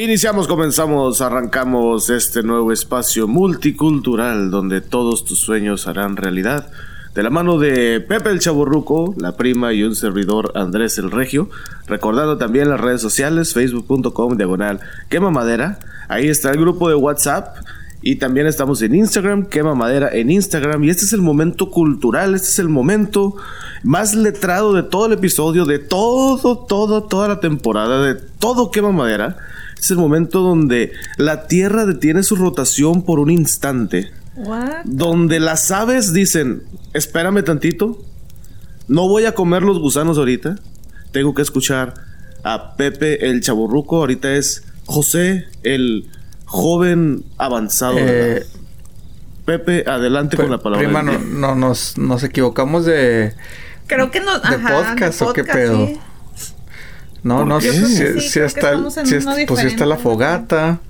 Iniciamos, comenzamos, arrancamos este nuevo espacio multicultural donde todos tus sueños harán realidad. De la mano de Pepe el Chaburruco, la prima y un servidor Andrés el Regio. Recordando también las redes sociales, facebook.com diagonal quema madera. Ahí está el grupo de WhatsApp. Y también estamos en Instagram, quema madera en Instagram. Y este es el momento cultural, este es el momento más letrado de todo el episodio, de todo, todo, toda la temporada, de todo quema madera es el momento donde la Tierra detiene su rotación por un instante. Donde las aves dicen, espérame tantito, no voy a comer los gusanos ahorita, tengo que escuchar a Pepe el chaburruco, ahorita es José el joven avanzado. Eh, Pepe, adelante con la palabra. Prima, no, nos, equivocamos de... Creo que no... De podcast, o qué pedo. No, no, sé si, está, pues está la fogata.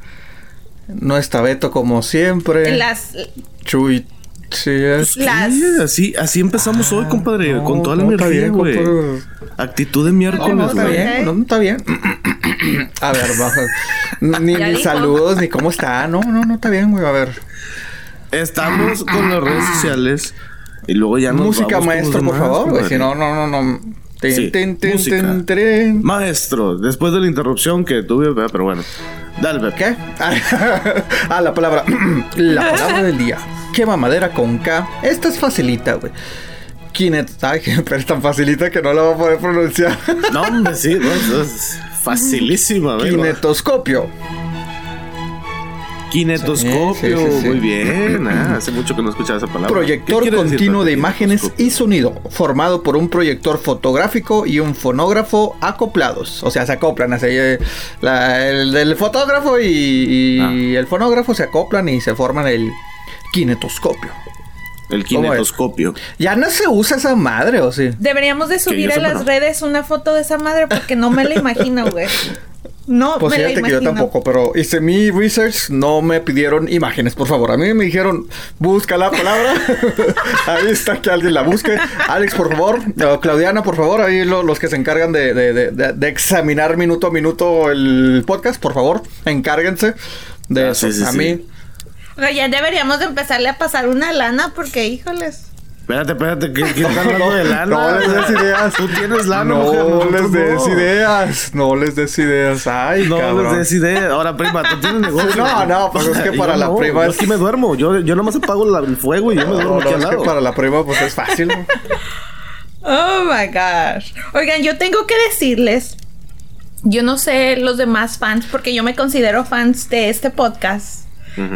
No está Beto como siempre. Las... Chuy. Sí, es. Así, así empezamos hoy, compadre. con toda la energía, güey. Actitud de miércoles, no, está bien. No, está bien. a ver, baja. Ni, ni saludos, ni cómo está. No, no, no está bien, güey. A ver. Estamos con las redes sociales. Y luego ya nos Música maestro, por favor, güey. Si no, no, no, no. Maestro, después de la interrupción que tuve, pero bueno. Dale, ¿Qué? ah, la palabra. la palabra del día. ¿Qué mamadera con K? Esta es facilita, güey. Ay, pero es tan facilita que no la voy a poder pronunciar. no, hombre, sí, es facilísima, güey. Kinetoscopio. Kinetoscopio, muy bien. Ah, hace mucho que no escuchaba esa palabra. Proyector continuo de imágenes y sonido, formado por un proyector fotográfico y un fonógrafo acoplados. O sea, se acoplan. Así, eh, el del fotógrafo y, ah. el fonógrafo se acoplan y se forman el kinetoscopio. El kinetoscopio. Ya no se usa esa madre, ¿o sí? Deberíamos de subir a las redes una foto de esa madre porque no me la imagino, güey. No, pues me fíjate que yo tampoco, pero hice mi research, no me pidieron imágenes, por favor. A mí me dijeron, busca la palabra. ahí está que alguien la busque. Alex, por favor. Claudiana, por favor. Ahí los que se encargan de, examinar minuto a minuto el podcast, por favor, encárguense de ah, eso. a mí. ya deberíamos de empezarle a pasar una lana porque, híjoles. Espérate, espérate, ¿quién está hablando de lana? No les des ideas. Tú tienes lana, no, mujer, les des ideas. No les des ideas. Ay, no cabrón. No les des ideas. Ahora, prima, tú tienes negocio. No, no, pues es que para la prima es... Yo aquí me duermo. Yo, yo nomás apago el fuego y yo me duermo aquí al lado. Es que para la prima pues es fácil. oh, my gosh. Oigan, yo tengo que decirles... Yo no sé los demás fans porque yo me considero fans de este podcast.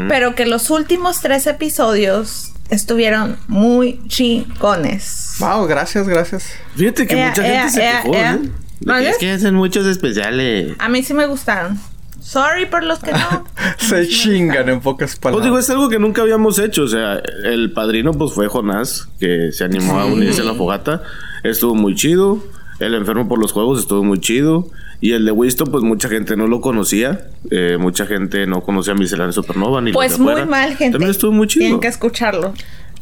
Pero que los últimos tres episodios estuvieron muy chingones. Wow, gracias, gracias. Fíjate que mucha gente se quejó, ¿eh? Es que hacen muchos especiales. A mí sí me gustaron. Sorry por los que no. se chingan en pocas palabras. Pues digo, es algo que nunca habíamos hecho. O sea, el padrino pues fue Jonás, que se animó a unirse a la fogata. Estuvo muy chido. El enfermo por los juegos estuvo muy chido. Y el de Winston, pues mucha gente no lo conocía. Eh, mucha gente no conocía a Miscelánea Supernova ni Pues muy mal, gente. También estuvo muy chido. Tienen que escucharlo.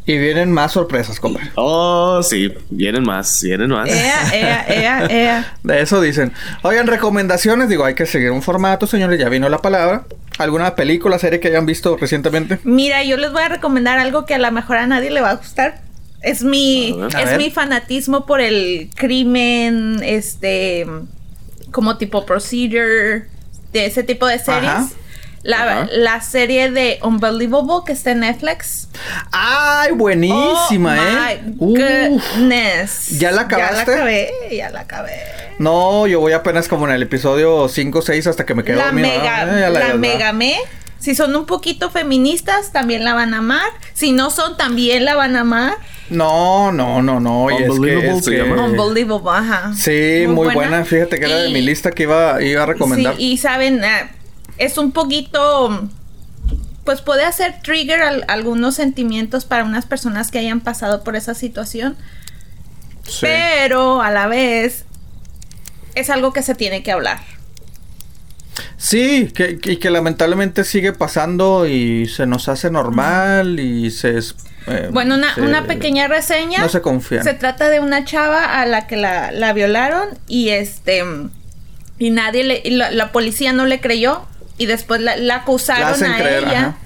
Y vienen más sorpresas, compadre. Oh, sí, vienen más, vienen más. Ea, ea, ea, ea. De eso dicen. Oigan, recomendaciones, digo, hay que seguir un formato, señores, ya vino la palabra. ¿Alguna película, serie que hayan visto recientemente? Mira, yo les voy a recomendar algo que a lo mejor a nadie le va a gustar. Es mi, es mi fanatismo por el crimen, este como tipo Procedure, de ese tipo de series. La, la, serie de Unbelievable que está en Netflix. ¡Ay, buenísima, oh eh! My goodness. ¿Ya la acabaste? Ya la acabé, ya la acabé. No, yo voy apenas como en el episodio 5 o 6 hasta que me quedo La mega, eh, la, la mega me. Si son un poquito feministas, también la van a amar. Si no son, también la van a amar. No, no, no, no. Unbelievable es que, se llama. Unbelievable, ajá. Sí, muy, buena. Fíjate que era de mi lista que iba, iba a recomendar. Sí, y saben, eh, es un poquito. Pues puede hacer trigger algunos sentimientos para unas personas que hayan pasado por esa situación. Pero a la vez es algo que se tiene que hablar. Sí, que, y que lamentablemente sigue pasando y se nos hace normal y se eh, bueno, una, pequeña reseña. No se confía. Se trata de una chava a la que la, violaron y este y nadie le, la, policía no le creyó y después la, la acusaron a creer, ella ajá.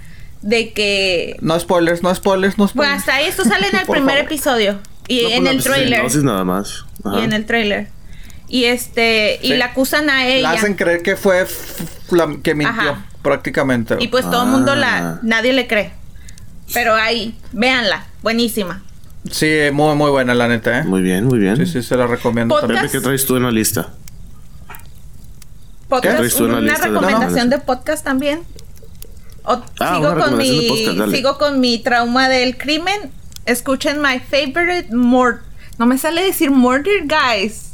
de que No spoilers, no spoilers, no spoilers. bueno hasta ahí esto sale en el primer favor. episodio y No, pues, en la el trailer nada más. Ajá. y en el trailer y este y Sí. la acusan a La ella hacen creer que fue la que mintió, Ajá. prácticamente. y pues todo el mundo Ah. la nadie le cree pero ahí véanla buenísima Sí, muy, muy buena, la neta, ¿eh? Muy bien, muy bien. Sí, sí, se la recomiendo. También. ¿qué traes tú en la lista? podcast traes tú en la una lista de recomendación la- de podcast también O- Ah, sigo una con mi podcast, sigo con mi trauma del crimen escuchen my favorite murder no me sale decir murder guys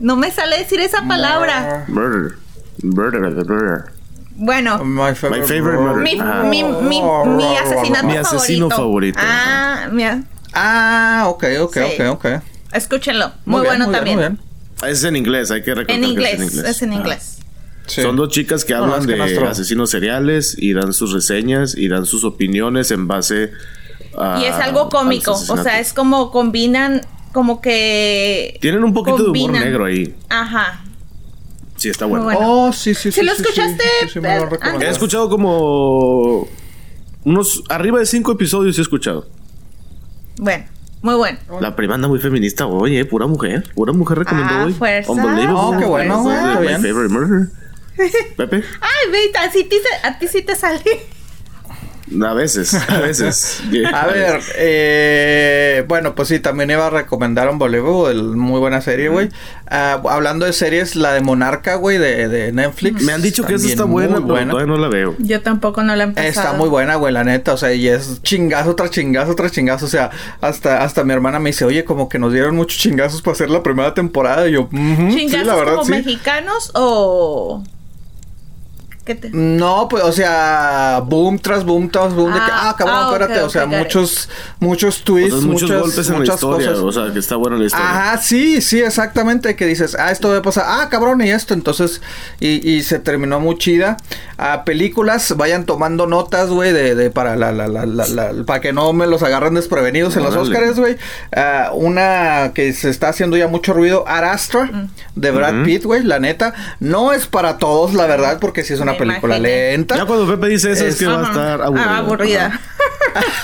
no me sale decir esa palabra Murder. Murder, murder. bueno My favorite, My favorite murder. mi, Ajá. mi, mi, mi asesinato Mi asesino favorito. ah mira Ah, ok, ok, Sí. ok, ok. escúchenlo muy, bien, bueno muy bien, también muy bien. Es en inglés, hay que recordar en que inglés, es en inglés. es en Ah. inglés Sí. Son dos chicas que No, hablan es que de nuestro- asesinos seriales y dan sus reseñas y dan sus opiniones en base a. y es algo cómico o sea es como combinan como que Tienen un poquito de humor negro ahí. ajá Sí, está bueno. bueno. Oh, sí, sí, sí. ¿Sí lo sí, escuchaste, Sí, sí, me lo. He escuchado como. Unos. Arriba de cinco episodios he escuchado. bueno muy bueno La prima anda muy feminista hoy, eh. Pura mujer. Pura mujer recomendó Ah, hoy. fuerza. Unbelievable. Oh, qué bueno, My bien. favorite murder. Pepe. Ay, ve, a ti, te- a ti sí te sale. A veces, a veces. A ver, eh, bueno, pues sí, también iba a recomendar Unbelievable, el- muy buena serie, güey. Ah, hablando de series, la de Monarca, güey, de, de Netflix. Me han dicho que esa está buena, muy pero todavía no la veo. Yo tampoco no la he empezado. Está muy buena, güey, la neta, o sea, y es chingazo tras chingazo tras chingazo, o sea, hasta, hasta mi hermana me dice, oye, como que nos dieron muchos chingazos para hacer la primera temporada, y yo, "Ujú, sí, ¿Chingazos la verdad, como sí. mexicanos o...? ¿Qué te...? No, pues, o sea, boom tras boom tras boom, de que, Ah, ah, cabrón, ah, espérate, o sea, muchos, muchos O twists, sea, muchos muchas, golpes en la muchas historia. cosas. O sea, que está buena la historia. Ajá, sí, sí, exactamente, que dices, ah, esto va a pasar, ah, cabrón, y esto, entonces, y, y se terminó muy chida. A películas, vayan tomando notas, güey, de, de para la, la, la, la, la- para que no me los agarren desprevenidos en los Órale. Oscars, güey. Ah, una que se está haciendo ya mucho ruido, Arastra, Mm. de Brad. Pitt, güey, la neta, no es para todos, la verdad, porque sí es una película imaginé. lenta. Ya cuando Pepe dice eso es, que va a estar Ah, aburrida. aburrida.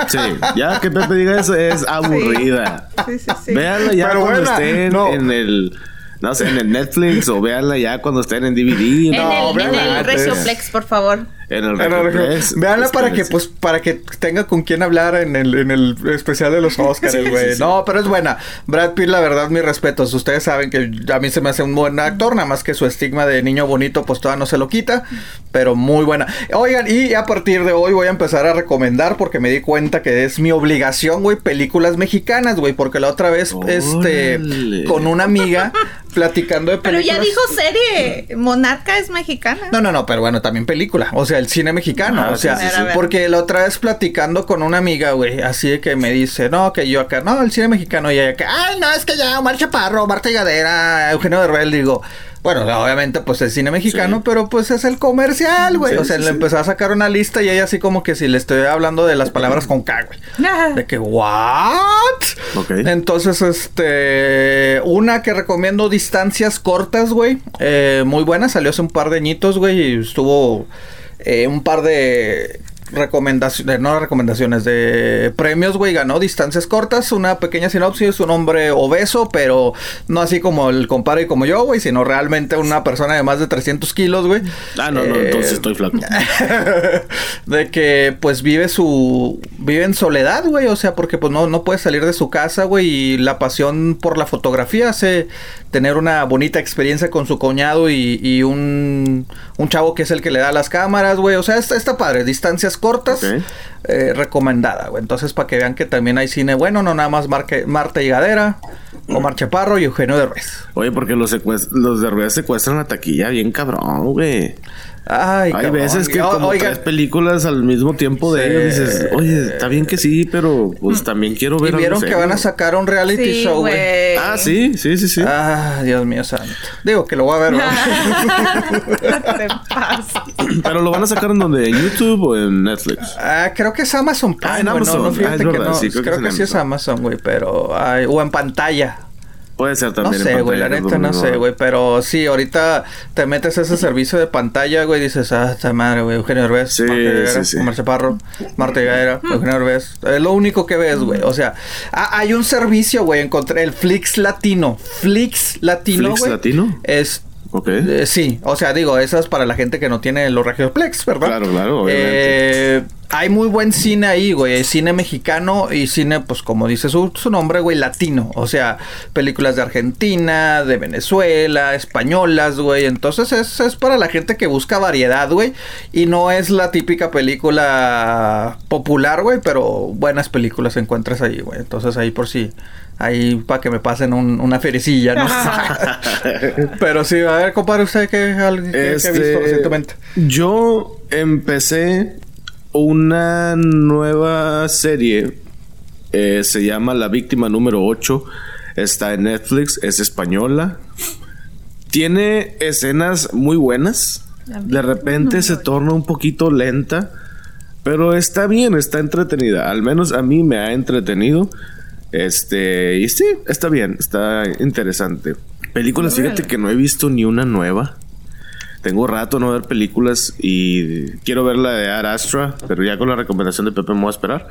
Sí, ya que Pepe diga eso es aburrida. Sí, sí, sí. Véanla ya Pero cuando buena, estén no. en el. No sé, en el Netflix o véanla ya cuando estén en DVD. En no, el, en el por favor. En el Pero, Regioplex. Veanla para que, pues, para que tenga con quién hablar en el, en el especial de los Oscars, güey. sí, sí. No, pero es buena. Brad Pitt, la verdad, mis respetos. Ustedes saben que a mí se me hace un buen actor, nada más que su estigma de niño bonito, pues todavía no se lo quita. Pero muy buena. Oigan, y a partir de hoy voy a empezar a recomendar, porque me di cuenta que es mi obligación, güey, películas mexicanas, güey. Porque la otra vez, este, con una amiga, platicando de Pero películas. ya dijo serie. Monarca es mexicana. No, no, no, pero bueno, también película. O sea, el cine mexicano. Ah, o sea, sí, sí, sí. porque la otra vez platicando con una amiga, güey, así de que me dice, no, que yo acá, no, el cine mexicano, y ella que, ay, no, es que ya, Omar Chaparro, Marta Gadera, Eugenio Derbez, digo. Bueno, obviamente, pues el cine mexicano, Sí. pero pues es el comercial, güey. Sí, o sea, sí, le empezó a sacar una lista y ella así como que si le estoy hablando de las palabras con K, güey. De que, ¿what? Ok. Entonces, este. Una que recomiendo distancias cortas, güey. Eh, muy buena, salió hace un par de añitos, güey. Y estuvo eh, un par de recomendaciones, no recomendaciones, de premios, güey. Ganó distancias cortas. Una pequeña sinopsis, un hombre obeso, pero no así como el compadre como yo, güey, sino realmente una persona de más de 300 kilos, güey. Ah, no, no, Eh, entonces estoy flaco. de que pues vive su vive en soledad, güey, o sea, porque pues no no puede salir de su casa, güey, y la pasión por la fotografía hace tener una bonita experiencia con su cuñado y, y un un chavo que es el que le da las cámaras, güey, o sea, está, está padre, distancias cortas. Eh, recomendada, güey. Entonces, para que vean que también hay cine bueno, no nada más Marque- Marta Higadera, Omar Chaparro y Eugenio Derbez. Oye, porque los, los de Rueda secuestran la taquilla bien cabrón, güey. Ay, Hay cabrón. veces que como tres películas al mismo tiempo de Sí. ellos dices, oye, está bien que sí, pero pues también quiero y ver vieron algo que van a serio". sacar un reality Sí, show, güey. Ah, sí, sí, sí, sí. Ah, Dios mío santo. Digo que lo voy a ver. Pero lo van a sacar en donde, en YouTube o en Netflix. Ah, creo que es Amazon Prime. Ah, en no, Amazon. no, Ah, fíjate es que no. sí, creo creo que sí es Amazon. Amazon, güey, pero ay, o en pantalla. Puede ser también. No sé, güey, la neta no sé, güey. Pero sí, ahorita te metes a ese servicio de pantalla, güey, y dices, ah, esta madre, güey, Eugenio Derbez, Sí, Marta Higuera, sí, sí. Chaparro, Marta Higuera, Eugenio Derbez. Es lo único que ves, güey. O sea, ah, hay un servicio, güey, encontré el Flix Latino. Flix Latino, ¿Flix. Latino? Es Ok. eh, sí, o sea, digo, eso es para la gente que no tiene los Regioplex, ¿verdad? Claro, claro, obviamente. Eh, hay muy buen cine ahí, güey. Hay Cine mexicano y cine, pues como dice su, su nombre, güey, latino. O sea, películas de Argentina, de Venezuela, españolas, güey. Entonces es, es para la gente que busca variedad, güey. Y no es la típica película popular, güey, pero buenas películas encuentras ahí, güey. Entonces ahí por si... Ahí para que me pasen un- una fericilla, ¿no? Pero sí, a ver, compadre, ¿usted qué ha visto Este, recientemente? Yo empecé una nueva serie. eh, se llama La Víctima número 8. Está en Netflix. Es española. Tiene escenas muy buenas. De repente se torna un poquito lenta. Pero está bien, está entretenida. Al menos a mí me ha entretenido. Este, y sí, está bien, está interesante. Películas, fíjate que no he visto ni una nueva. Tengo rato no ver películas y quiero ver la de Ad Astra, pero ya con la recomendación de Pepe me voy a esperar.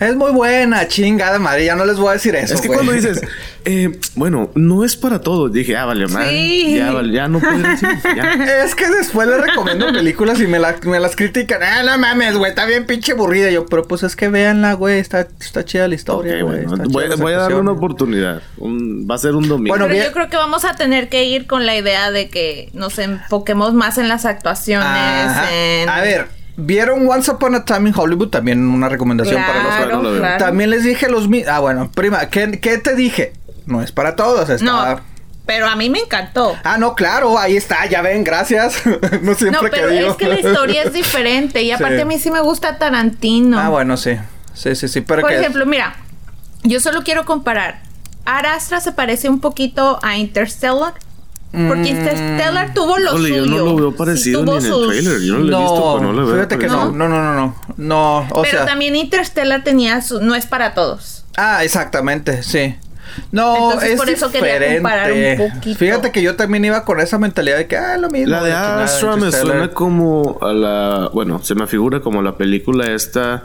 Es muy buena, chingada madre, ya no les voy a decir eso. es que güey. cuando dices, eh, bueno, no es para todos, dije, ah, vale, madre, Sí. ya, vale, ya no puedo decir, ya. Es que después les recomiendo películas y me, la- me las critican. Ah, no mames, güey, está bien pinche aburrida. Yo, pero pues es que véanla, güey, está, está chida la historia, güey. bueno, está voy, a darle una oportunidad. Un- va a ser un domingo. Bueno, Pero bien. yo creo que vamos a tener que ir con la idea de que nos enfoquemos más en las actuaciones. Ajá. en- A ver, ¿vieron Once Upon a Time in Hollywood? También una recomendación para los no claro. También les dije los mi... Ah, bueno, prima, ¿qué, qué te dije? No es para todos, está... No, pero a mí me encantó. Ah, no, claro, ahí está, ya ven, gracias. no siempre No, que pero digo. es que la historia es diferente. Y aparte Sí. a mí sí me gusta Tarantino. Ah, bueno, sí. Sí, sí, sí, pero Por que... ejemplo, mira, yo solo quiero comparar. Arastra se parece un poquito a Interstellar. Porque Interstellar tuvo lo Híjole, suyo. yo no lo veo Sí, parecido tuvo ni en el sus- trailer. Yo no lo he visto, pero no lo veo. fíjate que no, parecido. no, no, no, no, no, o Pero sea, también Interstellar tenía su... No es para todos. ah, exactamente, sí. No, Entonces, es por eso quería diferente. comparar un poquito. Fíjate que yo también iba con esa mentalidad de que, ah, lo mismo. La de Astra me suena como a la. Bueno, se me figura como la película esta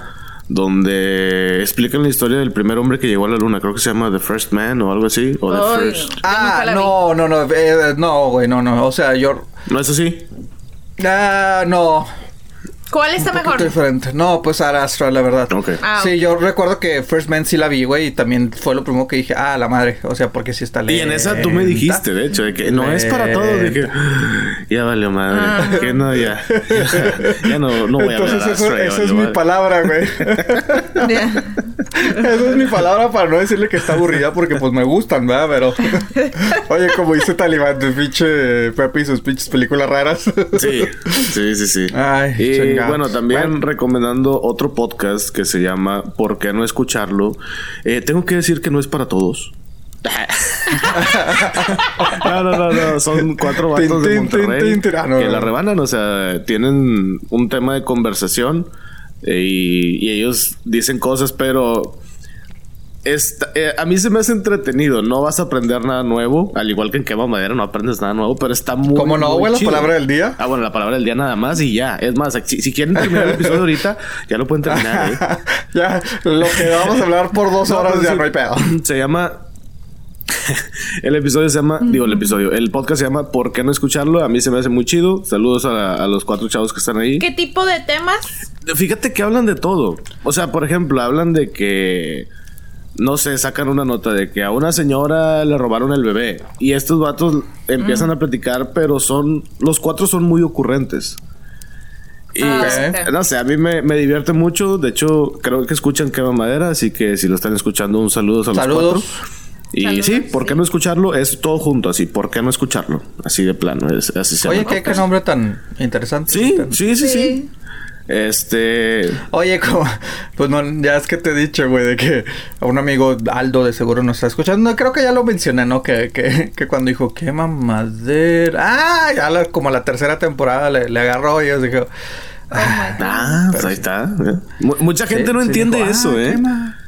donde explican la historia del primer hombre que llegó a la luna. Creo que se llama The First Man o algo así. O The First. Ah, no, no, no, eh, no, güey, no, no, o sea, yo... ¿No es así? Ah, no, ¿Cuál está un mejor? diferente. No, pues Ara Astra, la verdad. Ok. Ah, Sí, yo recuerdo que First Man sí la vi, güey, y también fue lo primero que dije, ah, la madre, o sea, porque sí está Y en esa tú me lenta. dijiste, de hecho, de que no es para todos. Dije, ya valió madre. Ah. Que no, ya. Ya, no, no voy a Entonces hablar eso, valió es mi madre. palabra, güey. Ya. Esa es mi palabra para no decirle que está aburrida porque pues me gustan, ¿verdad? Pero... Oye, como dice Talibán, tu pinche Pepe y sus pinches películas raras. Sí, sí, sí, sí. Ay, y bueno, también Bueno. recomendando otro podcast que se llama ¿Por qué no escucharlo? Eh, tengo que decir que no es para todos. no, no, no, no, son cuatro vatos de Monterrey. Ah, que la rebanan, o sea, tienen un tema de conversación eh, y, y ellos dicen cosas, pero Está- eh, a mí se me hace entretenido. No vas a aprender nada nuevo. Al igual que en Quema Madera no aprendes nada nuevo, pero está muy. ¿Cómo no, güey? La palabra del día. Ah, bueno, la palabra del día nada más y ya. Es más, si, si quieren terminar el episodio ahorita, ya lo pueden terminar, ¿eh? ya, lo que vamos a hablar por dos No, horas pero ya sí, no hay pedo. Se llama. el episodio se llama. Digo, el episodio. El podcast se llama ¿Por qué no escucharlo? A mí se me hace muy chido. Saludos a, a los cuatro chavos que están ahí. ¿Qué tipo de temas? Fíjate que hablan de todo. O sea, por ejemplo, hablan de que. No sé, sacan una nota de que a una señora le robaron el bebé. Y estos vatos empiezan a platicar, pero son. Los cuatro son muy ocurrentes. Y Ah, no sé, a mí me, me divierte mucho. De hecho, creo que escuchan Quema Madera. Así que si lo están escuchando, un saludo a los Saludos. cuatro. Y Saludos, sí, ¿por qué sí. no escucharlo? Es todo junto, así. ¿Por qué no escucharlo? Así de plano. es- así se Oye, llama. ¿qué, qué nombre tan interesante. Sí, sí, sí, sí. Este. Oye, como, pues no, ya es que te he dicho, güey, de que a un amigo Aldo de seguro nos está escuchando. Creo que ya lo mencioné, ¿no? Que, que, que cuando dijo, qué mamadera. Ah, ya la- como la tercera temporada le, le agarró y yo dije, Oh. Ah, pues ahí está. ¿eh? Mu- mucha gente Sí, no sí, entiende dijo, eso, "Ah, ¿eh?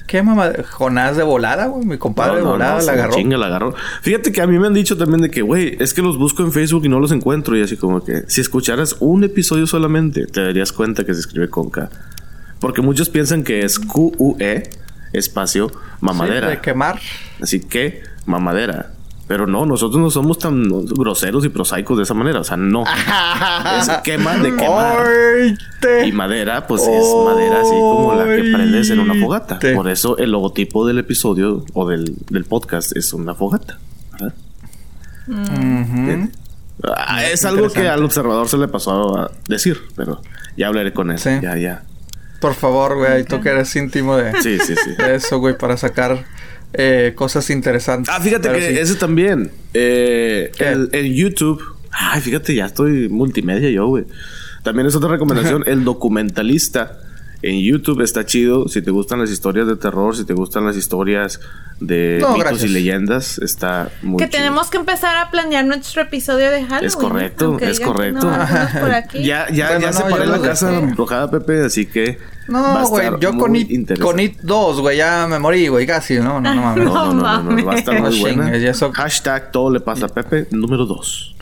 ¿Qué mamá? Jonás de volada, güey. Mi compadre de volada la agarró. Chinga, la agarró. Fíjate que a mí me han dicho también de que, güey, es que los busco en Facebook y no los encuentro. Y así como que, si escucharas un episodio solamente, te darías cuenta que se escribe con K. Porque muchos piensan que es Q-U-E, espacio, mamadera. Sí, de quemar. Así que, mamadera. Pero no, nosotros no somos tan groseros y prosaicos de esa manera. O sea, no. es quema de quemar. Y madera, pues es madera así como la que prendes en una fogata. Por eso el logotipo del episodio o del, podcast es una fogata. ¿verdad? Ah, es algo que al observador se le pasó a decir, pero ya hablaré con él. Ya, ya. Por favor, güey, tú que eres íntimo de, sí, sí, sí. de eso, güey, para sacar eh, cosas interesantes. Ah, fíjate que ese también. Eh, el, YouTube. Ay, fíjate, ya estoy multimedia yo, güey. También es otra recomendación. el documentalista en YouTube está chido. Si te gustan las historias de terror, si te gustan las historias de mitos y leyendas, está muy Que tenemos que empezar a planear nuestro episodio de Halloween. Es correcto, es correcto. ya ya, ya separé la casa embrujada, Pepe, así que. No, güey, yo con It, con It 2, güey, ya me morí, güey, casi, no, no, no mames. No, no, no, va a estar muy buena. Hashtag todo le pasa a Pepe, número 2.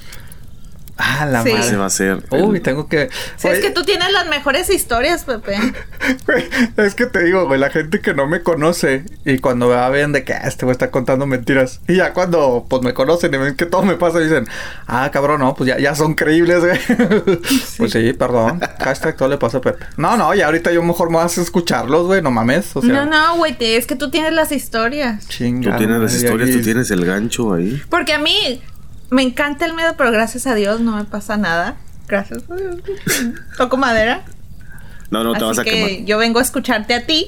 Ah, la sí. madre. va a hacer. Uy, tengo que. Sí, es que tú tienes las mejores historias, Pepe. es que te digo, güey, la gente que no me conoce y cuando me ven de que ah, este güey está contando mentiras. Y ya cuando pues me conocen y ven que todo me pasa, dicen, ah, cabrón, no, pues ya, ya son creíbles, güey. Pues sí, perdón. Hashtag todo le pasa a Pepe. No, no, ya ahorita yo mejor me vas a escucharlos, güey, no mames. O sea, no, no, güey, es que tú tienes las historias. Chinga. Tú tienes las historias, tú tienes el gancho ahí. Porque a mí, me encanta el miedo, pero gracias a Dios no me pasa nada. Gracias a Dios. Toco madera. No, no te vas a que Yo vengo a escucharte a ti.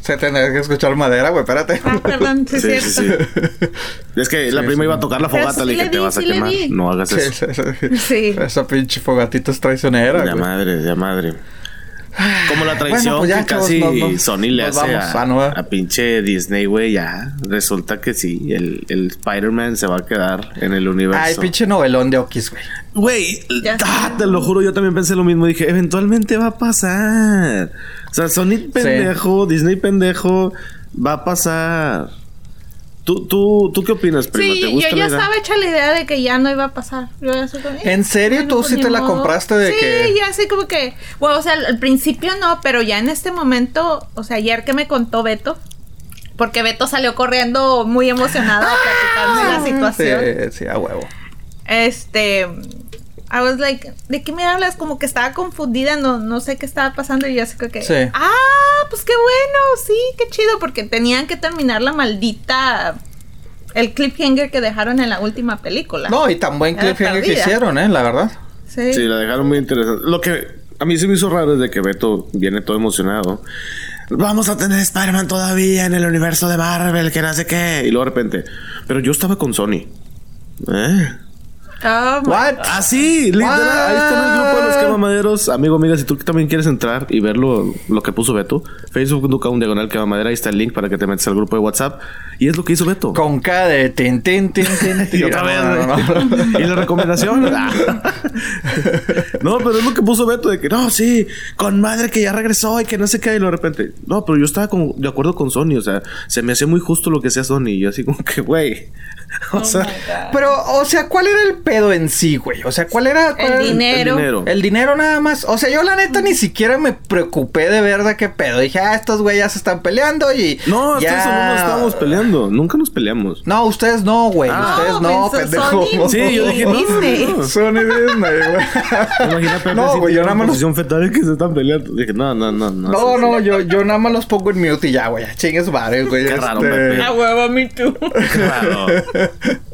Se tendría que escuchar madera, güey, espérate. Ah, perdón, sí, sí, sí, Es que la prima iba a tocar la fogata, le dije, te vas a quemar. No hagas eso. Sí, Esa pinche fogatita es traicionera. Ya madre, ya madre. Como la traición pues que casi Sony le hace a, pinche Disney, güey, ya. Resulta que sí, el, el Spider-Man se va a quedar en el universo. Ay, pinche novelón de Okis, güey. Güey, ah, te lo juro, yo también pensé lo mismo. Dije, eventualmente va a pasar. O sea, Sony pendejo, Disney pendejo, va a pasar. ¿Tú, tú, ¿Tú qué opinas, prima? Sí, yo ya estaba hecha la idea de que ya no iba a pasar. Yo ya ¿En serio? ¿Tú sí te la compraste de que...? Sí, ya así como que... Bueno, o sea, al principio no, pero ya en este momento... O sea, ayer que me contó Beto... Porque Beto salió corriendo muy emocionado a platicarme la situación. Sí, sí, a huevo. Este... I was like, ¿de qué me hablas? Como que estaba confundida, no, no sé qué estaba pasando y yo así que... Sí. Ah, pues qué bueno, sí, qué chido, porque tenían que terminar la maldita... El cliffhanger que dejaron en la última película. No, y tan buen cliffhanger que hicieron, ¿eh? La verdad. Sí. Sí, la dejaron muy interesante. Lo que a mí se me hizo raro es de que Beto viene todo emocionado. Vamos a tener Spider-Man todavía en el universo de Marvel, que no sé qué. Y luego de repente, pero yo estaba con Sony. ¿Eh? Oh What? Ah, sí, literal. Ahí está en el grupo de los quemamaderos. Amigo, amiga, si tú también quieres entrar y ver lo, que puso Beto, Facebook.com diagonal quemamadera. Ahí está el link para que te metas al grupo de WhatsApp. Y es lo que hizo Beto. Con K de ten, ten, ten, ten. y otra vez. y la recomendación. no, pero es lo que puso Beto de que no, sí, con madre que ya regresó y que no sé qué. Y de repente, no, pero yo estaba de acuerdo con Sony. O sea, se me hacía muy justo lo que sea Sony. Y yo así como que, güey. o oh sea, pero, o sea, ¿cuál era el pedo en sí, güey? O sea, ¿cuál era, el, dinero. el, dinero. nada más. O sea, yo la neta ni siquiera me preocupé de ver de qué pedo. Dije, ah, estos güeyes ya se están peleando y. No, ya... eso no nos estábamos peleando. Nunca nos peleamos. No, ustedes no, güey. Ah, ustedes no, pendejo. sí, yo dije, no. Disney. No, Sony Disney, güey. No, güey, yo nada más. posición fetal que se están peleando. Dije, no, no, no. No, no, no yo, yo nada más los pongo en mute y ya, güey. Chingues varios, güey. Qué raro, este... A huevo, me raro.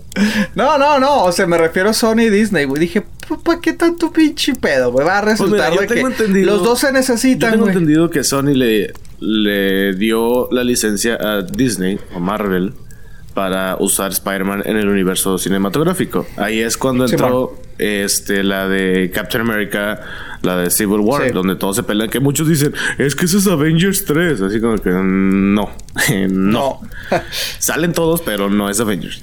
No, no, no. O sea, me refiero a Sony y Disney, güey. Dije, ¿para qué tanto pinche pedo, güey? Va a pues resultar de que los dos se necesitan, Yo tengo entendido que Sony le, le dio la licencia a Disney o Marvel para usar Spider-Man en el universo cinematográfico. Ahí es cuando entró este la de Captain America, la de Civil War, donde todos se pelean, que muchos dicen, es que eso es Avengers 3, así como que no, no. Salen todos, pero no es Avengers.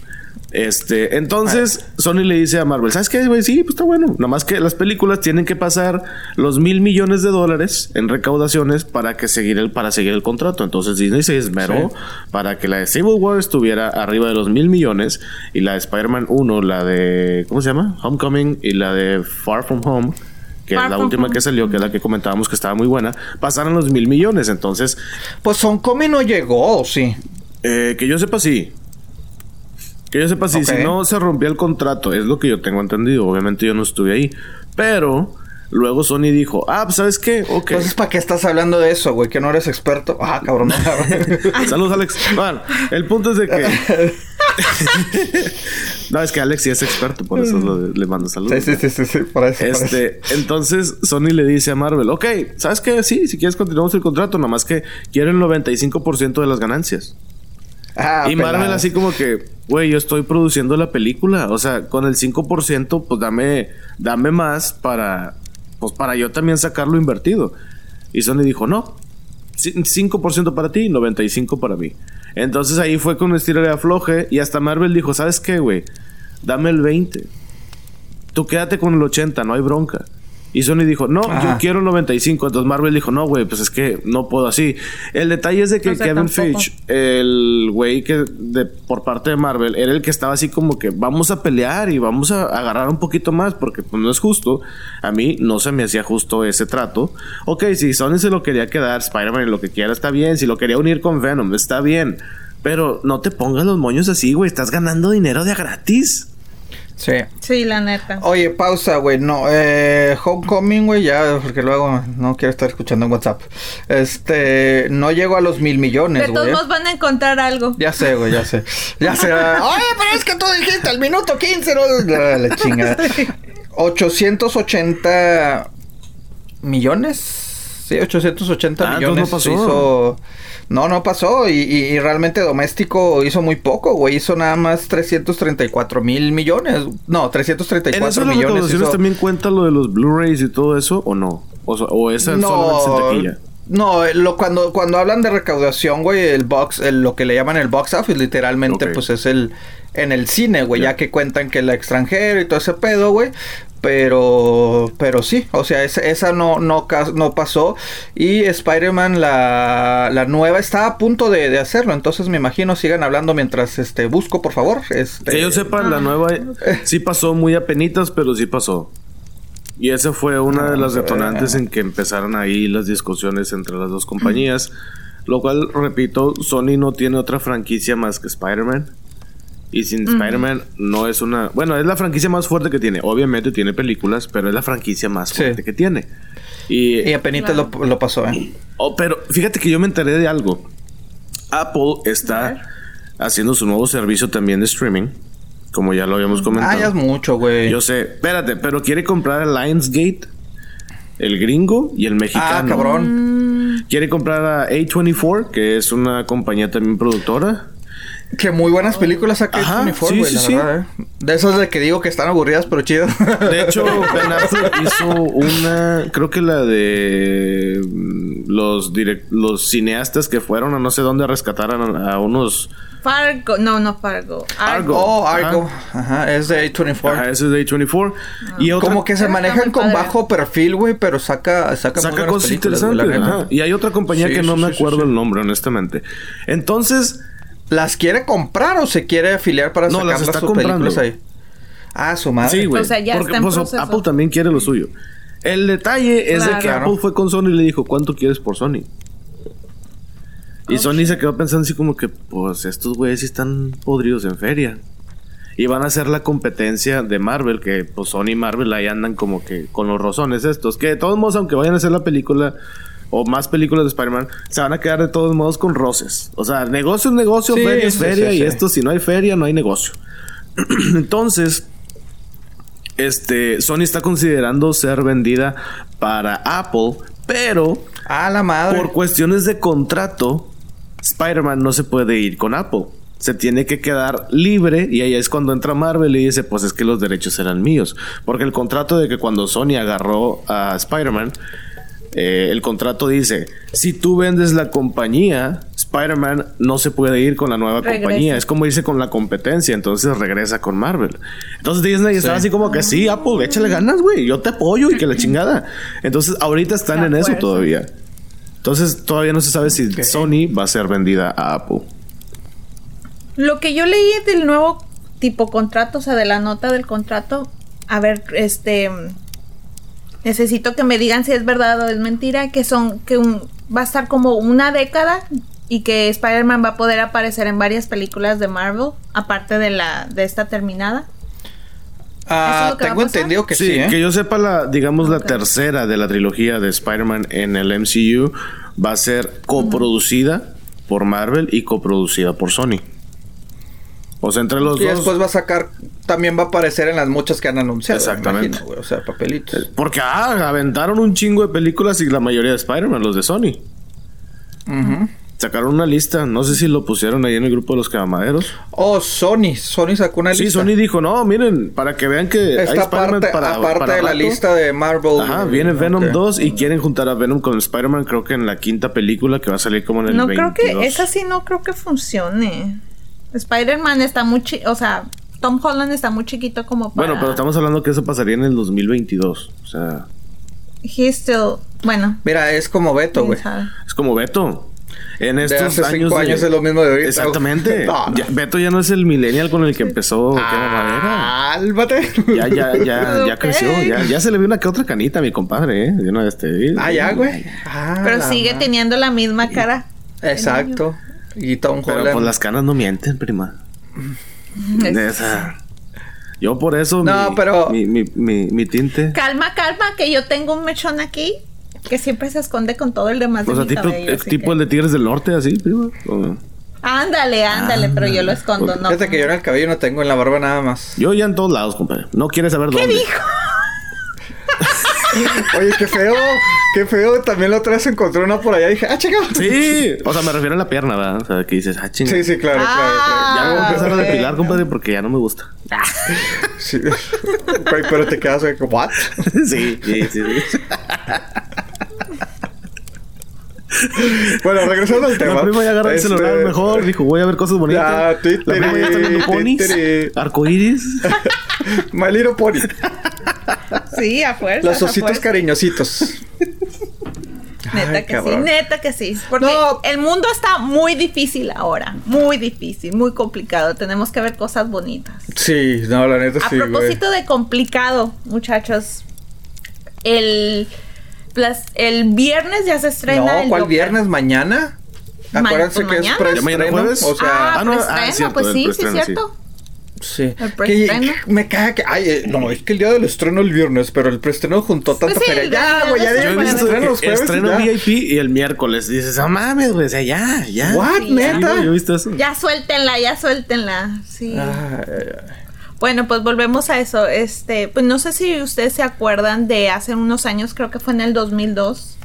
Este, entonces Sony le dice a Marvel, ¿sabes qué, güey? Sí, pues está bueno. Nada más que las películas tienen que pasar los mil millones de dólares en recaudaciones para que seguir el, para seguir el contrato. Entonces Disney se esmeró para que la de Civil War estuviera arriba de los mil millones y la de Spider-Man 1, la de, ¿cómo se llama? Homecoming y la de Far From Home que es la última que salió, que es la que comentábamos que estaba muy buena, pasaron los mil millones. Entonces. Pues Homecoming no llegó, sí. Eh, que yo sepa, sí. Que yo sepa, sí, si no se rompía el contrato, es lo que yo tengo entendido. Obviamente yo no estuve ahí. Pero luego Sony dijo, ah, pues ¿sabes qué? Ok. Entonces, ¿para qué estás hablando de eso, güey? Que no eres experto. Ah, cabrón. Saludos, Alex. Bueno, el punto es de que... no, es que Alex sí es experto, por eso le mando saludos. Sí, sí, sí, sí, para eso, este, Entonces, Sony le dice a Marvel, ok, ¿sabes qué? Sí, si quieres continuamos el contrato, nada más que quieren el 95% de las ganancias. Ah, y Marvel así como que, güey, yo estoy produciendo la película. O sea, con el 5%, pues dame, dame más para, pues para yo también sacar lo invertido. Y Sony dijo, no, 5% para ti, 95% para mí. Entonces ahí fue con un estilo de afloje y hasta Marvel dijo, ¿sabes qué, güey? Dame el 20. Tú quédate con el 80, no hay bronca. Y Sony dijo, no, yo quiero 95. Entonces Marvel dijo, no, güey, pues es que no puedo así. El detalle es de que Kevin Feige, el güey que de, por parte de Marvel, era el que estaba así como que vamos a pelear y vamos a agarrar un poquito más porque pues, no es justo. A mí no se me hacía justo ese trato. Ok, si Sony se lo quería quedar, Spider-Man lo que quiera está bien. Si lo quería unir con Venom, está bien. Pero no te pongas los moños así, güey. Estás ganando dinero de gratis. Sí. Sí, la neta. Oye, pausa, güey. No, eh, Homecoming, güey, ya, porque luego no quiero estar escuchando en WhatsApp. Este, no llego a los mil millones, güey. De todos modos van a encontrar algo. Ya sé, güey, ya sé. Ya sé. Oye, pero es que tú dijiste al minuto 15, ¿no? La, chingada. 880 millones. Sí, 880 ah, millones. No pasó. Hizo no, no pasó. Y, realmente doméstico hizo muy poco, güey. Hizo nada más 334 mil millones. No, 334 ¿En millones. Hizo... también cuenta lo de los Blu-rays y todo eso o no? O, o esa no, solamente No, lo, cuando, cuando hablan de recaudación, güey, el box, lo que le llaman el box office, literalmente, pues es el en el cine, güey, ya que cuentan que el extranjero y todo ese pedo, güey. Pero, pero sí, o sea, esa, no, no, no pasó. Y Spider-Man, la, la nueva, está a punto de, hacerlo. Entonces me imagino sigan hablando mientras este busco, por favor. Este... Que yo sepa, la nueva sí pasó muy a penitas, pero sí pasó. Y esa fue una de las ah, detonantes en que empezaron ahí las discusiones entre las dos compañías. Lo cual, repito, Sony no tiene otra franquicia más que Spider-Man. Y sin Spider-Man no es una... Bueno, es la franquicia más fuerte que tiene. Obviamente tiene películas, pero es la franquicia más fuerte que tiene. Y, y apenas lo, lo, pasó, ¿eh? Oh, pero fíjate que yo me enteré de algo. Apple está haciendo su nuevo servicio también de streaming. Como ya lo habíamos comentado. Ah, ya es mucho, güey. Yo sé. Espérate, pero quiere comprar el Lionsgate, el gringo y el mexicano. Ah, cabrón. Quiere comprar a A24, que es una compañía también productora. Que muy buenas películas saca Ajá, Uniform, sí, sí, verdad, ¿eh? De esas de que digo que están aburridas, pero chido. De hecho, Ben Affleck hizo una, creo que la de los los cineastas que fueron a no sé dónde a rescatar a, unos Fargo, no, no Fargo. Argo. Oh, Argo. Ajá, es de A24. Ajá, ese es de A24. Y Como que se manejan con bajo perfil, güey, pero saca saca, saca cosas interesantes. Y hay otra compañía que no me acuerdo el nombre, honestamente. Entonces, ¿Las quiere comprar o se quiere afiliar para no, sacar las sus películas ahí? Ah, su madre. Sí, güey. O sea, ya porque, está pues, Apple también quiere lo suyo. El detalle es de que Apple fue con Sony y le dijo, ¿cuánto quieres por Sony? Y Sony se quedó pensando así como que, pues estos güeyes sí están podridos en feria. Y van a hacer la competencia de Marvel, que pues Sony y Marvel ahí andan como que con los rozones estos. Que de todos modos, aunque vayan a hacer la película, o más películas de Spider-Man, se van a quedar de todos modos con roces. O sea, negocio es negocio, feria es feria, y esto, si no hay feria, no hay negocio. Entonces, este, Sony está considerando ser vendida para Apple, pero a la madre. por cuestiones de contrato, Spider-Man no se puede ir con Apple. Se tiene que quedar libre y ahí es cuando entra Marvel y dice, pues es que los derechos eran míos. Porque el contrato de que cuando Sony agarró a Spider-Man, eh, el contrato dice, si tú vendes la compañía, Spider-Man no se puede ir con la nueva compañía. Es como irse con la competencia. Entonces regresa con Marvel. Entonces Disney estaba así como que sí, Apple, échale ganas, güey. Yo te apoyo y que la chingada. Entonces ahorita están en eso todavía. Entonces todavía no se sabe si Sony va a ser vendida a Apple. Lo que yo leí del nuevo tipo contrato, o sea, de la nota del contrato, a ver, este necesito que me digan si es verdad o es mentira, que son que va a estar como una década y que Spider-Man va a poder aparecer en varias películas de Marvel, aparte de la de esta terminada. Ah, tengo entendido que sí, ¿eh? que yo sepa la, digamos, la tercera de la trilogía de Spider-Man en el MCU va a ser coproducida por Marvel y coproducida por Sony. O sea, entre los y dos. Y después va a sacar. También va a aparecer en las muchas que han anunciado. Exactamente. o sea, papelitos. Eh, porque ah, aventaron un chingo de películas y la mayoría de Spider-Man, los de Sony. Sacaron una lista, no sé si lo pusieron ahí en el grupo de los cabamaderos. Oh, Sony, Sony sacó una lista. Sí, Sony dijo, no, miren, para que vean que Esta parte, para, aparte de la lista de Marvel. Ajá, viene Venom 2 y quieren juntar a Venom con Spider-Man, creo que en la quinta película que va a salir como en el No creo que, esa sí no creo que funcione. Spider-Man está muy o sea, Tom Holland está muy chiquito como para... Bueno, pero estamos hablando que eso pasaría en el 2022, o sea... He still, bueno. Mira, es como Beto, güey. Es como Beto. En estos hace años, cinco años es lo mismo de ahorita. Exactamente. Beto ya no es el millennial con el que empezó ah, Ya, ya, ya, ya creció. Ya, ya se le vio una que otra canita a mi compadre, ¿eh? no este, ah, ya, güey. Ah, pero sigue teniendo la misma cara. Exacto. Y Tom Holland. Pero pues las canas no mienten, prima. Esa. Yo por eso. No, pero. Mi, mi, mi, tinte. Calma, calma, que yo tengo un mechón aquí que siempre se esconde con todo el demás. O sea, tipo, tipo el de Tigres del Norte, así, prima. Ándale, ándale, pero yo lo escondo, ¿no? Fíjate que yo en el cabello no tengo en la barba nada más. Yo ya en todos lados, compadre. No quieres saber ¿Qué dónde. ¿Qué dijo? Oye, qué feo, qué feo. También la otra vez encontré una por allá y dije, ah, chica. Sí, o sea, me refiero a la pierna, ¿verdad? O sea, que dices, ah, chinga. Sí, sí, claro, claro, Ya me voy a empezar a depilar, compadre, porque ya no me gusta. Sí. Pero te quedas, ¿what? Sí, sí, sí. bueno, regresando al tema. La prima ya agarró el celular este, mejor. Dijo, voy a ver cosas bonitas. la prima ya está viendo ponis. Arcoiris. My Little Pony. Sí, a fuerza. Los ositos cariñositos. Neta que sí, neta que sí. Porque el mundo está muy difícil ahora. Muy difícil, muy complicado. Tenemos que ver cosas bonitas. Sí, no, la neta sí. A propósito de complicado, muchachos. El, el viernes ya se estrena. No, ¿cuál viernes? ¿Mañana? Acuérdense pues que es preestreno. O sea, ah, no, ah, pues sí, sí, es cierto. Sí. Que, me caga que. Ay, eh, no, es que el día del estreno el viernes, pero el preestreno juntó tanta pues feria. Ya, güey, ya Yo he visto los jueves. Estreno VIP y el miércoles. Dices, ah, mames, güey, o sea, ya, ya. ¿What, neta? yo he visto eso. Ya suéltenla, ya suéltenla. Sí. Bueno, pues volvemos a eso. Este, pues no sé si ustedes se acuerdan de hace unos años, creo que fue en el 2002,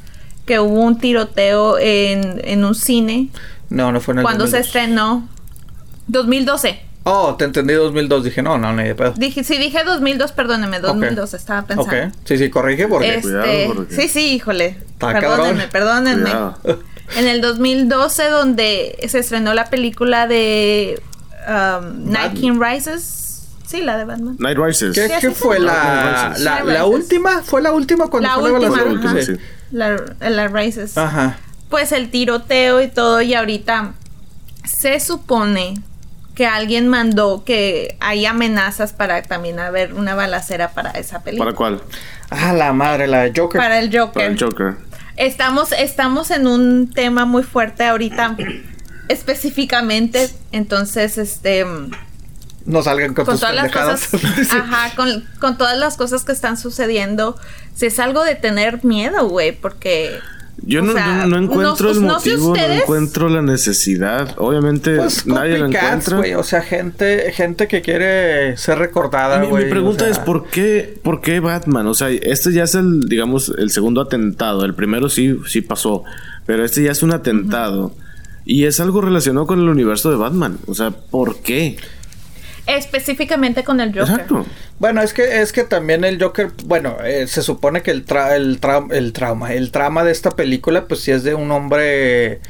que hubo un tiroteo en, en un cine. No, no fue en el Cuando se estrenó. 2012. Oh, te entendí 2002. Dije, no, no, ni de pedo. Dije, sí, dije 2002, perdóneme, 2002 estaba pensando. Ok, sí, sí, corrige porque... Este, Sí, sí, híjole. perdónenme, perdónenme. En el 2012, donde se estrenó la película de um, Night King Rises. Sí, la de Batman. Night Rises. ¿Qué, ¿qué fue la, la, la, última? ¿Fue la última cuando la fue última, la, última, sí. la, la Rises. Ajá. Pues el tiroteo y todo, y ahorita se supone que alguien mandó que hay amenazas para también haber una balacera para esa película. ¿Para cuál? Ah, la madre, la de Joker. Para el Joker. Para el Joker. Estamos, estamos en un tema muy fuerte ahorita, específicamente. Entonces, este. No salgan con, todas las cosas. ajá, con, con todas las cosas que están sucediendo. Si es algo de tener miedo, güey, porque yo no, no, encuentro el motivo, no, encuentro la necesidad. Obviamente pues, nadie lo encuentra. o sea, gente, gente que quiere ser recordada. Mi, mi pregunta es ¿por qué, por qué Batman? O sea, este ya es el, digamos, el segundo atentado. El primero sí, sí pasó, pero este ya es un atentado y es algo relacionado con el universo de Batman. O sea, ¿por qué? Específicamente con el Joker. Exacto. Bueno, es que es que también el Joker, bueno, eh, se supone que el el, el trauma, el trama de esta película, pues sí es de un hombre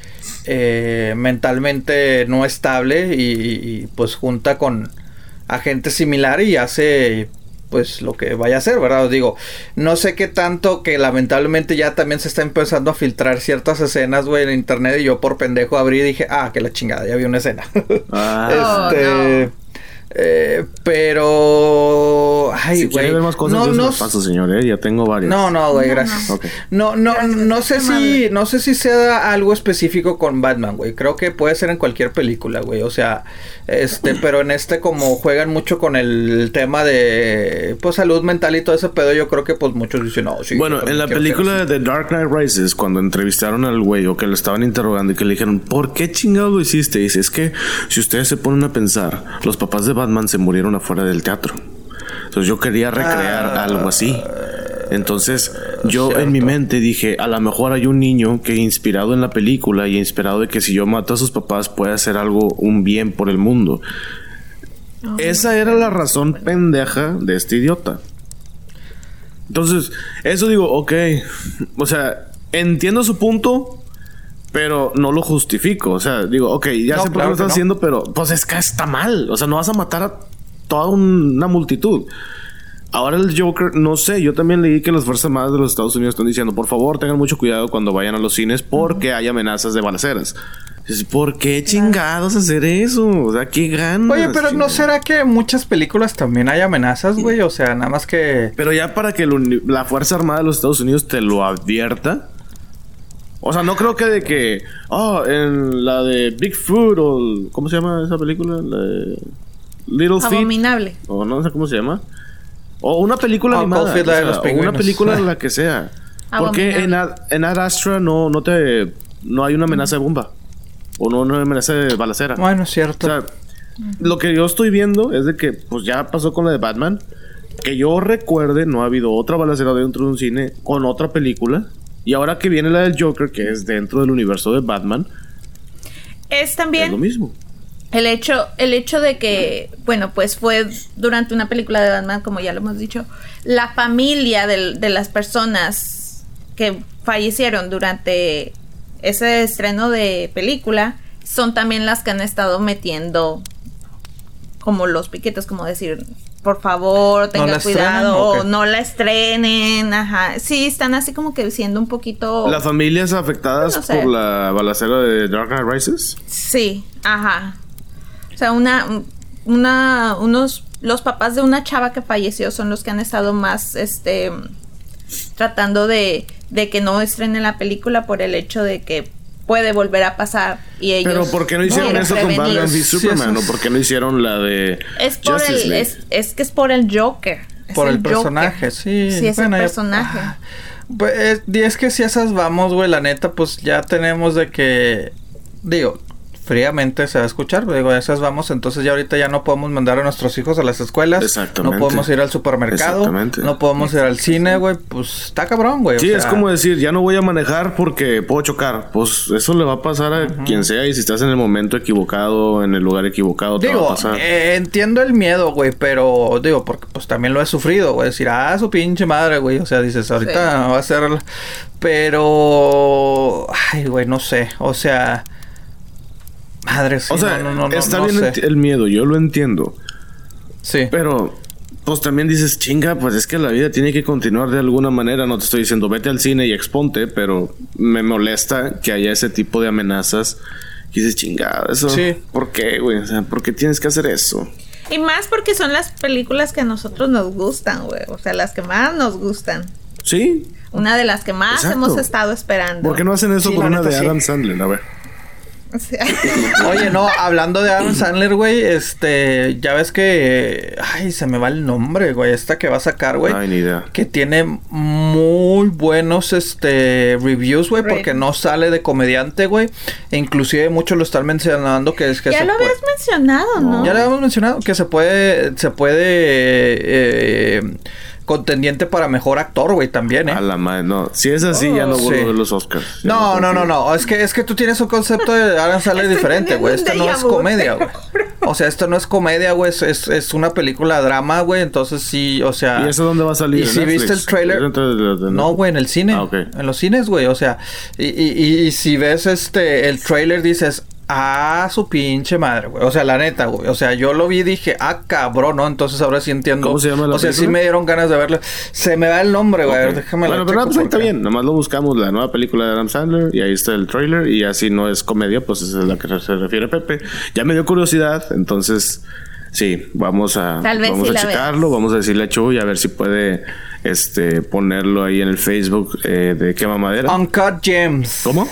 eh, mentalmente no estable y, pues junta con agente similar y hace pues lo que vaya a hacer, ¿verdad? Os digo, no sé qué tanto que lamentablemente ya también se está empezando a filtrar ciertas escenas, güey, en internet y yo por pendejo abrí y dije, ah, que la chingada, ya vi una escena. Ah. este... Eh, pero. Ay, güey. más cosas, no, no, paso, señor, ¿eh? Ya tengo varios. No, no, güey, gracias. No, no, no, sé si. No sé si sea algo específico con Batman, güey. Creo que puede ser en cualquier película, güey. O sea, este, pero en este, como juegan mucho con el tema de. Pues salud mental y todo ese pedo, yo creo que, pues muchos dicen, no, sí. Bueno, en la película de Dark Knight Rises, cuando entrevistaron al güey o que lo estaban interrogando y que le dijeron, ¿por qué chingado lo hiciste? dice, es que si ustedes se ponen a pensar, los papás de Batman se murieron afuera del teatro. Entonces yo quería recrear ah. algo así. Entonces yo en mi mente dije, a lo mejor hay un niño que inspirado en la película y inspirado de que si yo mato a sus papás puede hacer algo, un bien por el mundo. Esa era la razón pendeja de este idiota. Entonces, eso digo, ok, o sea, entiendo su punto, pero no lo justifico. O sea, digo, ok, ya sé por qué lo estás haciendo, pero pues es que está mal. O sea, no vas a matar a toda una multitud. Ahora el Joker, no sé, yo también leí que las Fuerzas Armadas de los Estados Unidos están diciendo, por favor, tengan mucho cuidado cuando vayan a los cines porque hay amenazas de balaceras. ¿Por qué chingados hacer eso? O sea, qué ganas. Oye, pero ¿no será que en muchas películas también hay amenazas, güey? O sea, nada más que... Pero ya para que la Fuerza Armada de los Estados Unidos te lo advierta, o sea, no creo que de que. Oh, en la de Bigfoot o. ¿Cómo se llama esa película? La de. Little Feet. Abominable. O no sé cómo se llama. O una película oh, animada. O, una película en la que sea. Porque en, en Ad Astra no, no te. No hay una amenaza de bomba. O no, no hay amenaza de balacera. Bueno, es cierto. O sea, lo que yo estoy viendo es de que, pues ya pasó con la de Batman. Que yo recuerde, no ha habido otra balacera dentro de un cine con otra película. Y ahora que viene la del Joker, que es dentro del universo de Batman, es también lo mismo. El hecho, el hecho de que, bueno, pues fue durante una película de Batman, como ya lo hemos dicho, la familia de, las personas que fallecieron durante ese estreno de película son también las que han estado metiendo como los piquetes, como decir, por favor, tengan cuidado, no la estrenen, ajá. Sí, están así como que siendo un poquito... ¿Las familias afectadas por la balacera de Dark Knight Rises? Sí, ajá. O sea, una, una, unos, los papás de una chava que falleció son los que han estado más, este, tratando de, de que no estrenen la película por el hecho de que puede volver a pasar y ellos pero ¿por qué no hicieron eso con Batman v Superman o por qué no hicieron la de es por el es, que es por el Joker por el, personaje sí. Sí es el personaje. ah, pues es que si esas vamos güey la neta pues ya tenemos de que digo fríamente se va a escuchar. Digo, esas vamos, entonces ya ahorita ya no podemos mandar a nuestros hijos a las escuelas. Exactamente. No podemos ir al supermercado. Exactamente. No podemos ir al cine, güey. Pues está cabrón, güey. Sí, es como decir, ya no voy a manejar porque puedo chocar. Pues eso le va a pasar a quien sea y si estás en el momento equivocado, en el lugar equivocado, te va a pasar. Eh, entiendo el miedo, güey, pero digo, porque pues también lo he sufrido, güey. Decir, ah, su pinche madre, güey. O sea, dices, ahorita va a ser... Pero... Ay, güey, no sé. O sea... Madre O sea, está bien el miedo, yo lo entiendo. Sí. Pero, pues también dices, chinga, pues es que la vida tiene que continuar de alguna manera. No te estoy diciendo, vete al cine y exponte, pero me molesta que haya ese tipo de amenazas. Y dices, chingada, eso. Sí. ¿Por qué, güey? O sea, ¿por qué tienes que hacer eso? Y más porque son las películas que a nosotros nos gustan, güey. O sea, las que más nos gustan. Sí. Una de las que más hemos estado esperando. ¿Por qué no hacen eso con una de Adam Sandler? A ver. Oye, no, hablando de Adam Sandler, güey, este, ya ves que, ay, se me va el nombre, güey, esta que va a sacar, güey. Ay, ni idea. Que tiene muy buenos, este, reviews, güey, porque no sale de comediante, güey. E inclusive muchos lo están mencionando que es que... Ya lo habías mencionado, ¿no? Ya lo habíamos mencionado, que se puede, se puede, eh, contendiente para mejor actor, güey, también, ¿eh? A la madre, no. Si es así, ya no vuelvo a ver los Oscars. No, no, no, no, Es que, es que tú tienes un concepto de Adam Sandler diferente, güey. Este no es comedia, güey. O sea, esto no es comedia, güey. Es, es, es una película drama, güey. Entonces sí, o sea. ¿Y eso dónde va a salir? Y si viste el trailer. No, güey, en el cine. Ah, En los cines, güey. O sea, y, y, y si ves este el trailer, dices, Ah, su pinche madre, güey. O sea, la neta, güey. O sea, yo lo vi y dije, ah, cabrón, ¿no? Entonces ahora sí entiendo. ¿Cómo se llama la O sea, sí me dieron ganas de verlo. Se me da el nombre, güey. Okay. Déjame Bueno, pero pues está bien. Nomás lo buscamos, la nueva película de Adam Sandler. Y ahí está el trailer. Y así no es comedia, pues esa es la que se refiere Pepe. Ya me dio curiosidad. Entonces, sí, vamos a, vamos a checarlo. Vamos a decirle a Chuy a ver si puede este ponerlo ahí en el Facebook eh, de qué mamadera. Uncut Gems. ¿Cómo?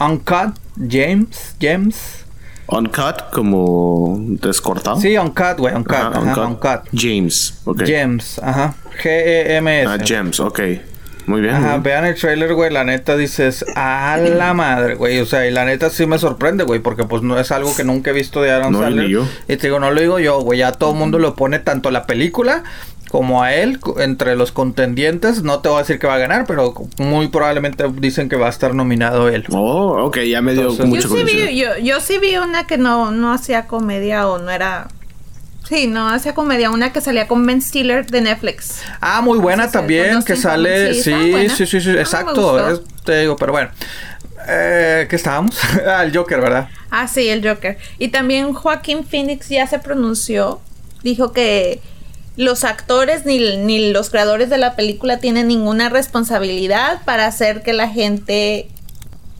Uncut James, James. Uncut como descortado. Sí, uncut, güey, uncut, ajá, uncut. uncut. James, ok. James, ajá. G-E-M-S. Ah, James, ok. Muy bien. Ajá, vean el trailer, güey. La neta dices, a la madre, güey. O sea, y la neta sí me sorprende, güey. Porque pues no es algo que nunca he visto de Adam no, Sandler. Ni yo. Y te digo, no lo digo yo, güey. Ya todo el mundo lo pone tanto la película como a él entre los contendientes. No te voy a decir que va a ganar, pero muy probablemente dicen que va a estar nominado él. Oh, ok, ya me dio Entonces, mucha yo sí, vi, yo, yo, sí vi una que no, no hacía comedia o no era... Sí, no hacía comedia, una que salía con Ben Stiller de Netflix. Ah, muy buena también, que sale... Sí, sí, sí, sí, sí, exacto. No, es, te digo, pero bueno. Eh, ¿Qué estábamos? ah, el Joker, ¿verdad? Ah, sí, el Joker. Y también Joaquín Phoenix ya se pronunció. Dijo que los actores ni, ni, los creadores de la película tienen ninguna responsabilidad para hacer que la gente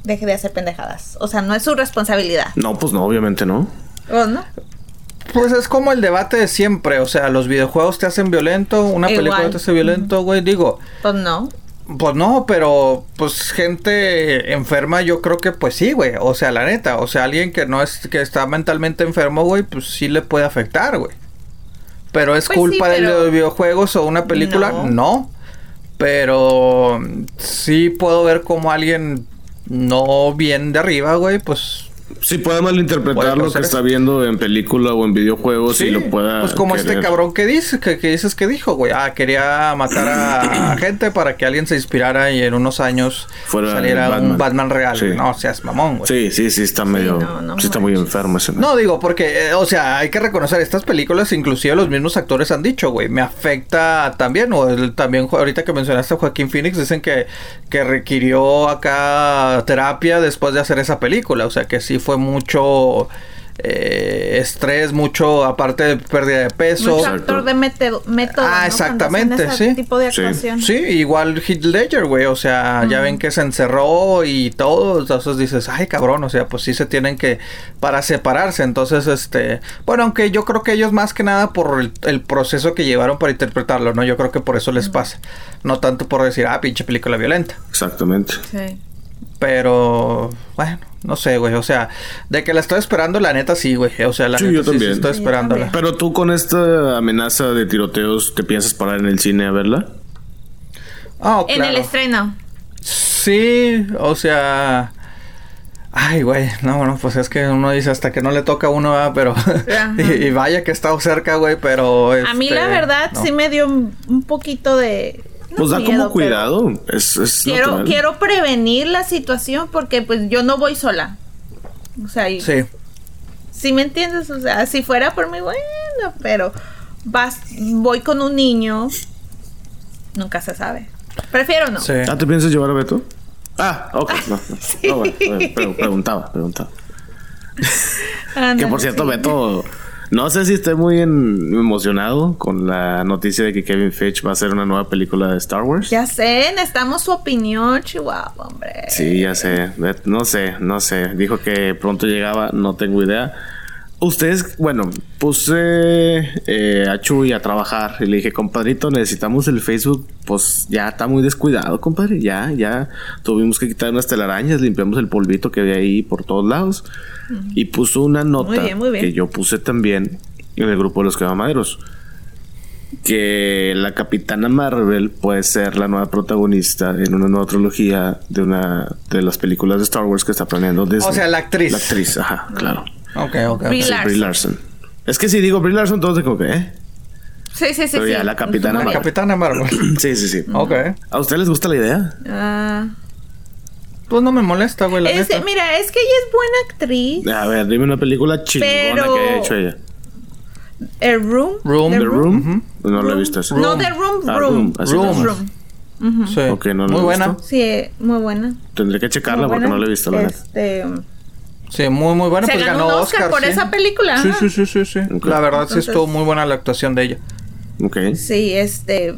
deje de hacer pendejadas. O sea, no es su responsabilidad. No, pues no, obviamente no. ¿O no? Pues es como el debate de siempre. O sea, los videojuegos te hacen violento, una Igual. película te hace violento, güey. Digo. Pues no. Pues no, pero pues gente enferma yo creo que pues sí, güey. O sea, la neta, o sea, alguien que no es que está mentalmente enfermo, güey, pues sí le puede afectar, güey. Pero es pues culpa sí, pero... de los videojuegos o una película, no. no. Pero sí puedo ver como alguien no bien de arriba, güey, pues Sí, puede malinterpretar lo que está viendo en película o en videojuegos sí, y lo pueda. Pues como querer. este cabrón que dice, que, que, dices que dijo, güey. Ah, quería matar a, gente para que alguien se inspirara y en unos años Fuera saliera Batman. un Batman real. Sí. No seas mamón, güey. Sí, sí, sí, está medio. Sí, no, no sí está muy enfermo ese. No, digo, porque, eh, o sea, hay que reconocer, estas películas, inclusive los mismos actores han dicho, güey, me afecta también. O el, también, ahorita que mencionaste a Joaquín Phoenix, dicen que, que requirió acá terapia después de hacer esa película. O sea, que sí fue mucho eh, estrés, mucho aparte de pérdida de peso. Mucho actor de método. método ah, ¿no? exactamente, sí. tipo de actuación. Sí, sí igual Heath Ledger, güey, o sea, uh -huh. ya ven que se encerró y todo, entonces dices, ay, cabrón, o sea, pues sí se tienen que para separarse, entonces este, bueno, aunque yo creo que ellos más que nada por el, el proceso que llevaron para interpretarlo, ¿no? Yo creo que por eso les uh -huh. pasa, no tanto por decir, ah, pinche película violenta. Exactamente. Sí. Pero, bueno, no sé, güey. O sea, de que la estoy esperando, la neta sí, güey. O sea, la sí, neta yo también. sí, estoy esperándola. Pero tú con esta amenaza de tiroteos, ¿te piensas parar en el cine a verla? Oh, claro. En el estreno. Sí, o sea. Ay, güey, no, no, pues es que uno dice hasta que no le toca a uno, ¿verdad? pero. y, y, vaya que he estado cerca, güey, pero. Este, a mí, la este, verdad, no. sí me dio un, poquito de pues da miedo, como cuidado. Es, es quiero, natural. quiero prevenir la situación porque pues yo no voy sola. O sea, y, sí. Si me entiendes, o sea, si fuera por mí, bueno, pero vas, voy con un niño, nunca se sabe. Prefiero no. Sí. ¿Ah, te piensas llevar a Beto? Ah, ok, no, no. sí. no bueno, bueno, preguntaba, preguntaba. Ah, que por cierto, sí. Beto no sé si estoy muy en, emocionado con la noticia de que Kevin Feige va a hacer una nueva película de Star Wars. Ya sé, necesitamos su opinión, Chihuahua, hombre. Sí, ya sé. No sé, no sé. Dijo que pronto llegaba, no tengo idea. Ustedes, bueno, puse eh, a Chuy a trabajar y le dije, compadrito, necesitamos el Facebook. Pues ya está muy descuidado, compadre. Ya, ya tuvimos que quitar unas telarañas, limpiamos el polvito que había ahí por todos lados. Uh -huh. Y puso una nota muy bien, muy bien. que yo puse también en el grupo de los quemamaderos. Que la capitana Marvel puede ser la nueva protagonista en una nueva trilogía de una de las películas de Star Wars que está planeando Disney. O sea, la actriz. La actriz, ajá, claro. Ok, ok. Brie sí, Larson. Brie Larson. Es que si digo Brie Larson, todos de como que, ¿eh? Sí, sí, sí. Pero sí. ya la capitana Marvel. Capitana Marvel. sí, sí, sí. Ok. ¿A ustedes les gusta la idea? Ah. Pues no me molesta, güey, la Es- neta. mira, es que ella es buena actriz. A ver, dime una película chingona Pero- que haya hecho ella. El Room. Room. The ¿The Room? No la he visto esa. No, The Room, Ah, Room. Room, así Room. Room. Sí. Ok, no lo muy buena. visto. Sí, muy buena. Tendré que checarla porque no la he visto, la neta. Sí, muy, muy buena. Se pues ganó ganó un Oscar por sí. esa película, Sí, sí, sí, sí, sí. La verdad Entonces- sí estuvo muy buena la actuación de ella. Ok. sí, este.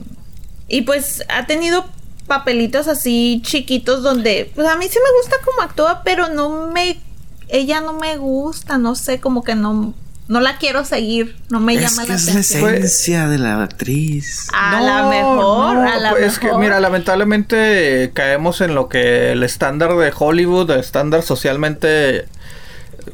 Y pues ha tenido papelitos así chiquitos donde. Pues a mí sí me gusta cómo actúa, pero no me. Ella no me gusta, no sé, como que no. No la quiero seguir, no me Es llama que la es la atención. esencia de la actriz. A No, la mejor, no, a la pues Es que, mejor. mira, lamentablemente caemos en lo que el estándar de Hollywood, el estándar socialmente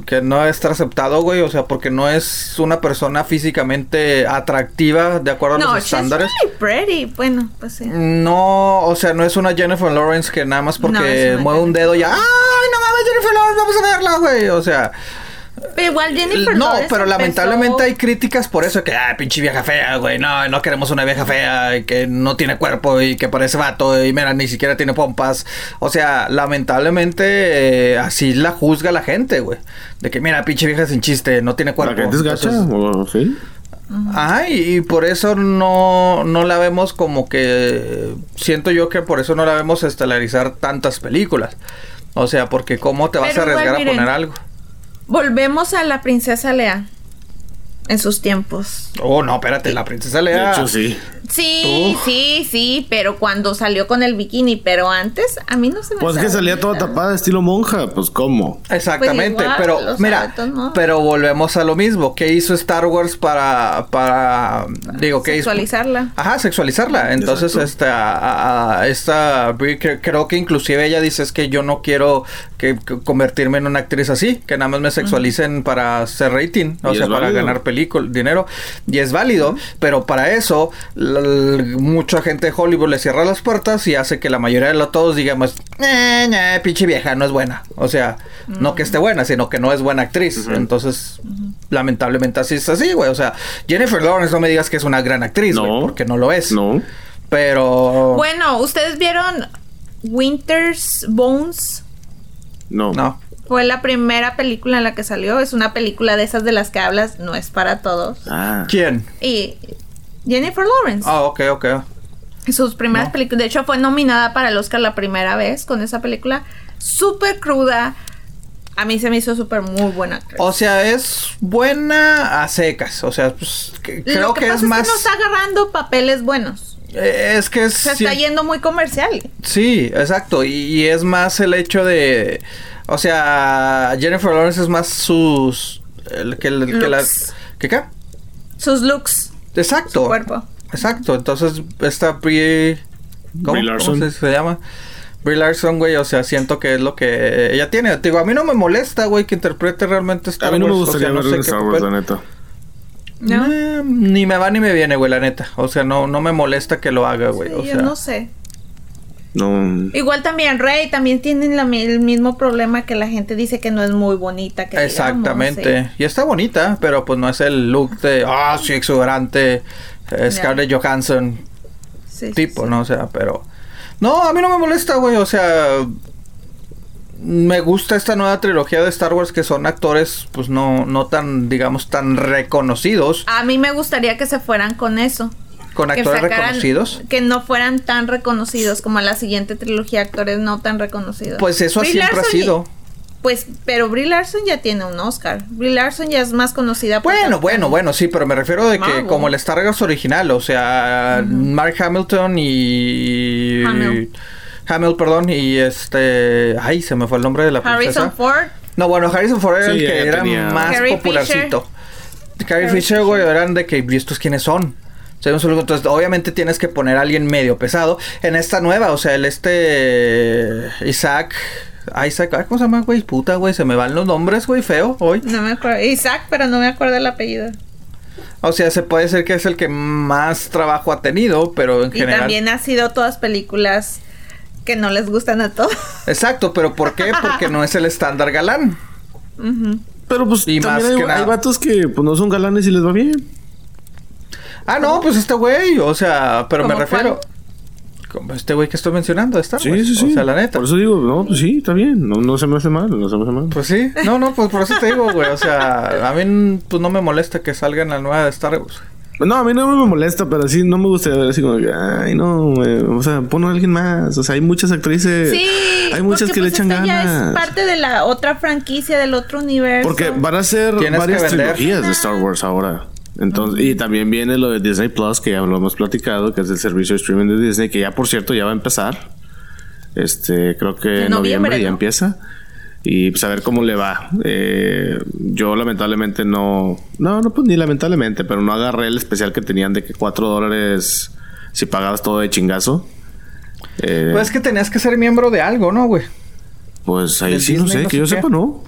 que no está aceptado, güey. O sea, porque no es una persona físicamente atractiva de acuerdo a no, los she's estándares. really pretty. Bueno, pues sí. No, o sea, no es una Jennifer Lawrence que nada más porque es mueve un dedo ya. ¡Ay, no mames, Jennifer Lawrence! Vamos a verla, güey. O sea, Pero igual Jennifer no, Lawrence pero empezó- lamentablemente hay críticas por eso que, ah, pinche vieja fea, güey. No, no queremos una vieja fea y que no tiene cuerpo y que parece vato y mira, ni siquiera tiene pompas. O sea, lamentablemente eh, así la juzga la gente, güey. De que, mira, pinche vieja sin chiste, no tiene cuerpo. ¿La gente es gacha? Entonces, ¿O sí? Ajá, y, y por eso no, no la vemos como que... Siento yo que por eso no la vemos estelarizar tantas películas. O sea, porque cómo te vas Pero a arriesgar igual, a poner algo. Volvemos a la princesa Lea. En sus tiempos. Oh, no, espérate, la princesa De Lea... hecho, sí. Sí, Uf. sí, sí, pero cuando salió con el bikini, pero antes a mí no se me Pues que salía toda tapada, estilo monja. Pues, ¿cómo? Exactamente, Pues igual, pero mira, de pero volvemos a lo mismo. ¿Qué hizo Star Wars para, para, digo, qué hizo? Sexualizarla. Ajá, sexualizarla. Entonces, Exacto. esta, a- a- esta creo que inclusive ella dice es que yo no quiero que, que convertirme en una actriz así, que nada más me sexualicen para hacer rating, o Y sea, para válido. ganar película, dinero. Y es válido, pero para eso mucha gente de Hollywood le cierra las puertas y hace que la mayoría de los todos digamos, eh, eh, pinche vieja, no es buena. O sea, no que esté buena, sino que no es buena actriz. Entonces, lamentablemente así es así, güey. O sea, Jennifer Lawrence no me digas que es una gran actriz, güey, No. porque no lo es. No. Pero... Bueno, ¿ustedes vieron Winter's Bones? No. No. Fue la primera película en la que salió. Es una película de esas de las que hablas, no es para todos. Ah. ¿Quién? Y Jennifer Lawrence. Ah, ok, ok. Sus primeras No. películas. De hecho, fue nominada para el Oscar la primera vez con esa película. Súper cruda. A mí se me hizo súper muy buena. actriz. O sea, es buena a secas. O sea, pues, que- creo Lo que, que, pasa es es más... que no está agarrando papeles buenos. eh, Es que es... Se está yendo muy comercial. Sí, exacto. Y, y es más el hecho de. O sea, Jennifer Lawrence es más sus. El, que, el- que la. ¿Qué qué? Sus looks, Exacto. su cuerpo. Exacto. Entonces, esta Brie. ¿Cómo, Brie ¿Cómo Larson. se, se llama? Brie Larson, güey. O sea, siento que es lo que ella tiene. Te digo, a mí no me molesta, güey, que interprete realmente Star A mí no me Wars, o gustaría sea, no ver sé Star Wars, la neta. ¿No? Eh, ni me va ni me viene, güey, la neta. O sea, no, no me molesta que lo haga, güey. Sí, o yo no sé. No. Igual también Rey también tienen la el mismo problema que la gente dice que no es muy bonita. Que digamos, Exactamente. sí. Y está bonita, pero pues no es el look de, ah, sí, exuberante, eh, Scarlett Johansson Sí, sí, tipo, sí. ¿no? O sea, pero... No, a mí no me molesta, güey, o sea... Me gusta esta nueva trilogía de Star Wars que son actores, pues no, no tan, digamos, tan reconocidos. A mí me gustaría que se fueran con eso. Con Que actores sacaran- reconocidos. Que no fueran tan reconocidos como la siguiente trilogía, actores no tan reconocidos. Pues eso Brie siempre ha sido. y- Pues, pero Brie Larson ya tiene un Oscar. Brie Larson ya es más conocida por Bueno, bueno, bueno, sí, pero me refiero de que como el Star Wars original, o sea, Mark Hamilton y... Hamill. Hamill, perdón, y este... Ay, se me fue el nombre de la princesa. Harrison Ford. No, bueno, Harrison Ford era Sí, el que era tenía- más popularcito. Carrie Carrie Fisher, güey, eran de que, ¿y estos quiénes son? Entonces, obviamente tienes que poner a alguien medio pesado. En esta nueva, o sea, el este... Isaac... Isaac, ay, ¿cómo se llama, güey? Puta, güey, se me van los nombres, güey, feo, hoy. No me acuerdo. Isaac, pero no me acuerdo el apellido. O sea, se puede decir que es el que más trabajo ha tenido, pero en Y general... también ha sido todas películas que no les gustan a todos. Exacto, pero ¿por qué? Porque no es el estándar galán. Pero pues Y más también que hay, nada- hay vatos que pues, no son galanes y les va bien. Ah, no, pues este güey, o sea, pero me ¿Cómo refiero... como este güey que estoy mencionando, está. Sí, sí, sí. O sea, la neta. Por eso digo, no, pues sí, está bien. No, no se me hace mal, no se me hace mal. Pues sí, no, no, pues por eso te digo, güey. O sea, a mí pues no me molesta que salga en la nueva de Star Wars. No, a mí no me molesta, pero sí no me gustaría ver así como que, ay, no, güey, o sea, pon a alguien más. O sea, hay muchas actrices. Sí, hay muchas porque, que le pues, echan esta ya ganas. es parte de la otra franquicia del otro universo. Porque van a ser varias trilogías de Star Wars ahora. Entonces, y también viene lo de Disney Plus, que ya lo hemos platicado, que es el servicio de streaming de Disney, que ya por cierto ya va a empezar. Este, creo que en noviembre, noviembre, ya ¿no? empieza. Y pues a ver cómo le va. Eh, yo lamentablemente no. No, no, pues ni lamentablemente, pero no agarré el especial que tenían de que 4 dólares si pagabas todo de chingazo. Eh, Pues es que tenías que ser miembro de algo, ¿no, güey? pues ahí sí, no sé, no que yo qué. sepa, no.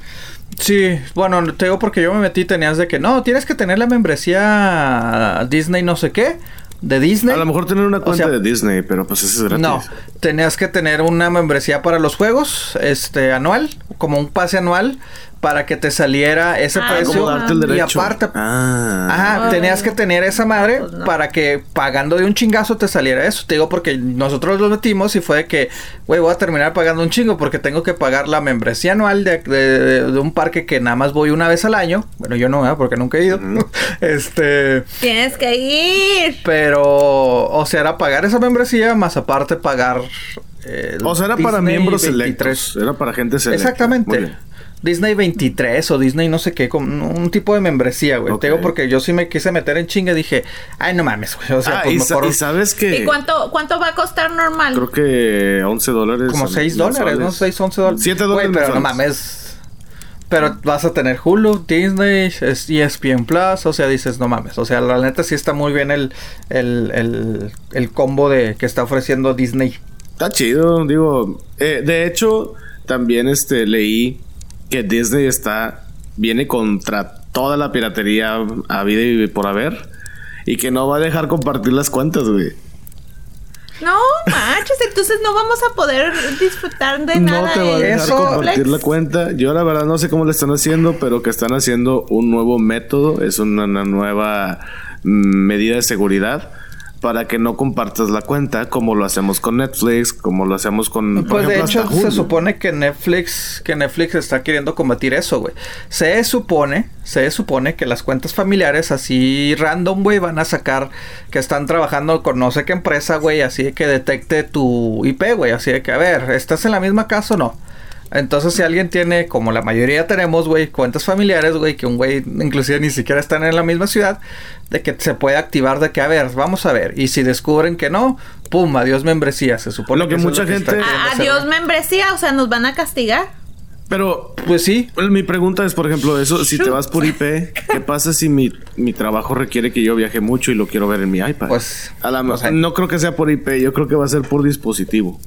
Sí, bueno, te digo porque yo me metí, tenías de que no, tienes que tener la membresía Disney no sé qué, de Disney. A lo mejor tener una O cuenta sea, de Disney, pero pues eso es gratis. No, tenías que tener una membresía para los juegos, este, anual, como un pase anual, para que te saliera ese Ah, precio. ¿Cómo darte el Y aparte, Ah. Ajá, tenías que tener esa madre pues no. para que pagando de un chingazo te saliera eso. Te digo porque nosotros lo metimos y fue de que, güey, voy a terminar pagando un chingo porque tengo que pagar la membresía anual de, de- de un parque que nada más voy una vez al año. Bueno, yo no, ¿verdad? porque nunca he ido. este, Tienes que ir. pero, o sea, era pagar esa membresía más aparte pagar. eh, O sea, era para miembros 23. selectos. Era para gente selecta. Muy Exactamente. Disney 23 o Disney no sé qué, como un tipo de membresía, güey. Ok. Te digo porque yo sí me quise meter en chinga y dije, ay, no mames, güey. O sea, ah, pues y, mejor y sabes que. ¿Y cuánto, cuánto va a costar normal? Creo que 11 dólares. como 6 dólares, ¿no? 6, 11 dólares. 7 dólares. Güey, pero no mames. Pero vas a tener Hulu, Disney, es- E ESPN Plus, o sea, dices, no mames. O sea, la neta sí está muy bien el, el, el, el combo de que está ofreciendo Disney. Está chido, digo. eh, de hecho, también este leí que Disney está. Viene contra toda la piratería a vida y por haber. Y que no va a dejar compartir las cuentas, güey. No manches, entonces no vamos a poder disfrutar de No nada te va a de dejar Eso- compartir la cuenta. Yo la verdad no sé cómo le están haciendo, pero que están haciendo un nuevo método, es una, una nueva mm, medida de seguridad para que no compartas la cuenta como lo hacemos con Netflix, como lo hacemos con por Pues de hecho hasta se supone que Netflix, que Netflix está queriendo combatir eso, güey. Se supone, se supone que las cuentas familiares así random, güey, van a sacar que están trabajando con no sé qué empresa, güey, así de que detecte tu IP, güey, así de que a ver, ¿estás en la misma casa o no? Entonces, si alguien tiene, como la mayoría tenemos, güey, cuentas familiares, güey, que un güey inclusive ni siquiera están en la misma ciudad, de que se puede activar de que, a ver, vamos a ver. Y si descubren que no, pum, adiós membresía. Se supone Lo que es mucha está gente- queriendo A- hacer, Adiós membresía, o sea, nos van a castigar. Pero Pues sí. Mi pregunta es, por ejemplo, eso, si te vas por IP, ¿qué pasa si mi, mi trabajo requiere que yo viaje mucho y lo quiero ver en mi iPad? Pues, a la o no, sea- no creo que sea por IP, yo creo que va a ser por dispositivo.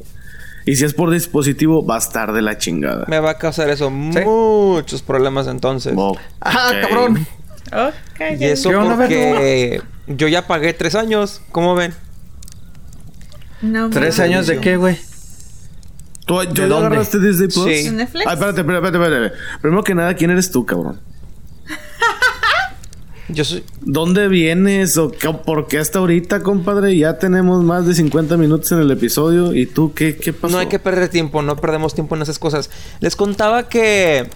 Y si es por dispositivo, va a estar de la chingada. Me va a causar eso muchos problemas entonces. Ok. ¡Ah, cabrón! Y eso ¿Qué onda, porque yo ya pagué tres años. ¿Cómo ven? No, ¿Tres años de qué, güey? ¿Tú, ¿tú ¿De dónde? agarraste Disney Plus? Sí. ¿De Netflix? Ay, espérate, espérate, espérate, espérate. Primero que nada, ¿quién eres tú, cabrón? Yo soy... ¿Dónde vienes o qué- por qué hasta ahorita, compadre? Ya tenemos más de 50 minutos en el episodio. ¿Y tú qué, qué pasó? No hay que perder tiempo, no perdemos tiempo en esas cosas. Les contaba que...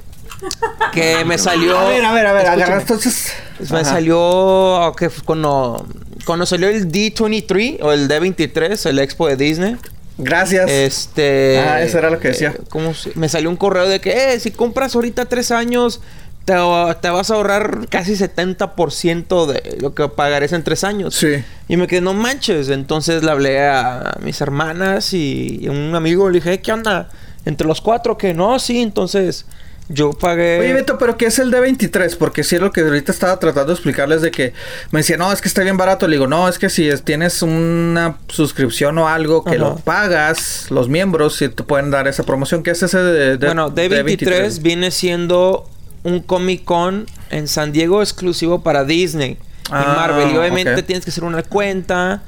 Que me salió... A ver, a ver, a ver, Escúchame. agarra entonces. Me Ajá. salió que cuando cuando salió el D23 o el D23, el expo de Disney. Gracias. Este Ah, eso era lo que decía. eh, ¿cómo se- me salió un correo de que eh, si compras ahorita tres años te, te vas a ahorrar casi 70% de lo que pagarás en tres años. Sí. Y me quedé, no manches. Entonces le hablé a mis hermanas y, y a un amigo le dije, ¿qué onda? Entre los cuatro, que no, sí, entonces yo pagué. Oye, Beto, pero ¿qué es el D23? Porque si es lo que ahorita estaba tratando de explicarles de que me decía, no, es que está bien barato. Le digo, no, es que si es- tienes una suscripción o algo que Ajá. lo pagas, los miembros sí te pueden dar esa promoción. ¿Qué es ese de, de- bueno, D23 viene siendo un Comic Con en San Diego exclusivo para Disney Ah, y Marvel. Y obviamente tienes que hacer una cuenta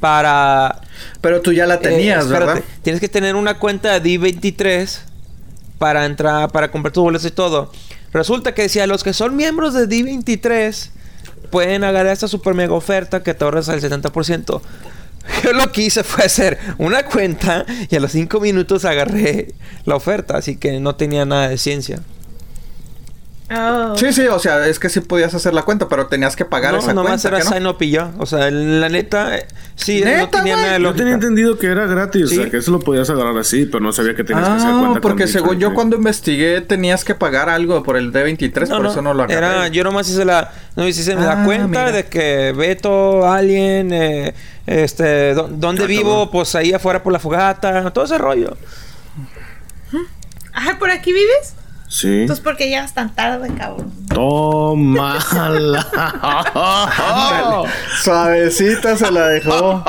para. Pero tú ya la eh, tenías, espérate, ¿verdad? Tienes que tener una cuenta de D23 para entrar, para comprar tus boletos y todo. Resulta que decía, los que son miembros de D23 pueden agarrar esta super mega oferta que te ahorras el 70%. Yo lo que hice fue hacer una cuenta y a los cinco minutos agarré la oferta, así que no tenía nada de ciencia. Oh. Sí, sí, o sea, es que sí podías hacer la cuenta, pero tenías que pagar no, esa nomás cuenta. era ¿que no? sign up y ya. O sea, la neta, sí, no ¿Neta, tenía güey? nada de Yo tenía lógica. entendido que era gratis, Sí. o sea, que eso lo podías agarrar así, pero no sabía que tenías que hacer Ah, cuenta. con porque según yo cuando investigué tenías que pagar algo por el D23, No, por no, eso no lo agarré. Era, yo nomás hice la, no hice Ah, la cuenta mira. de que Beto, Alien, eh, este, dó- dónde Ah, vivo, pues ahí afuera por la fogata, todo ese rollo. Ay, ¿por aquí vives? Sí. Entonces, ¿por qué llegas tan tarde, cabrón? Tómala. Suavecita se la dejó.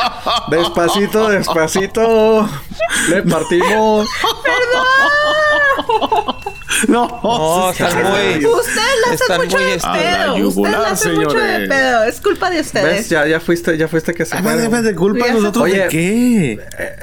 Despacito, despacito. Le partimos. no, No, están está- muy- Ustedes la Están hacen mucho muy de pedo. Ustedes la hacen mucho de pedo. Es culpa de ¿Ves? ustedes. Ya, ya fuiste, ya fuiste que se Ah, fue. culpa de se- nosotros Oye, de qué. Eh,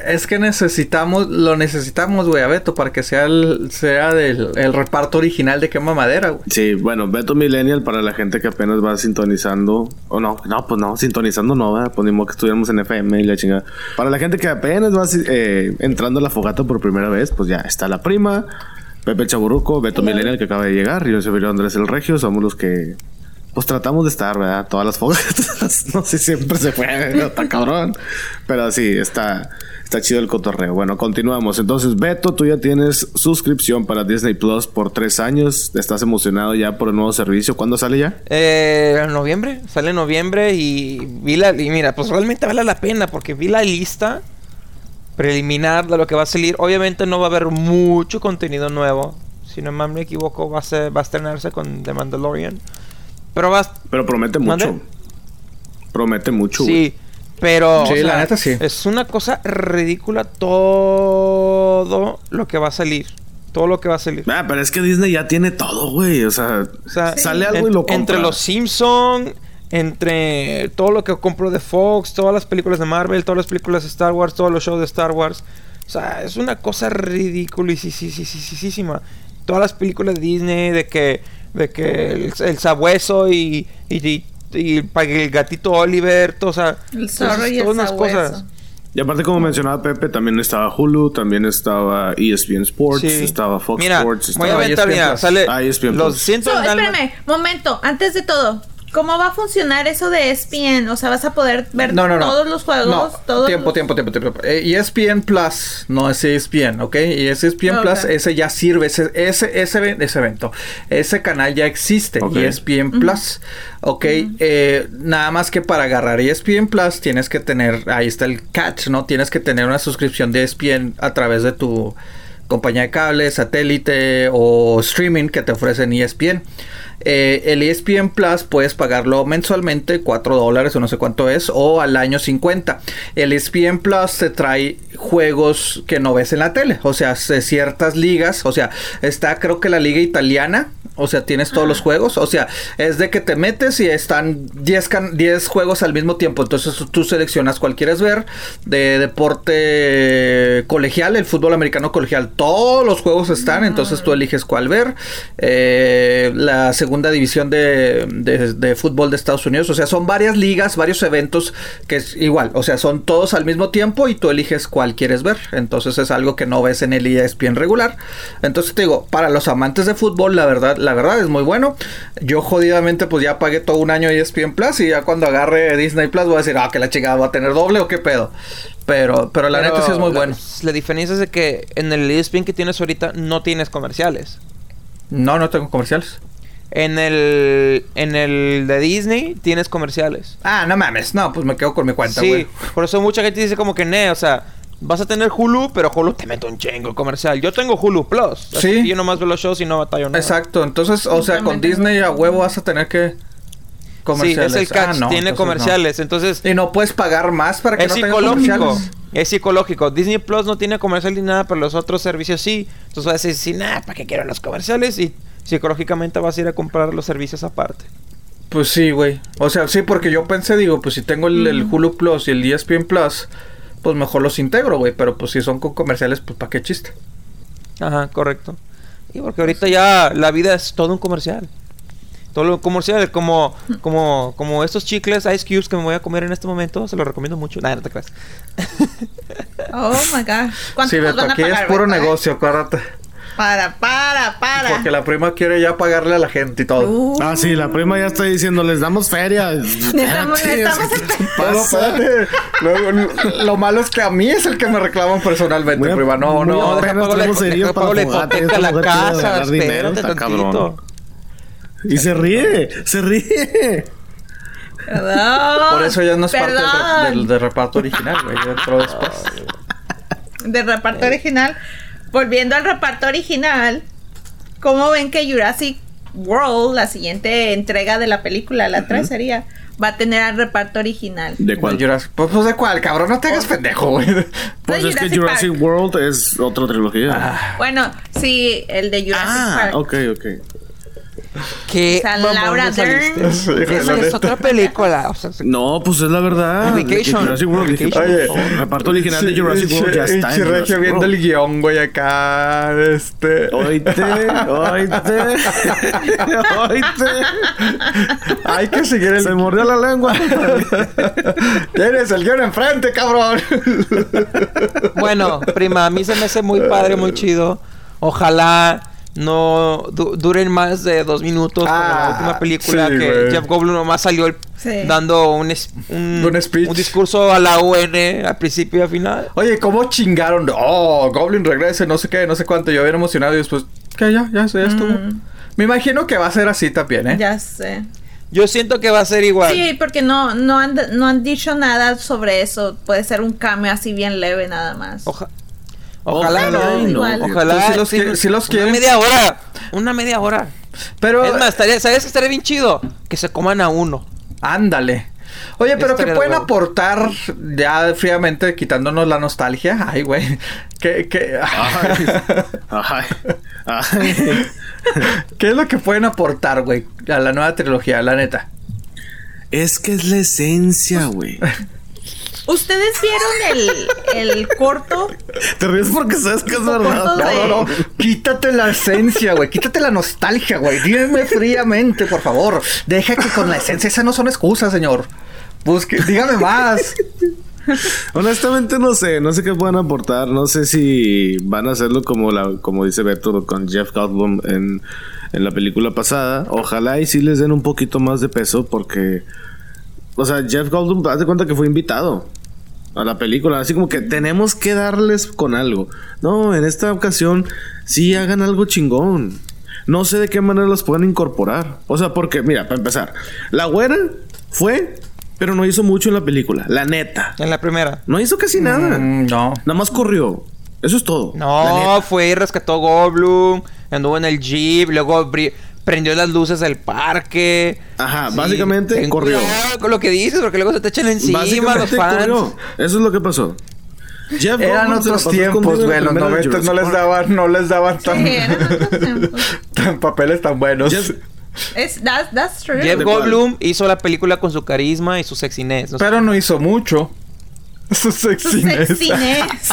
Es que necesitamos, lo necesitamos, güey, a Beto, para que sea el, sea del el reparto original de quema madera, güey. Sí, bueno, Beto Millennial para la gente que apenas va sintonizando. O no, no, pues no, sintonizando no, ¿verdad? Pues ni modo que estuviéramos en FM y la chingada. Para la gente que apenas va eh, entrando a la fogata por primera vez, pues ya está la prima, Pepe Chaburruco, Beto Millennial que acaba de llegar, yo soy Andrés el Regio, somos los que. Pues tratamos de estar, ¿verdad? Todas las fogatas. no sé, siempre se puede, ¿no? está cabrón. Pero sí, está, está chido el cotorreo. Bueno, continuamos. Entonces, Beto, tú ya tienes suscripción para Disney Plus por tres años. ¿Estás emocionado ya por el nuevo servicio? ¿Cuándo sale ya? Eh, en noviembre, sale en noviembre y vi la, y mira, pues realmente vale la pena porque vi la lista preliminar de lo que va a salir. Obviamente no va a haber mucho contenido nuevo. Si no mal me equivoco, va a, ser, va a estrenarse con The Mandalorian. Pero va a... Pero promete mucho. ¿Mande? Promete mucho. Sí, pero... Sí, o la sea, neta sí. Es una cosa ridícula todo lo que va a salir. Todo lo que va a salir. Ah, pero es que Disney ya tiene todo, güey. O sea, O sea, sale algo en- y lo compra. Entre los Simpson, entre todo lo que compro de Fox, todas las películas de Marvel, todas las películas de Star Wars, todos los shows de Star Wars. O sea, es una cosa ridiculísima. Todas las películas de Disney, de que, de que el, el sabueso y, y, y- y el gatito Oliver, todo, o sea, El zorro y el todas unas cosas. Y aparte, como mencionaba Pepe, también estaba Hulu, también estaba E ESPN Sports, Sí. estaba Fox Mira, Sports. voy a estaba- aventar, ESPN mira, Plus. sale Ah, ESPN los Plus. cientos So, de alma- espérame, momento, antes de todo, ¿cómo va a funcionar eso de ESPN? O sea, vas a poder ver No, no, no. todos los juegos, No, todos tiempo, los- tiempo, tiempo, tiempo. Eh, ESPN Plus no es ESPN, ¿ok? Y ese ESPN. Plus, ese ya sirve, ese, ese, ese, eve- ese evento, ese canal ya existe, E Ok. ESPN Plus, ¿ok? Eh, nada más que para agarrar ESPN Plus tienes que tener, ahí está el catch, ¿no? Tienes que tener una suscripción de ESPN a través de tu compañía de cable, satélite o streaming que te ofrecen ESPN. Eh, el ESPN Plus puedes pagarlo mensualmente, 4 dólares o no sé cuánto es, o al año 50. El ESPN Plus te trae juegos que no ves en la tele, o sea, ciertas ligas, o sea, está creo que la liga italiana, o sea, tienes todos los juegos, o sea, es de que te metes y están 10, can- 10 juegos al mismo tiempo, entonces tú- seleccionas cuál quieres ver, de deporte colegial, el fútbol americano colegial, todos los juegos están, entonces tú eliges cuál ver, Eh, la segunda división de, de- de fútbol de Estados Unidos, o sea, son varias ligas, varios eventos que es igual, o sea, son todos al mismo tiempo y tú eliges cuál quieres ver, entonces es algo que no ves en el ESPN regular, entonces te digo, para los amantes de fútbol, la verdad, la verdad es muy bueno, yo jodidamente pues ya pagué todo un año ESPN Plus y ya cuando agarre Disney Plus voy a decir, ah, que la chingada va a tener doble o qué pedo, pero, pero la Pero neta sí es muy la- bueno. La diferencia es de que en el ESPN que tienes ahorita no tienes comerciales. No, no tengo comerciales. En el en el de Disney tienes comerciales. Ah, no mames, no, pues me quedo con mi cuenta, sí, güey. por eso mucha gente dice como que ne, o sea, vas a tener Hulu, pero Hulu te mete un chingo comercial. Yo tengo Hulu Plus. así Sí. que yo nomás veo los shows y no batallo nada. Exacto, entonces, o sea, con. Disney a huevo vas a tener que Sí, comerciales. es el catch, Ah, no, tiene entonces comerciales. Entonces. Y no puedes pagar más para que es no tenga psicológico. comerciales. Es psicológico. Disney Plus no tiene comercial ni nada, pero los otros servicios sí. Entonces vas a decir, sí, nada, ¿para qué quiero los comerciales? Y psicológicamente vas a ir a comprar los servicios aparte. Pues sí, güey. O sea, sí, porque yo pensé, digo, pues si tengo el, el Hulu Plus y el ESPN Plus, pues mejor los integro, güey. Pero pues si son con comerciales, pues para qué chiste. Ajá, correcto. Y porque ahorita ya la vida es todo un comercial. Todo lo comercial, como, como, como estos chicles Ice Cubes que me voy a comer en este momento, se los recomiendo mucho. Nada, no te creas. Oh my god. ¿Cuánto Sí, Beto, van a aquí es puro Beto, eh? negocio, acuérdate. Para, para, para. Porque la prima quiere ya pagarle a la gente y todo. Uh, Ah, sí, la prima ya está diciendo, les damos feria. Necesitamos- Espérate, necesitamos o sea, ¿qué te No, no, pasa? espérate. Lo, lo malo es que a mí es el que me reclaman personalmente, Muy prima. No, no. deja pago la, hipoteca casa, espérate tantito. Y se ríe, se ríe. Perdón. Por eso ya no es parte del, del- del reparto original, güey. ya entró después. Del reparto original. Volviendo al reparto original, ¿cómo ven que Jurassic World, la siguiente entrega de la película, la 3 sería, va a tener al reparto original? ¿De cuál? De Jurassic- Pues, pues, de cuál, cabrón, no te hagas pendejo, güey. Pues es que Jurassic Jurassic Park. World es otra trilogía. Ah, Bueno, sí, el de Jurassic Ah, Park. ok, ok. Sea, mamón Laura? Dern. Esa es otra película. O sea, No, pues es la verdad. Vacation. Jurassic World. Oye. oh, el reparto original de Jurassic World ya y está. Chirregio Jurassic viendo el guion, güey, acá, este... Oíte, oíte, oíte. Hay que seguir el... Se mordió la lengua. Tienes el guion enfrente, cabrón. Bueno, prima, a mí se me hace muy padre, muy chido. Ojalá no du- duren más de dos minutos como Ah, la última película sí, que. Jeff Goldblum nomás salió el- Sí. dando un, es- un, Un speech. un discurso a la UN al principio y al final. Oye, ¿cómo chingaron? Oh, Goblin regrese, no sé qué, no sé cuánto. Yo bien emocionado y después... ¿Qué? Ya, ya, ya estuvo. Me imagino que va a ser así también, ¿eh? Ya sé. Yo siento que va a ser igual. Sí, porque no, no, han, no han dicho nada sobre eso. Puede ser un cambio así bien leve nada más. Oja- Ojalá Ojalá no. Igual. Ojalá. Si los si los una media hora. Una media hora. Pero... Es más, estaría, ¿sabes qué estaría bien chido? Que se coman a uno. Ándale. Oye, pero ¿qué pueden aportar ya fríamente quitándonos la nostalgia? Ay, güey. ¿Qué, qué, Ay, ay. ¿Qué es lo que pueden aportar, güey, a la nueva trilogía, la neta? Es que es la esencia, güey. ¿Ustedes vieron el, el corto? Te ríes porque sabes que es verdad. de- No, no, no. Quítate la esencia, güey. Quítate la nostalgia, güey. Dime fríamente, por favor. Deja que con la esencia, esas no son excusas, señor. Busque, dígame más. Honestamente no sé, no sé qué pueden aportar, no sé si van a hacerlo como la, como dice Beto con Jeff Goldblum en, en la película pasada. Ojalá y sí les den un poquito más de peso porque, o sea, Jeff Goldblum, haz de cuenta que fue invitado a la película, así como que tenemos que darles con algo. No, en esta ocasión sí hagan algo chingón. No sé de qué manera los pueden incorporar. O sea, porque, mira, para empezar, la güera fue, pero no hizo mucho en la película, la neta. En la primera. No hizo casi nada. Mm, no. Nada más corrió. Eso es todo. No, fue y rescató Goldblum, anduvo en el jeep, luego prendió las luces del parque. Ajá, básicamente ten corrió. con lo que dices, porque luego se te echan encima los Básicamente fans. corrió. Eso es lo que pasó. Jeff Eran otros tiempos, güey. Los la primera de noventas no Jurassic les daban, no les daban tan, Sí, eran otros tiempos. tan papeles tan buenos. Jeff- that's, that's true. Jeff. Goldblum hizo la película con su carisma y su sexiness. ¿no? Pero no hizo mucho. Su Su sexiness. sexiness.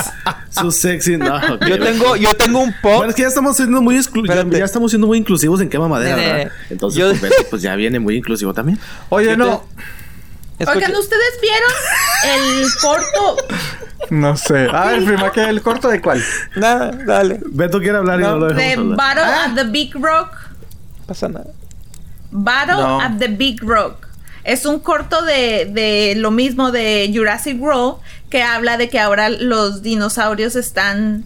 Su sexy. No, ok, yo tengo, yo tengo un pop. Bueno, es que ya estamos siendo muy ya, ya estamos siendo muy inclusivos en quema madera, ¿verdad? Entonces, yo- pues, Beto, pues ya viene muy inclusivo también. Oye, Yo no. Escucha- Oigan, ¿ustedes vieron el corto? No sé. A ver, prima, ¿qué? ¿El corto de cuál? Nada, dale. Beto quiere hablar y No, no lo De dejamos hablar. Battle Ah. at the Big Rock. pasa nada. Battle No. at the Big Rock. Es un corto de, de lo mismo de Jurassic World que habla de que ahora los dinosaurios están,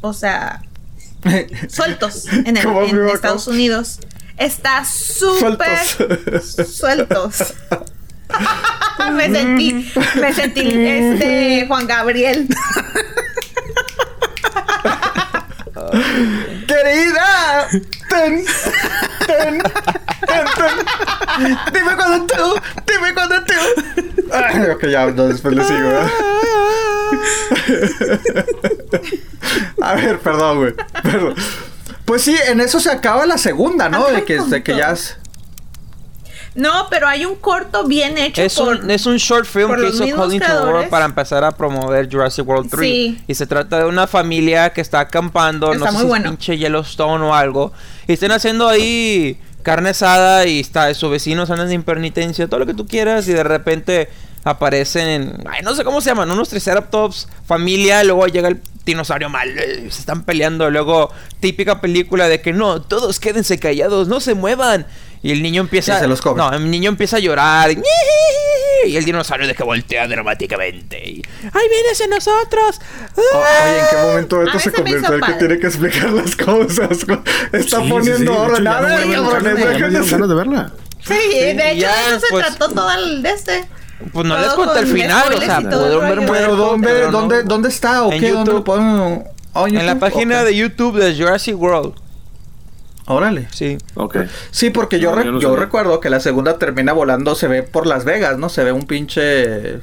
o sea, sueltos en, el- ¿Cómo, en prima, Estados? Unidos. Está súper Sueltos. sueltos. me sentí, me sentí este Juan Gabriel. Querida, ten, ten, ten, ten. Dime cuando tú, dime cuando tú. Ay, ok, ya, no, después le sigo. A ver, perdón, güey. Perdón. Pues sí, en eso se acaba la segunda, ¿no? De que, de que ya. No, pero hay un corto bien hecho Es por un, es un short film que hizo Colin. Trevorrow para empezar a promover Jurassic World 3. Sí. Y se trata de una familia que está acampando, Está no sé si es bueno. pinche Yellowstone o algo. Y están haciendo ahí carne asada y está, sus vecinos andan de impermitencia, todo lo que tú quieras y de repente aparecen en, ay, no sé cómo se llaman, unos triceratops, familia, luego llega el dinosaurio mal, se están peleando, luego típica película de que no, todos quédense callados, no se muevan. Y el niño empieza. Y se los come. No, el niño empieza a llorar. Y el dinosaurio de que voltea dramáticamente. Y, ¡Ay, viene hacia nosotros! Oh, oye, ¿en qué momento esto A se convirtió en que padre. tiene que explicar las cosas? Está Sí, poniendo sí, de orden. A ver, ganas de verla. Sí, de hecho, ya, de eso pues- se trató todo el de este. Pues no Todo les conté el final, o sea, pudieron el ver. Pero ¿dónde, pero no. dónde, ¿dónde está o En qué? ¿Dónde lo YouTube. podemos...? Oh, En la YouTube, página ok. de YouTube de Jurassic World. Órale. Sí. Ok. Sí, porque yo, No, re- yo no recuerdo que la segunda termina volando, se ve por Las Vegas, ¿no? Se ve un pinche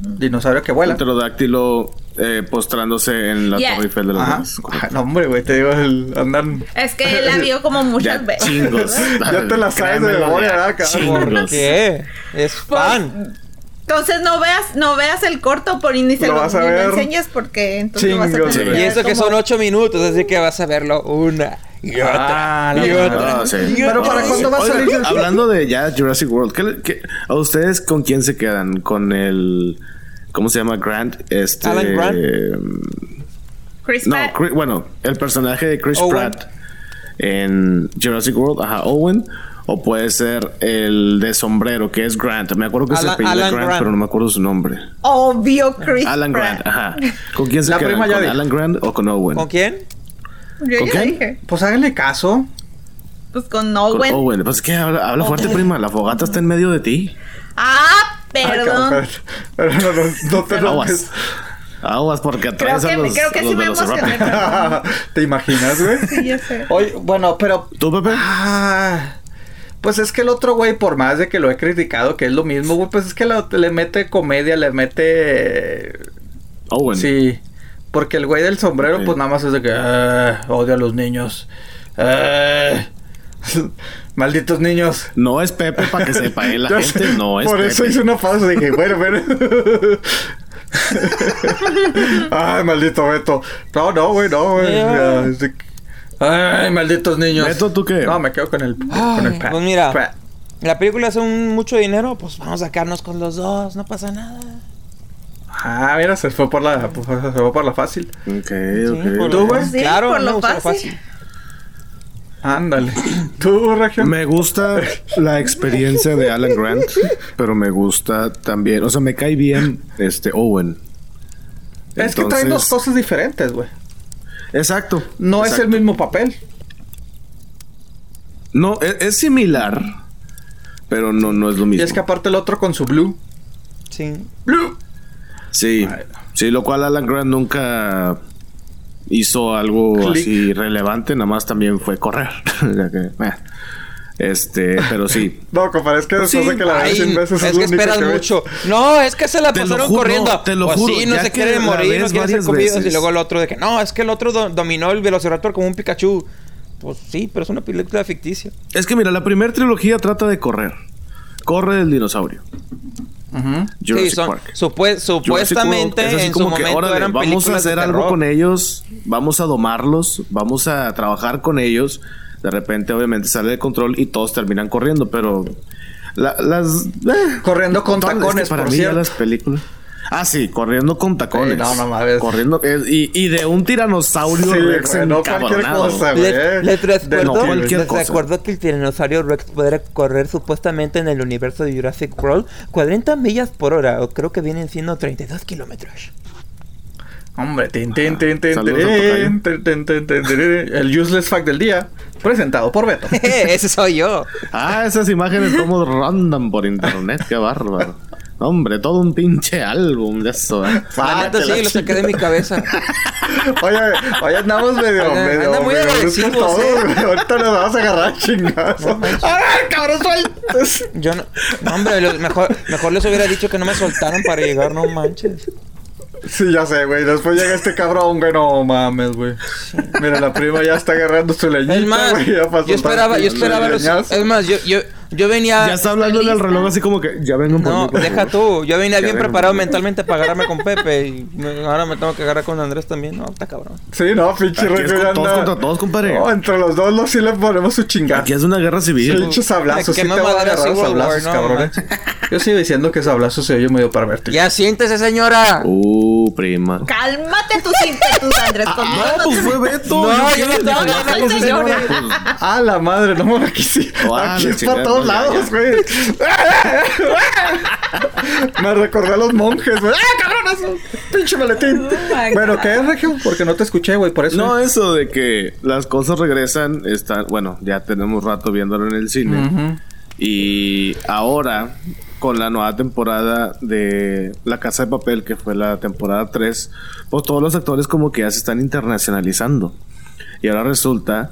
dinosaurio que vuela. Un pterodáctilo eh, postrándose en la Yeah. Torre Eiffel de Las Ajá. Vegas. Ah, no, hombre, güey, te digo, el, andan... Es que él la vio como muchas Ya veces. chingos. Ya te la sabes de memoria, ¿verdad, chingos. ¿Qué? Es Pues, fan. Entonces no veas, no veas el corto por ni se Lo lo, vas a ver. enseñes porque entonces lo vas a tener Y eso que son ocho minutos, así que vas a verlo una y otra. Ah, y la otra. Sí. y Pero otra. ¿para cuándo va a salir el- Hablando de ya Jurassic World, ¿qué, qué- a ustedes con quién se quedan? ¿Con el. ¿Cómo se llama? Grant. Este. Alan Grant. eh, Chris no, Pratt. Chris- bueno, el personaje de Chris Owen. Pratt en Jurassic World, ajá, Owen. O puede ser el de sombrero, que es Grant. Me acuerdo que se Alan- apellida Alan Grant, Grant. pero no me acuerdo su nombre. Obvio Chris Alan Pratt. Grant, ajá. ¿Con quién se La quedan? prima ¿Con. Alan Grant o con Owen? ¿Con quién? Yo ¿Con ya quién? dije. Pues háganle caso. Pues con Con Owen. Owen. Pues es que habla, habla fuerte, prima. La fogata está en medio de ti. Ah, perdón. Pero no, no, no te enojes. Aguas porque atraes Creo a que, los, creo que a sí los me emocioné. ¿Te imaginas, güey? Sí, ya sé. Oye, bueno, pero ¿Tú, Pepe? Ah, pues es que el otro güey, por más de que lo he criticado, que es lo mismo, güey, pues es que lo- le mete comedia, le mete... Owen. Sí, porque el güey del sombrero, pues nada más es de que... "Ah, odio a los niños. Ah, malditos niños. No es Pepe para que sepa, ¿eh? La gente sé, no es Por Pepe. eso hice una pausa, dije, bueno, bueno. Ay, maldito Beto. No, no, güey, no, güey. De que- Ay, malditos niños. Beto, ¿tú qué? No, me quedo con el... con el pues mira. Pat. La película hace un mucho dinero, pues vamos a sacarnos con los dos, no pasa nada. Ah, mira, se fue por la, se fue por la fácil. Ok, ok. ¿Tú, güey? Sí, claro, por lo fácil. Ándale. ¿Tú, Región? Me gusta la experiencia de Alan Grant, pero me gusta también, o sea, me cae bien este Owen. Es que traen dos cosas diferentes, güey. Exacto. No es el mismo papel. No, es, es similar, pero no, no es lo Y mismo. es que aparte el otro con su blue. Sí. Blue. Sí, Ay, sí, lo cual Alan Grant nunca hizo algo Click. así relevante, nada más también fue correr. Este, pero sí. No, compadre, es que después Sí, de que la Ay, ves 100 veces es es que esperas que mucho. No, es que se la Te pasaron juro, corriendo. no, te lo Pues juro, sí, no ya se que quiere la morir, no ves quiere ser comidos. Y veces. luego el otro de que no, es que el otro do- dominó el velociraptor como un Pikachu. Pues sí, pero es una película ficticia. Es que mira, la primera trilogía trata de correr. Corre el dinosaurio. Jurassic sí, son, Park. supue- Jurassic World supuestamente en su como que, momento órale, eran vamos a hacer algo terror. con ellos, vamos a domarlos, vamos a trabajar con ellos. De repente, obviamente, sale de control y todos terminan corriendo, pero la- las eh, Corriendo con todas- es que tacones, para por mí cierto. las películas. Ah, sí, corriendo con tacones. Sí, no, no mames. Corriendo eh, y, y de un tiranosaurio Sí, Rex güey, no cualquier cosa, güey. Les, les De- recuerdo, no, cualquier les cosa. recuerdo que el tiranosaurio Rex podrá correr supuestamente en el universo de Jurassic World 40 millas por hora, o creo que vienen siendo 32 kilómetros. Hombre, tin, tin, tin, tin, Saludos tin, al tocayo. tin, tin, tin, tin, tin, tin. el useless fact del día, presentado por Beto. Ese soy yo. Ah, esas imágenes como rondan por internet, qué bárbaro. Hombre, todo un pinche álbum de eso. ¿eh? Sí, lo saqué de mi cabeza. Oye, oye, andamos medio, medio, anda muy medio agresivos, todos, eh. Ahorita nos vamos a agarrar chingazo. ¡Ay, cabrón, sueltas! Yo no, no, hombre, lo- mejor, mejor les hubiera dicho que no me soltaran para llegar, no manches. Sí, ya sé, güey. Después llega este cabrón, güey. No mames, güey. Mira, la prima ya está agarrando su leñita, Es más, güey. ya pasó yo esperaba, yo esperaba los, es más, yo, yo, Yo venía. Ya está hablando del reloj así como que ya vengo por No, mí, por deja favor. tú. Yo venía Ya bien preparado mentalmente para agarrarme con Pepe. Y me- ahora me tengo que agarrar con Andrés también. No, está cabrón. Sí, no, pinche con todos contra todos, compadre. No, entre los dos los sí le ponemos su chingada. Aquí es una guerra civil. Pinches sablazos, Me sí te a sablazos, no, cabrones. Yo sigo diciendo que sablazos se oye medio pervertido. Ya siéntese, señora. Uh, prima. Cálmate tus ímpetus, Andrés. Conmigo No, pues fue Beto. No, ¿yo no estaba hablando con señora. Ah, la madre, no, aquí sí. Ah, aquí es para todos lados, güey. Me recordé a los monjes, güey. ¡Ah, cabronazo! ¡Pinche maletín! my bueno. ¿qué es, Regio? Porque no te escuché, güey, por eso. No, eso de que las cosas regresan, están, bueno, ya tenemos rato viéndolo en el cine. Y ahora, con la nueva temporada de La Casa de Papel, que fue la temporada 3, pues todos los actores como que ya se están internacionalizando. Y ahora resulta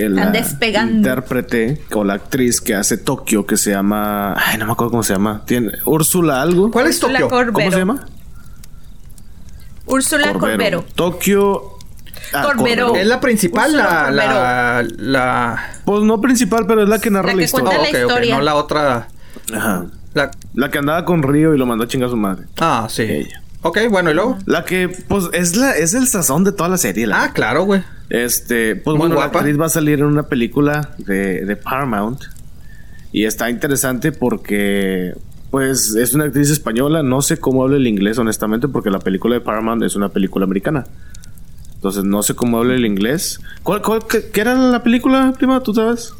que la despegando. intérprete o la actriz que hace Tokio, que se llama... Ay, no me acuerdo cómo se llama. Tiene Úrsula algo. ¿Cuál es Tokio? ¿Cómo se llama? Úrsula Corbero. Tokio... ah, Corbero. Es la principal, la, la, la... Pues no principal, pero es la que narra La la, que historia. cuenta Oh, la historia. no la otra... Ajá. La... La que andaba con Río y lo mandó a chingar a su madre. Ah, sí. Ella. Ok, bueno, ¿y luego? La que, pues, es la, es el sazón de toda la serie. La Ah, claro, güey. Este, pues Muy bueno, guapa. la actriz va a salir en una película de, de Paramount. Y está interesante porque, pues, es una actriz española. No sé cómo habla el inglés, honestamente, porque la película de Paramount es una película americana. Entonces, no sé cómo habla el inglés. ¿Cuál, cuál- qué, qué era la película, prima? ¿Tú sabes?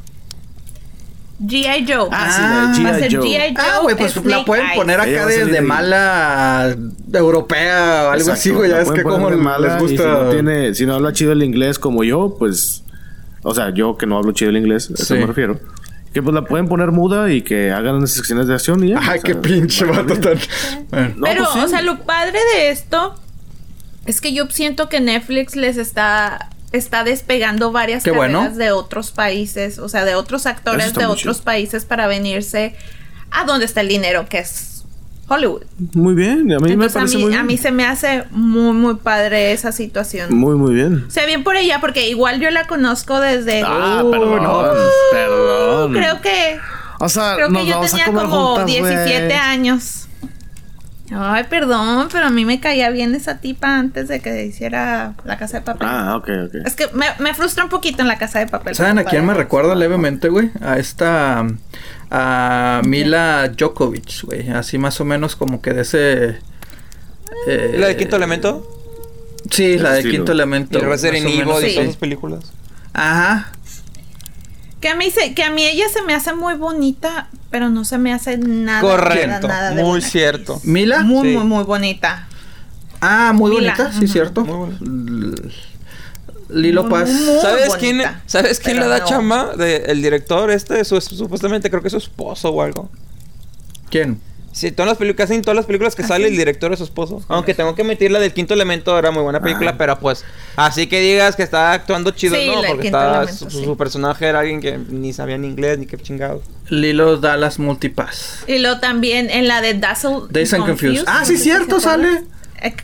G.I. Joe. Ah, sí, Ah. G.I. Joe. Ah, güey, pues Snake la pueden poner acá desde mala europea o algo así, güey. Ya es que como les gusta. Si no, tiene, si no habla chido el inglés como yo, pues. O sea, yo que no hablo chido el inglés, a eso me refiero. Que pues la pueden poner muda y que hagan unas secciones de acción y ya. Ay, o qué pinche vato tan. Bueno. No, Pero, pues sí. o sea, lo padre de esto es que yo siento que Netflix les está está despegando varias Qué carreras bueno. de otros países, o sea, de otros actores de otros chido. países para venirse a donde está el dinero, que es Hollywood. Muy bien, a mí me Entonces a parece mí, muy a mí se me hace muy, muy padre esa situación. Muy, muy bien. O sea, bien por ella, porque igual yo la conozco desde... Ah, Uh, perdón. no. perdón. Creo que O sea, Creo nos que yo vamos a tenía comer como juntas, 17 güey. años. Ay, perdón, pero a mí me caía bien esa tipa antes de que hiciera la casa de papel. Ah, ok, ok. Es que me, me frustra un poquito en la casa de papel. ¿Saben a quién me recuerda levemente, güey? A esta. A Mila Djokovic, güey. Así más o menos como que de ese. eh, ¿La de Quinto Elemento? Sí, la de. Quinto Y Elemento. el Resident Evil y todas esas películas. Ajá. Que a, mí se, que a mí ella se me hace muy bonita, pero no se me hace nada. Correcto, nada, nada de muy cierto. actriz. ¿Mila? Muy, Sí. muy, muy bonita. Ah, muy Mila, bonita, sí, cierto. Muy Lilo Muy, Paz. muy ¿Sabes bonita, quién, ¿sabes quién le da no. chamba? De, el director este, su- supuestamente creo que es su esposo o algo. ¿Quién? Sí, todas las películas, casi en todas las películas que sale el director es su esposo. Aunque tengo que admitir la del quinto elemento era muy buena película, Ah. pero pues así que digas que está actuando chido, Sí, no, porque estaba, Elemento, su, sí. su personaje era alguien que ni sabía ni inglés ni qué chingado. Lilo Dallas Multipass. Y luego también en la de Dazzle. Days and Confused. Ah, sí, cierto, sale. Eh,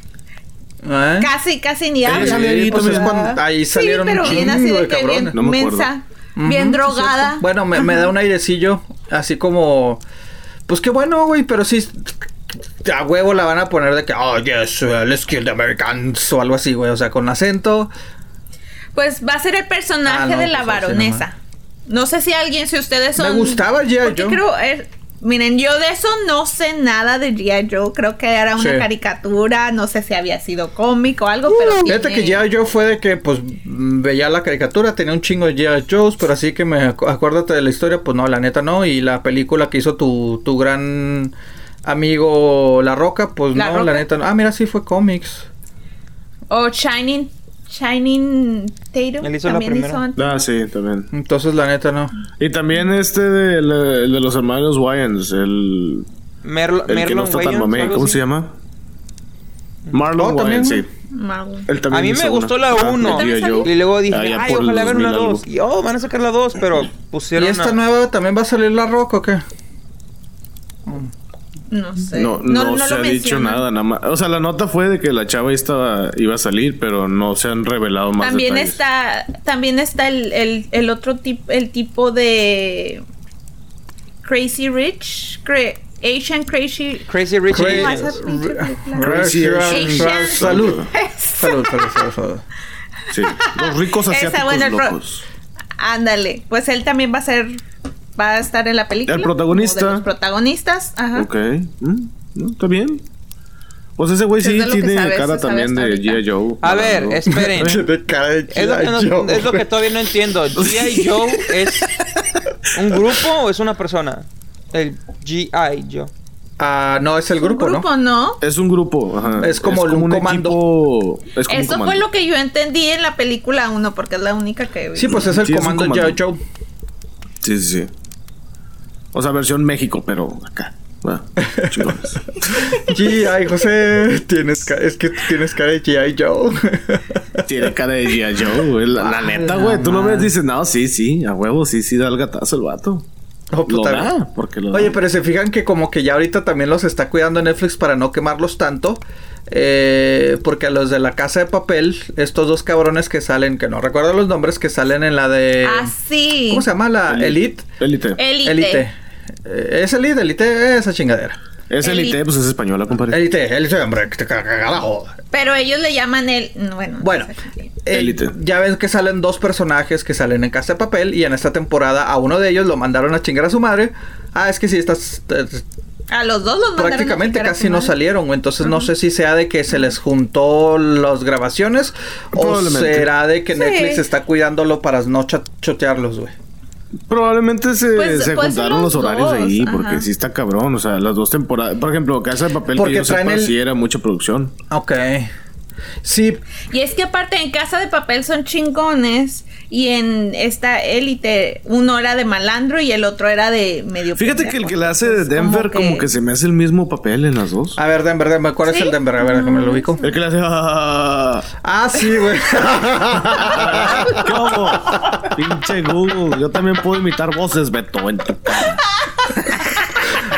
¿Eh? Casi, casi ni habla. ahí pues también. es cuando- ahí salieron sí, pero un bien así de de que bien No me mensa, bien sí, drogada. cierto. Bueno, me, me da un airecillo, así como... Pues qué bueno, güey, pero sí... A huevo la van a poner de que, oh, yes, uh, let's kill the Americans o algo así, güey. O sea, con acento. Pues va a ser el personaje Ah, no, de la pues así baronesa. No sé si alguien, si ustedes son. Me gustaba. Porque Joe. creo, eh, miren, yo de eso no sé nada de G.I. Joe. Creo que era una Sí. caricatura. No sé si había sido cómico o algo, pero. Fíjate que G.I. Joe fue de que, pues, veía la caricatura, tenía un chingo de G.I. Joe's, pero así que me acu- acuérdate de la historia, pues no, la neta no. Y la película que hizo tu, tu gran amigo La Roca, pues La no, la neta no. Ah, mira, sí fue cómics. O Shining. Shining Tatum. Él hizo la también primera. hizo antes. Ah, sí, también. Entonces, la neta no. Y también este de, el de los hermanos Wayans, el, Merlo, el que no Merlon está tan Wayans, mamey, algo ¿cómo así. se llama? Marlon Oh, ¿también, Wayans, sí. Él también A mí me una. gustó la Ajá, uno. de G.I. Joe. Y luego dije, Ah, ay, ojalá ver una 2000 algo. 2. Y oh, van a sacar la 2, pero ¿Y pusieron esta una- nueva también va a salir La Roca o qué? No sé. No, no, se lo ha dicho nada, nada más. O sea, la nota fue de que la chava estaba, iba a salir, pero no se han revelado más También detalles. está, también está el, el, el otro tipo, el tipo de Crazy Rich, Asian Crazy. Crazy Rich Crazy- ¿Cómo Asians. esa Asian. Salud. Salud, salud, salud, salud. Sí, los ricos Esa, asiáticos bueno, el pro- locos. Ándale, pues él también va a ser, va a estar en la película. El protagonista. como de los protagonistas, ajá. Ok. Mm, no, Está bien. Pues ese güey Es sí tiene sabes, cara también de. G.I. Joe. A ver, esperen. De cara de Es lo, que no- G.I. Joe. es lo que todavía no entiendo. ¿G.I. Joe es un grupo o es una persona? El G.I. Joe. Ah, no, es el Un grupo, ¿no? ¿no? Es un grupo. Ajá. Es como un comando. equipo- es como un Eso fue comando. lo que yo entendí en la película 1, porque es la única que vi. Sí, pues es el Sí, es un comando comando. G.I. Joe. Sí, sí, sí. O sea, versión México, pero acá. Bueno, chingones. G.I. José, tienes es que tienes cara de G.I. Joe. Tiene cara de G.I. Joe, güey. La, la neta, güey. Tú lo ves y dices, no, sí, sí, a huevo, sí, sí, da el gatazo el vato. Oh, Lo puta. da, porque lo Oye, da. pero se fijan que como que ya ahorita también los está cuidando Netflix para no quemarlos tanto. eh, porque a los de la casa de papel, estos dos cabrones que salen, que no recuerdo los nombres, que salen en la de... Ah, sí. ¿Cómo se llama? La Elite. Elite. Elite. Elite. Eh, es Elite, Elite, esa chingadera. Es Elite, Elite. pues es española, compadre. Elite, Elite, hombre, que te caga carajo. Pero ellos le llaman el. Bueno. no Bueno, sé. eh, ya ven que salen dos personajes que salen en Casa de Papel y en esta temporada a uno de ellos lo mandaron a chingar a su madre. Ah, es que sí, estás... eh, A los dos los prácticamente a casi su no salieron, entonces no sé si sea de que se les juntó las grabaciones o será de que Sí. Netflix está cuidándolo para no chotearlos, güey. Probablemente se, Pues- se pues juntaron los los horarios dos, ahí, ajá. porque sí está cabrón. O sea, las dos temporadas. Por ejemplo, Casa de Papel, Porque que yo traen sepa, el- sí era mucha producción. Ok. Sí, Y es que aparte en Casa de Papel son chingones y en esta élite uno era de malandro y el otro era de medio Fíjate que el que le hace de Denver, como que... se me hace el mismo papel en las dos. a ver, Denver, Denver, ¿cuál es el Denver? A ver, déjame lo ubico. El que le hace. "Ah". Ah, sí, güey. ¿Cómo? Pinche Google. Yo también puedo imitar voces, Beto, en tu cara.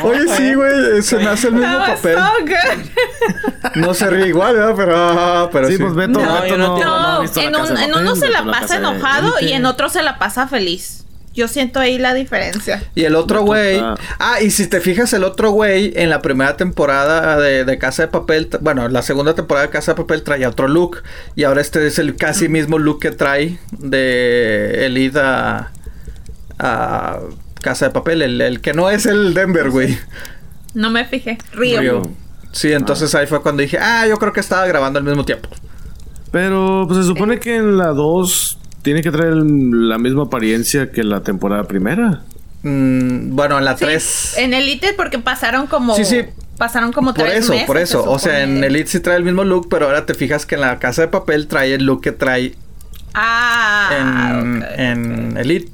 Oye, sí, güey, se me hace el mismo That was papel. so good. No se ríe igual, ¿verdad? Pero, ah, pero sí. Sí, pues Beto, No, Beto yo no no, tengo- no ha No, visto la en, Casa un- de en Papel, uno se la la pasa Casa de enojado y en otro se la pasa feliz. Yo siento ahí la diferencia. Y el otro güey. Ah, y si te fijas, el otro güey en la primera temporada de, de Casa de Papel. tra- Bueno, la segunda temporada de Casa de Papel traía otro look. Y ahora este es el casi mismo look que trae de Elite a, a Casa de Papel. El, el que no es el Denver, güey. No me fijé. Río. Río. Sí, entonces ahí fue cuando dije, ah, yo creo que estaba grabando al mismo tiempo. Pero pues se supone que en la 2 tiene que traer la misma apariencia que la temporada primera. Mm, bueno, en la Sí, 3. En Elite porque pasaron como. Sí, sí. Pasaron como Por tres eso, meses, por se eso. O sea, en. Elite sí trae el mismo look, pero ahora te fijas que en la casa de papel trae el look que trae Ah. en, en. Elite.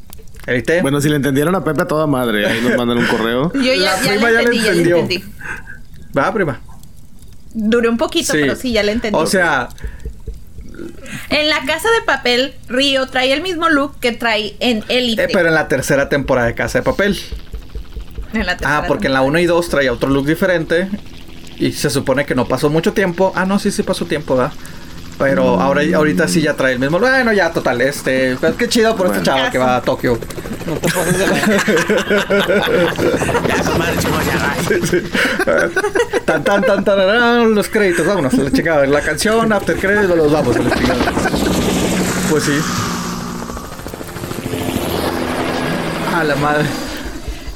Elite. Bueno, si le entendieron a Pepe a toda madre, ahí nos mandan un correo. Yo ya, La ya prima le ya le entendí, ya le entendió. entendí. Va, prima. Duré un poquito, pero sí, ya le entendí. O sea, En la casa de papel, Río trae el mismo look que trae en Elite. eh, pero en la tercera temporada de Casa de Papel. En la Ah, porque en la 1 y 2 traía otro look diferente. Y se supone que no pasó mucho tiempo. Ah, no, sí, sí pasó tiempo, ¿verdad? Pero Mm. ahora, ahorita sí ya trae el mismo. Bueno, ya, total, este. Pues qué chido por esta chava que va a Tokio. No te pases de la... Tan, tan, tan, tan, tan, los créditos, vámonos, la chingada. La canción, after créditos, los vamos a la chingada. Pues sí. A la madre.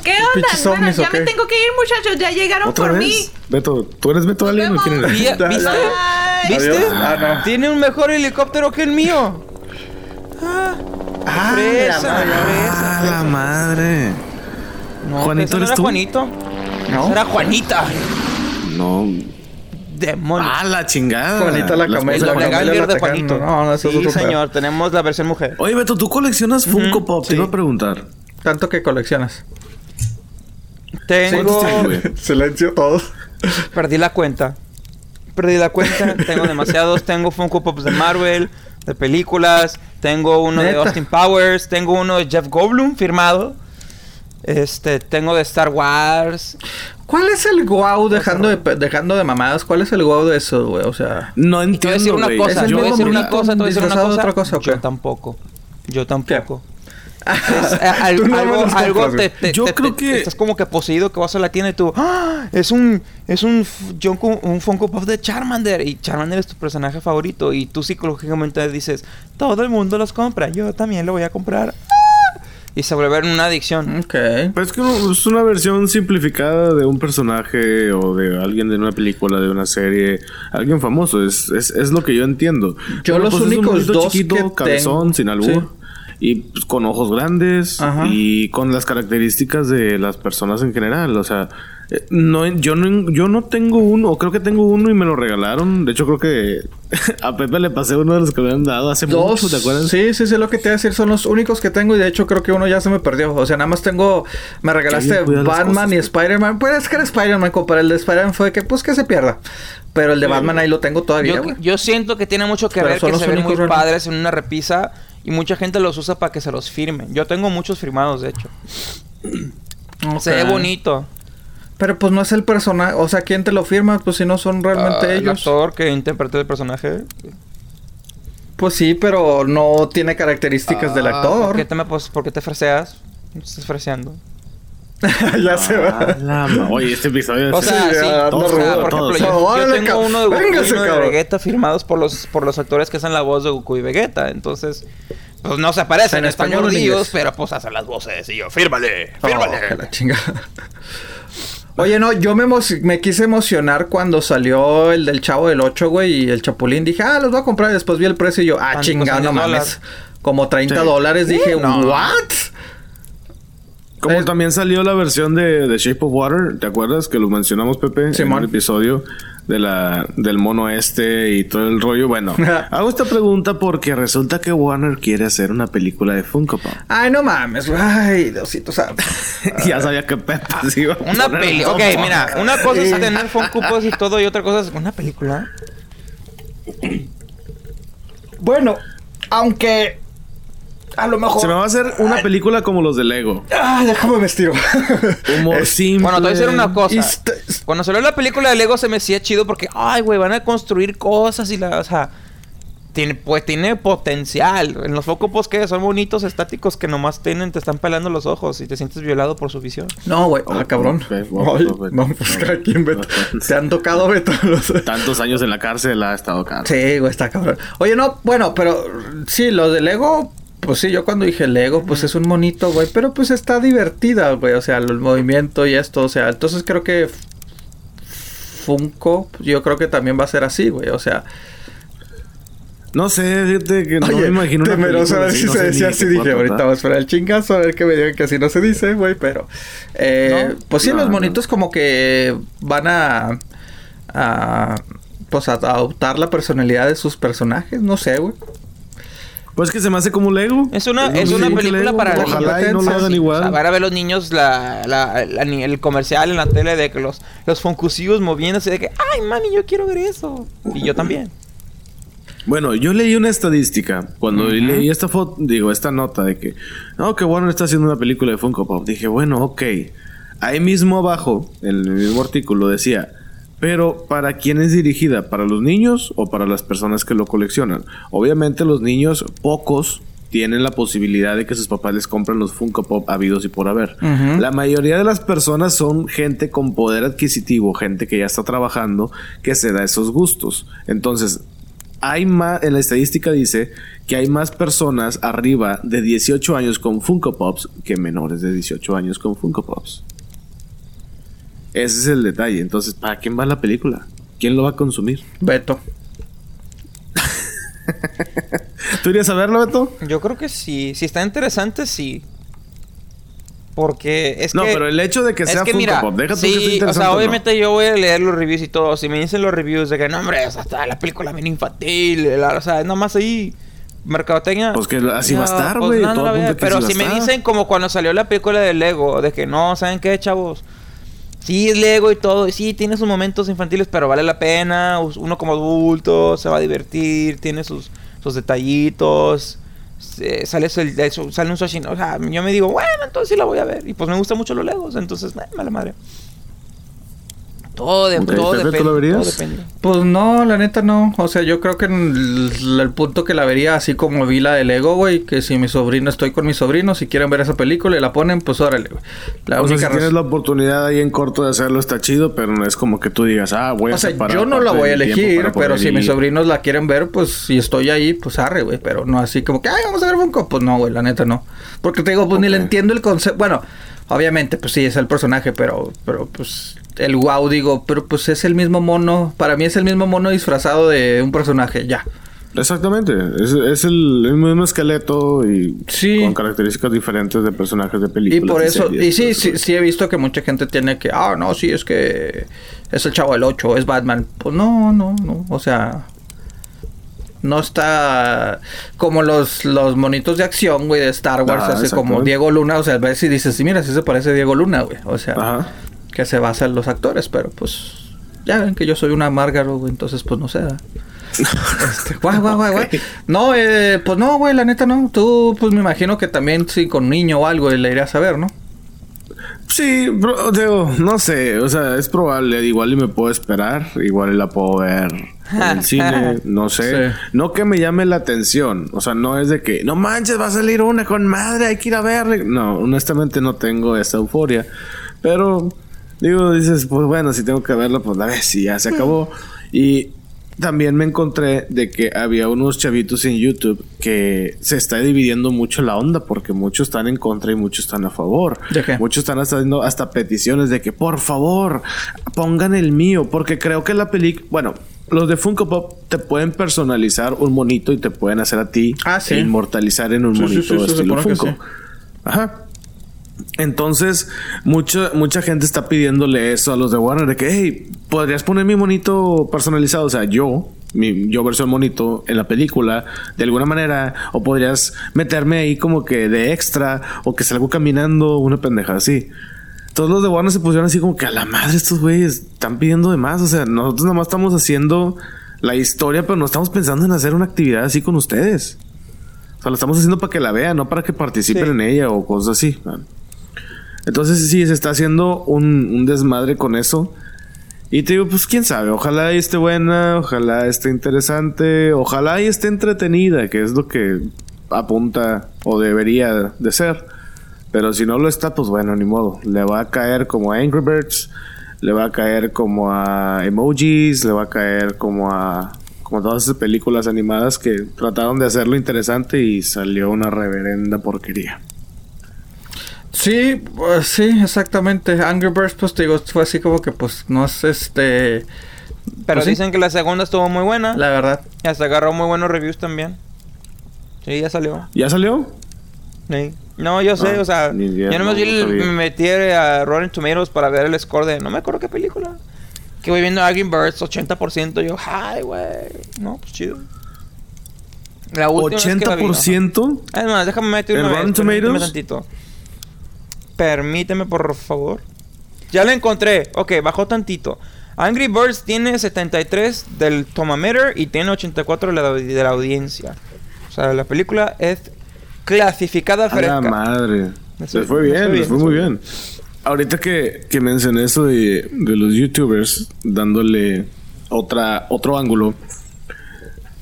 ¿Qué onda? Bueno, ya ¿o me tengo que ir, muchachos. Ya llegaron ¿Otra por vez? mí. Beto, ¿tú eres Beto Alien o quién eres? Vi- ¿Viste? ¿Viste? Ah, no. Tiene un mejor helicóptero que el mío. Ah, Fresa, la madre. Ah, la madre. No, ¿Juanito no era tú? Juanito. ¿No? Era Juanita. No. Demonio. Ah, la chingada. Juanita la camella, cosas la de. Juanito. No, no, eso es sí, pedo. señor. Tenemos la versión mujer. Oye, Beto, ¿tú coleccionas Funko Pop? Te sí. iba a preguntar. Tanto que coleccionas. Tengo... Silencio todos. Perdí la cuenta. Perdí la cuenta. tengo demasiados. Tengo Funko Pops de Marvel, de películas. Tengo uno de. Austin Powers. Tengo uno de Jeff Goldblum firmado. Este, tengo de Star Wars. ¿Cuál es el guau dejando de, dejando de mamadas? ¿Cuál es el guau de eso, güey? O sea, No Y te voy a decir entiendo, una güey. cosa, ¿Es el yo voy a mismo decir una bonito cosa, te voy a decir una cosa. otra? Yo tampoco. Yo tampoco. Es, eh, al- Tú no me algo, algo te, te- Yo te- creo te- que- estás como que poseído que vas a la tienda y tú ¡Ah! es un es un Funko- un Funko Pop de Charmander y Charmander es tu personaje favorito y tú psicológicamente dices todo el mundo los compra yo también lo voy a comprar ¡Ah! y se vuelve una adicción Ok. Pero es que es una versión simplificada de un personaje o de alguien de una película, de una serie, alguien famoso. Es, es, es lo que yo entiendo. Yo Pero, los pues, es un únicos dos chiquito, que cabezón, tengo- sin albur. Y pues, con ojos grandes Ajá. y con las características de las personas en general. O sea, eh, no, yo, no, yo no tengo uno, o creo que tengo uno y me lo regalaron. De hecho, creo que a Pepe le pasé uno de los que me habían dado hace Dos, mucho, ¿te acuerdas? Sí, sí, sé lo que te iba a decir. Son los únicos que tengo y de hecho creo que uno ya se me perdió. O sea, nada más tengo. Me regalaste Batman cosas, y. Spider-Man. Pues es que era Spider-Man, compadre. El de Spider-Man fue que, pues que se pierda. Pero el de Batman ahí lo tengo todavía, yo, siento que tiene mucho que Pero ver son que los se ven únicos muy realmente. padres en una repisa y mucha gente los usa para que se los firmen yo tengo muchos firmados de hecho se ve bonito Pero pues no es el personaje. O sea, ¿quién te lo firma? Pues si no son realmente Ah, el ellos. actor que interpreta el personaje Pues sí, pero no tiene características del Ah, actor. ¿Por qué te, me, pues, ¿por qué te freseas? No te estás freseando. ya se va. Ah, la Oye, este episodio O sea, Sí, o sea, por todos. ejemplo, yo, yo Órale, tengo uno de Goku y Véngase, uno de cabrón. Vegeta firmados por los, por los actores que hacen la voz de Goku y Vegeta. Entonces, pues no se aparecen, ¿En están inglés? pero pues hacen las voces. Y yo, fírmale, Oh, fírmale. la chingada. Oye, no, yo me, me quise emocionar cuando salió el del Chavo del 8, güey, y el Chapulín. Dije, ah, los voy a comprar. Y después vi el precio y yo, ah, ¿Cuántos chingado, no mames. Como 30 Sí. dólares. Dije, no. ¿what? Como Eh, también salió la versión de, de Shape of Water, ¿te acuerdas? Que lo mencionamos, Pepe, en Simón. un episodio de la, del mono este y todo el rollo. Bueno, hago esta pregunta porque resulta que Warner quiere hacer una película de Funko Pop. Ay, no mames, güey. Ay, Diosito santo. ya sabía que Pepe se iba a Una loco. Ok, mira, una cosa es tener Funko Pops y todo, y otra cosa es una película. Bueno, aunque a lo mejor... Se me va a hacer una película como los de Lego. Ay, déjame me estiro. Humor simple. Bueno, te voy a decir una cosa. Esta- Cuando salió la película de Lego se me hacía chido porque, ay, güey, van a construir cosas y la, o sea, tiene, pues tiene potencial. En los Funko Pops que son bonitos, estáticos, que nomás tienen, te están pelando los ojos y te sientes violado por su visión. No, güey. Ah, cabrón. Ay, no, pues cada quien, Beto. Te han tocado, Beto. los- Tantos años en la cárcel ha estado caro. Sí, güey, está cabrón. Oye, no, bueno, pero sí, lo de Lego, pues sí, yo cuando dije Lego, pues es un monito, güey, pero pues está divertida, güey, o sea, el movimiento y esto, o sea, entonces creo que Funko, yo creo que también va a ser así, güey, o sea, No sé, fíjate que no me imagino temeroso a ver si no se decía de así, dije, ahorita vamos a esperar el chingazo, a ver que me digan que así no se dice, güey, pero, eh, ¿No? pues sí, No, los monitos como que van a, a, pues a adoptar la personalidad de sus personajes, no sé, güey. Pues que se me hace como Lego. Es una, es una película Lego. para Ojalá y no lo hagan igual. O sea, van a ver los niños la, la- la- ni- el comercial en la tele de que los, los foncusivos moviéndose de que, ay, mami, yo quiero ver eso. Y yo también. Bueno, yo leí una estadística cuando leí esta foto, digo, esta nota de que, no, que Warner está haciendo una película de Funko Pop. Dije, bueno, ok. Ahí mismo abajo, en el mismo artículo decía, pero ¿para quién es dirigida? ¿Para los niños o para las personas que lo coleccionan? Obviamente los niños, pocos, tienen la posibilidad de que sus papás les compren los Funko Pop habidos y por haber. La mayoría de las personas son gente con poder adquisitivo, gente que ya está trabajando, que se da esos gustos. Entonces, hay más, en la estadística dice que hay más personas arriba de 18 años con Funko Pops que menores de 18 años con Funko Pops. Ese es el detalle. Entonces, ¿para quién va la película? ¿Quién lo va a consumir? Beto. ¿Tú irías a verlo, Beto? Yo creo que sí. Si está interesante, sí. Porque es no, que... pero el hecho de que es sea que Funko mira, Pop, deja tú sí, que esté o interesante. sea, o no. obviamente yo voy a leer los reviews y todo. Si me dicen los reviews de que no, hombre, o sea, está la película bien infantil, la- o sea, nomás ahí mercadotecnia. Pues que así va a estar, pues güey, no, no que Pero si me dicen como cuando salió la película de Lego, de que no, ¿saben qué, chavos? Sí, es Lego y todo, sí, tiene sus momentos infantiles, pero vale la pena. Uno como adulto se va a divertir, tiene sus, sus detallitos. sale, sale un sushi. O sea, yo me digo, bueno, entonces sí la voy a ver. Y pues me gustan mucho los Legos, entonces, eh, mala madre. Todo, de, todo Pepe, ¿tú depende. la verías? todo depende. Pues no, la neta no. O sea, yo creo que en el, el punto que la vería, así como vi la de Lego, güey, que si mi sobrino, estoy con mis sobrinos, si quieren ver esa película y la ponen, pues órale, güey. La O sea, única si tienes la oportunidad ahí en corto de hacerlo, está chido, pero no es como que tú digas, ah, a O sea, yo no la voy a mi elegir, pero si mis sobrinos la quieren ver, pues si estoy ahí, pues arre, güey. Pero no así como que, ay, vamos a ver Funko. Pues no, güey, la neta no. Porque te digo, pues ni le entiendo el concepto. Bueno, obviamente, pues sí, es el personaje, pero, pero pues el wow, digo, pero pues es el mismo mono. Para mí es el mismo mono disfrazado de un personaje, ya. Exactamente, es, es el, el mismo esqueleto y Sí. con características diferentes de personajes de Y películas. por eso, series, y sí, sí, sí he visto que mucha gente tiene que, ah, no, sí, es que es el chavo del 8, es Batman. Pues no, no, no, o sea, no está como los, los monitos de acción, güey, de Star Wars, Ah, así como. Diego Luna, o sea, ves y dices, sí, mira, sí se parece a Diego Luna, güey, o sea, Ajá. Que se basa en los actores, pero pues, ya ven que yo soy una Márgaro, güey, entonces pues no sé. Este, guay, guay, guay, guay. No, eh, pues no, güey, la neta no. Tú, pues me imagino que también, sí, con niño o algo, le irías a ver, ¿no? Sí, bro, digo, no sé, o sea, es probable, igual y me puedo esperar, igual y la puedo ver en el cine, no sé. Sí. No que me llame la atención, o sea, no es de que, no manches, va a salir una con madre, hay que ir a ver. No, honestamente no tengo esa euforia, pero digo, dices, pues bueno, si tengo que verla, pues la vez y ya se acabó. Y también me encontré de que había unos chavitos en YouTube que se está dividiendo mucho la onda porque muchos están en contra y muchos están a favor. ¿De qué? Muchos están haciendo hasta peticiones de que por favor pongan el mío porque creo que la película, bueno, los de Funko Pop te pueden personalizar un monito y te pueden hacer a ti Ah, sí. e inmortalizar en un Sí, monito sí, estilo Funko. Ajá. Entonces, mucha, mucha gente está pidiéndole eso a los de Warner de que, hey, ¿podrías poner mi monito personalizado? O sea, yo, mi, yo versión monito en la película, de alguna manera, o podrías meterme ahí como que de extra, o que salgo caminando, una pendeja así. Todos los de Warner se pusieron así como que a la madre estos güeyes están pidiendo de más. O sea, nosotros nada más estamos haciendo la historia, pero no estamos pensando en hacer una actividad así con ustedes. O sea, lo estamos haciendo para que la vean, no para que participen Sí. en ella o cosas así. man. Entonces sí, se está haciendo un, desmadre con eso. Y te digo, pues quién sabe, ojalá y esté buena, ojalá esté interesante, ojalá y esté entretenida, que es lo que apunta o debería de ser. Pero si no lo está, pues bueno, ni modo. Le va a caer como a Angry Birds, le va a caer como a emojis, le va a caer como a como todas esas películas animadas que trataron de hacerlo interesante y salió una reverenda porquería. Sí, pues, sí, exactamente. Angry Birds, pues te digo, fue así como que, pues, no es este. Pero Pues sí. dicen que la segunda estuvo muy buena. La verdad. Y hasta agarró muy buenos reviews también. Sí, ya salió. ¿Ya salió? Sí. No, yo sé, Ah, o sea, idea, yo nomás no, vi no el- me metí a Rotten Tomatoes para ver el score de no me acuerdo qué película. Que voy viendo Angry Birds 80%, yo, ay, güey. No, pues chido. La última vez que la vi, ajá. ¿80%? Es más, déjame meter ¿El una Rotten vez, Tomatoes? tantito. Permíteme, por favor. Ya la encontré. Ok, bajó tantito. Angry Birds tiene 73 del Tomameter y tiene 84 de la, de la audiencia. O sea, la película es clasificada A la fresca. madre. Se fue- bien, bien, fue muy bien. Ahorita que, que mencioné eso de, de los youtubers dándole otra, otro ángulo.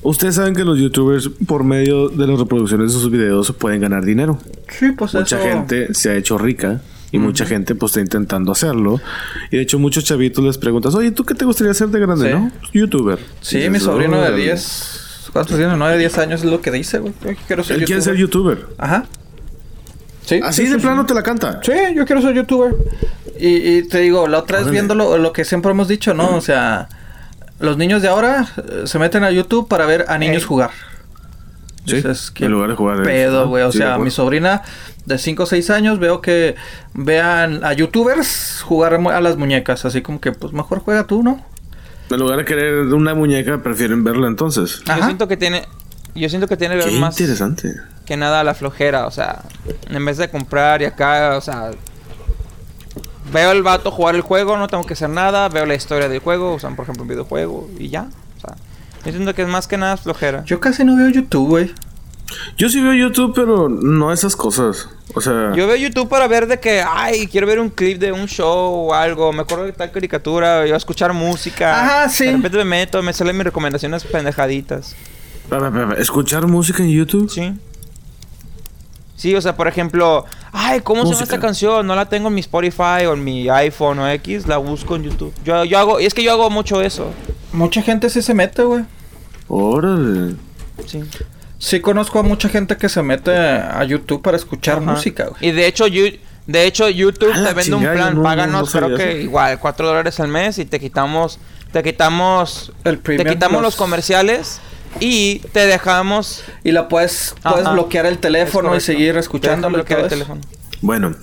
Ustedes saben que los youtubers por medio de las reproducciones de sus videos pueden ganar dinero. Sí, pues mucha eso. gente se ha hecho rica y mucha gente pues está intentando hacerlo. Y de hecho muchos chavitos les preguntas, oye, ¿tú qué te gustaría hacer de grande? Sí. ¿No? Youtuber. Sí, mi sobrino de "Órale". 10. ¿Cuántos tiene? 9, 10 años es lo que dice, güey. Yo quiero ser Él quiere ser youtuber. youtuber. Ajá. Sí. Así sí, de sí, plano te la canta. Sí, yo quiero ser youtuber. Y, y te digo, la otra vez viendo lo, lo que siempre hemos dicho, ¿no? O sea, los niños de ahora eh, se meten a YouTube para ver a niños Ey. jugar. Sí, Dices, qué en lugar de jugar. pedo, güey. O Sí, sea, mi sobrina de 5 o 6 años veo que vean a youtubers jugar a las muñecas. Así como que, pues mejor juega tú, ¿no? En lugar de querer una muñeca, prefieren verla entonces. Yo Ajá. siento que tiene. Yo siento que tiene que ver más interesante. que nada la flojera. O sea, en vez de comprar y acá, o sea. Veo al vato jugar el juego, no tengo que hacer nada. Veo la historia del juego, o sea, por ejemplo, un videojuego y ya. O sea, yo siento que es más que nada flojera. Yo casi no veo YouTube, güey. Yo sí veo YouTube, pero no esas cosas. O sea. Yo veo YouTube para ver de que, ay, quiero ver un clip de un show o algo. Me acuerdo de tal caricatura, yo a escuchar música. Ajá, sí. De repente me meto, me salen mis recomendaciones pendejaditas. ¿Escuchar música en YouTube? Sí. Sí, o sea, por ejemplo, ay, ¿cómo se llama esta canción? No la tengo en mi Spotify o en mi iPhone o X, la busco en YouTube. Yo, yo hago, y es que yo hago mucho eso. Mucha gente sí se mete, güey. Órale. Sí. Sí conozco a mucha gente que se mete a YouTube para escuchar música, güey. Y de hecho, de hecho YouTube te vende un plan, páganos creo que igual 4 dólares al mes y te quitamos te quitamos El te quitamos los comerciales y te dejamos y la puedes puedes bloquear el teléfono y seguir escuchando bloquear el teléfono. Bueno,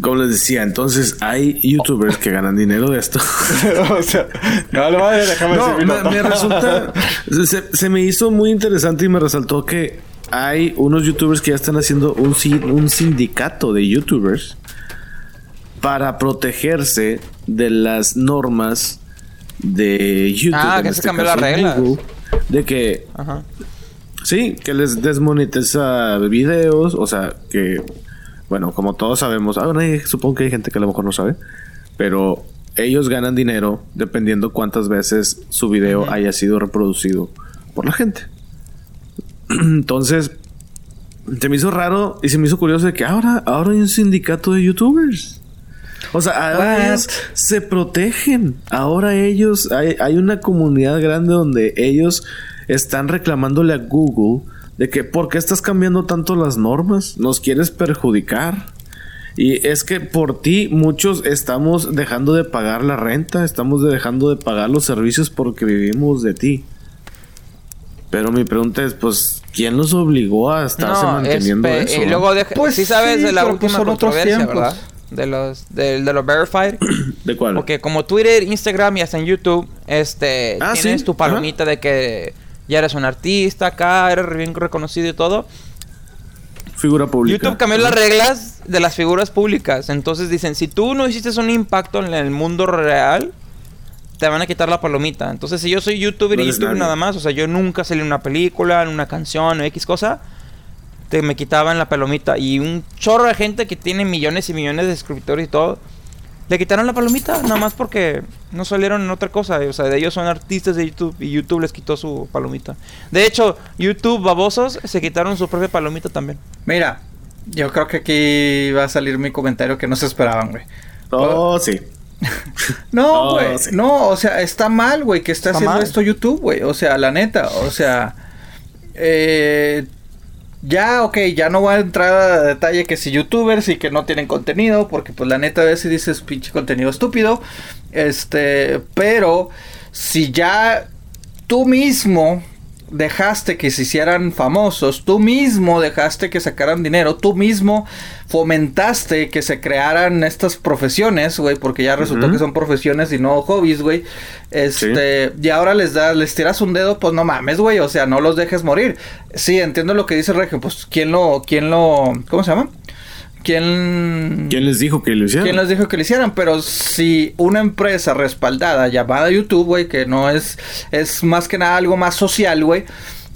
como les decía, entonces hay youtubers que ganan dinero de esto. o sea, no, lo déjame no, me, me, resulta. Se, se, me hizo muy interesante y me resaltó que hay unos youtubers que ya están haciendo un, un sindicato de youtubers para protegerse de las normas de YouTube. Ah, que se este cambió la regla. De que. Ajá. Sí, que les desmonetiza videos, o sea, que bueno, como todos sabemos, ah, supongo que hay gente que a lo mejor no sabe, pero ellos ganan dinero dependiendo cuántas veces su video haya sido reproducido por la gente. Entonces, se me hizo raro y se me hizo curioso de que ahora, ahora hay un sindicato de youtubers. O sea, ahora ellos se protegen. Ahora ellos, hay, hay una comunidad grande donde ellos están reclamándole a Google de que ¿por qué estás cambiando tanto las normas? ¿Nos quieres perjudicar? Y es que por ti muchos estamos dejando de pagar la renta, estamos dejando de pagar los servicios porque vivimos de ti. Pero mi pregunta es, pues, ¿quién los obligó a estarse manteniendo eso? Y luego, pues sí sabes de la pues, última controversia, ¿verdad? De los, de, los verified. ¿De cuál? Porque como Twitter, Instagram y hasta en YouTube, este, ah, tienes tu palomita de que ya eres un artista acá, eres bien reconocido y todo. Figura pública. YouTube cambió las reglas de las figuras públicas. Entonces dicen, si tú no hiciste un impacto en el mundo real, te van a quitar la palomita. Entonces, si yo soy youtuber y YouTube nada más, o sea, yo nunca salí en una película, en una canción o X cosa, te me quitaban la palomita. Y un chorro de gente que tiene millones y millones de suscriptores y todo, le quitaron la palomita, nada más porque no salieron en otra cosa. O sea, de ellos son artistas de YouTube y YouTube les quitó su palomita. De hecho, YouTube babosos se quitaron su propia palomita también. Mira, yo creo que aquí va a salir mi comentario que no se esperaban, güey. Oh, sí. no, güey. No, o sea, está mal, güey, que esté haciendo esto YouTube, güey. O sea, la neta, o sea, eh, ya, ok, ya no voy a entrar a detalle que si youtubers y que no tienen contenido, porque pues la neta a veces dices pinche contenido estúpido. Este, pero si ya tú mismo dejaste que se hicieran famosos, tú mismo dejaste que sacaran dinero, tú mismo fomentaste que se crearan estas profesiones, güey, porque ya resultó que son profesiones y no hobbies, güey. Este, y ahora les das, les tiras un dedo, pues no mames, güey, o sea, no los dejes morir. Sí, entiendo lo que dice Regio, pues quién lo, quién lo, ¿cómo se llama? ¿Quién, ¿Quién les dijo que lo hicieran? ¿Quién les dijo que lo hicieran? Pero si una empresa respaldada llamada YouTube, güey, que no es, es más que nada algo más social, güey,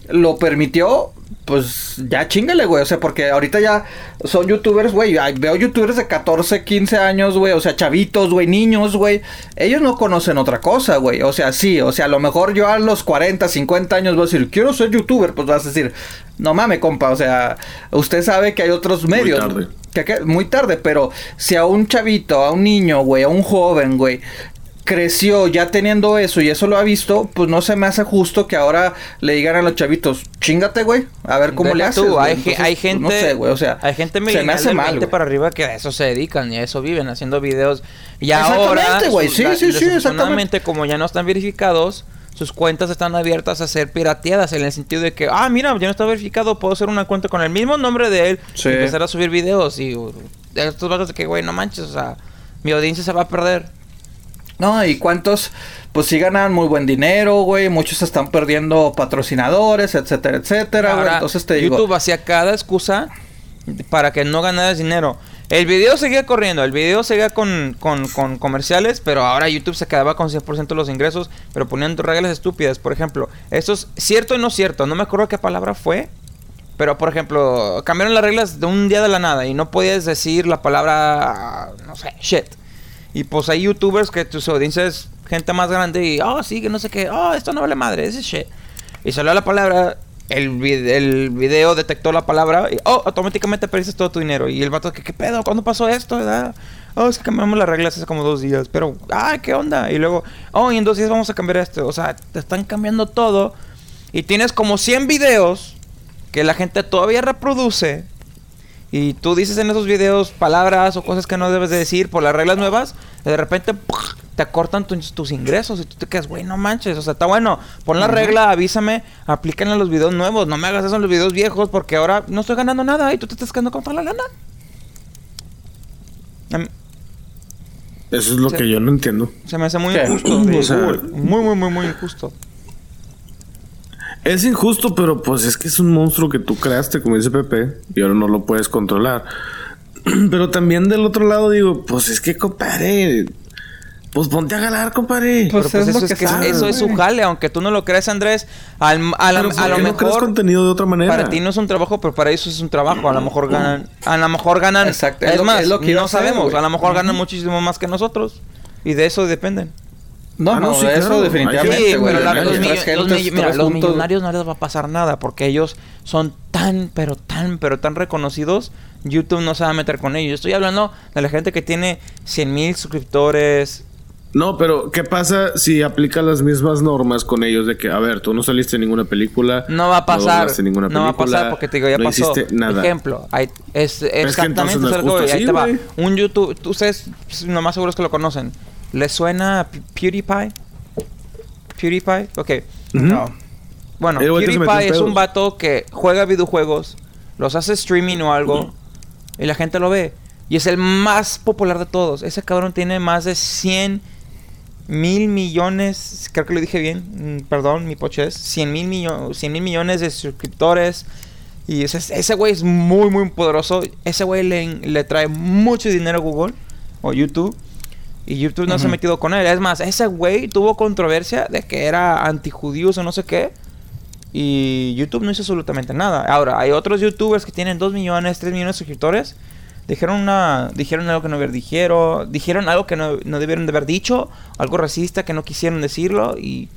lo permitió, pues ya chingale, güey. O sea, porque ahorita ya son youtubers, güey. Veo youtubers de 14, 15 años, güey. O sea, chavitos, güey, niños, güey. Ellos no conocen otra cosa, güey. O sea, sí. O sea, a lo mejor yo a los 40, 50 años voy a decir, quiero ser youtuber. Pues vas a decir, no mames, compa. O sea, usted sabe que hay otros medios. Muy tarde. Que, muy tarde, pero si a un chavito, a un niño, güey, a un joven, güey, creció ya teniendo eso y eso lo ha visto, pues no se me hace justo que ahora le digan a los chavitos, chingate, güey, a ver cómo le haces. hay, hay, gente, no sé, güey, o sea, hay gente se me hace mal, para arriba que a eso se dedican y a eso viven haciendo videos. Y ahora, güey, sí, sí, sí, exactamente. como ya no están verificados, sus cuentas están abiertas a ser pirateadas en el sentido de que, ah, mira, ya no está verificado, puedo hacer una cuenta con el mismo nombre de él y empezar a subir videos y uh, estos vatos de que, güey, no manches, o sea, mi audiencia se va a perder. No, y cuántos, pues sí ganan muy buen dinero, güey, muchos están perdiendo patrocinadores, etcétera, etcétera, güey. Entonces te digo. YouTube hacía cada excusa para que no ganaras dinero. El video seguía corriendo, el video seguía con, con, comerciales, pero ahora YouTube se quedaba con 100% de los ingresos, pero poniendo reglas estúpidas. Por ejemplo, eso es cierto y no cierto. No me acuerdo qué palabra fue, Pero, por ejemplo, cambiaron las reglas de un día de la nada y no podías decir la palabra, no sé, shit. Y pues hay youtubers que tu audiencia es gente más grande y, oh, sí, que no sé qué, oh, esto no vale madre, ese shit. Y salió la palabra, el, el video detectó la palabra y, oh, automáticamente perdiste todo tu dinero. Y el vato, ¿qué, qué pedo? ¿Cuándo pasó esto? ¿verdad? Oh, es que cambiamos las reglas hace como dos días. Pero, ay, ¿qué onda? Y luego, oh, y en dos días vamos a cambiar esto. O sea, te están cambiando todo. Y tienes como 100 videos que la gente todavía reproduce. Y tú dices en esos videos palabras o cosas que no debes de decir por las reglas nuevas. de repente te cortan tus ingresos y tú te quedas, güey, no manches. O sea, está bueno. Pon la regla, avísame, aplíquenla a los videos nuevos. No me hagas eso en los videos viejos porque ahora no estoy ganando nada y tú te estás quedando con toda la lana. Eso es lo que yo no entiendo. Se me hace muy injusto. muy, muy, muy, muy injusto. Es injusto, pero pues es que es un monstruo que tú creaste, como dice Pepe, y ahora no lo puedes controlar. Pero también del otro lado digo, pues es que compadre, pues ponte a ganar, compadre. Pues, pues eso, es, que eso es su jale, aunque tú no lo creas, Andrés. Al, a, lo mejor. No creas contenido de otra manera. Para ti no es un trabajo, pero para ellos es un trabajo. A lo mejor ganan. A lo mejor ganan. Exacto. Es, más, lo que no sabemos. a lo mejor ganan muchísimo más que nosotros. Y de eso dependen. No, ah, no, sí, eso definitivamente. Sí, pero los, los millonarios no les va a pasar nada porque ellos son tan, pero tan, pero tan reconocidos. YouTube no se va a meter con ellos. Yo estoy hablando de la gente que tiene 100 mil suscriptores, no, pero ¿qué pasa si aplica las mismas normas con ellos de que, a ver, tú no saliste en ninguna película? No va a pasar. No, ninguna película, no va a pasar porque te digo, ya no pasó. Nada. Ejemplo, hay, es, exactamente es algo, ahí te va. Un YouTube, ustedes nomás seguros que lo conocen. ¿Les suena PewDiePie? PewDiePie, ok. No. Bueno, PewDiePie es un vato que juega videojuegos, los hace streaming o algo, y la gente lo ve. Y es el más popular de todos. Ese cabrón tiene más de 100 mil millones, creo que lo dije bien, mm, perdón, mi poche es 100 mil, mil millones de suscriptores. Y ese, ese güey es muy, muy poderoso. Ese güey le, le, trae mucho dinero a Google o YouTube. Y YouTube no se ha metido con él. Es más, ese güey tuvo controversia de que era antijudíos o no sé qué. Y YouTube no hizo absolutamente nada. Ahora, hay otros youtubers que tienen 2 millones, 3 millones de suscriptores Dijeron una dijeron algo que no haber dijeron, dijeron algo que no, no debieron de haber dicho, algo racista que no quisieron decirlo y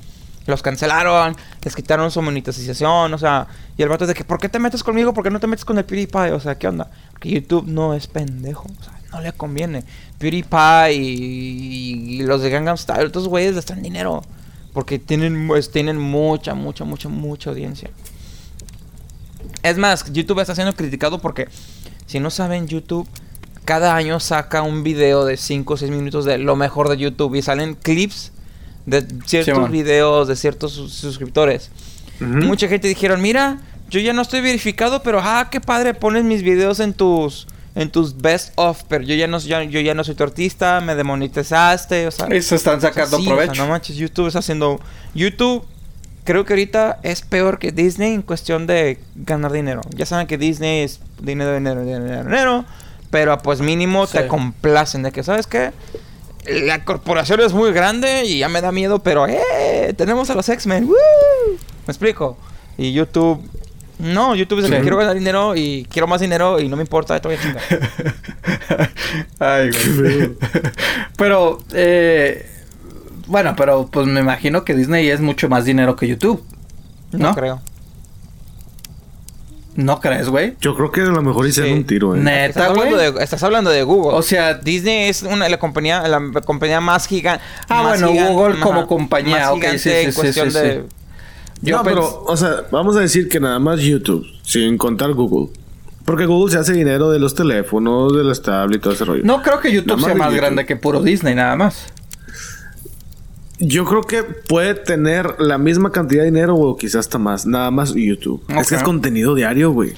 los cancelaron, les quitaron su monetización, o sea, y el vato de que ¿por qué te metes conmigo? ¿Por qué no te metes con el PewDiePie? O sea, ¿qué onda? Porque YouTube no es pendejo, o sea, no le conviene. PewDiePie y, los de Gangnam Style, estos güeyes les dan dinero porque tienen pues, tienen mucha, mucha, mucha, mucha audiencia. Es más, YouTube está siendo criticado porque si no saben, YouTube cada año saca un video de 5 o 6 minutos de lo mejor de YouTube y salen clips de ciertos videos de ciertos suscriptores. Mucha gente dijeron, mira, yo ya no estoy verificado, pero ah, qué padre pones mis videos en tus en tus best of, pero yo ya no yo, ya no soy tu artista, me demonetizaste, o sea, eso están sacando provecho. no manches, YouTube está haciendo YouTube creo que ahorita es peor que Disney en cuestión de ganar dinero. Ya saben que Disney es dinero, dinero, dinero, dinero. Pero pues mínimo te complacen de que, ¿sabes qué? La corporación es muy grande y ya me da miedo, pero ¡eh! Tenemos a los X-Men. ¿Me explico? Y YouTube... No, YouTube es el que quiero ganar dinero y quiero más dinero y no me importa, esto voy a chingar. Ay, güey. pero, eh bueno, pero pues me imagino que Disney es mucho más dinero que YouTube. No, no creo. ¿No crees, güey? Yo creo que a lo mejor hicieron un tiro, ¿eh? Neta. Estás, hablando de Google. O sea, Disney es una la compañía, la compañía más gigante. Ah, bueno, Google como compañía, más sí, sí, sí, cuestión de. Yo no, pero, o sea, vamos a decir que nada más YouTube, sin contar Google. Porque Google se hace dinero de los teléfonos, de las tablets y todo ese rollo. No creo que YouTube sea más grande que puro Disney, nada más. Yo creo que puede tener la misma cantidad de dinero o quizás hasta más. Nada más YouTube. Es que es contenido diario, güey.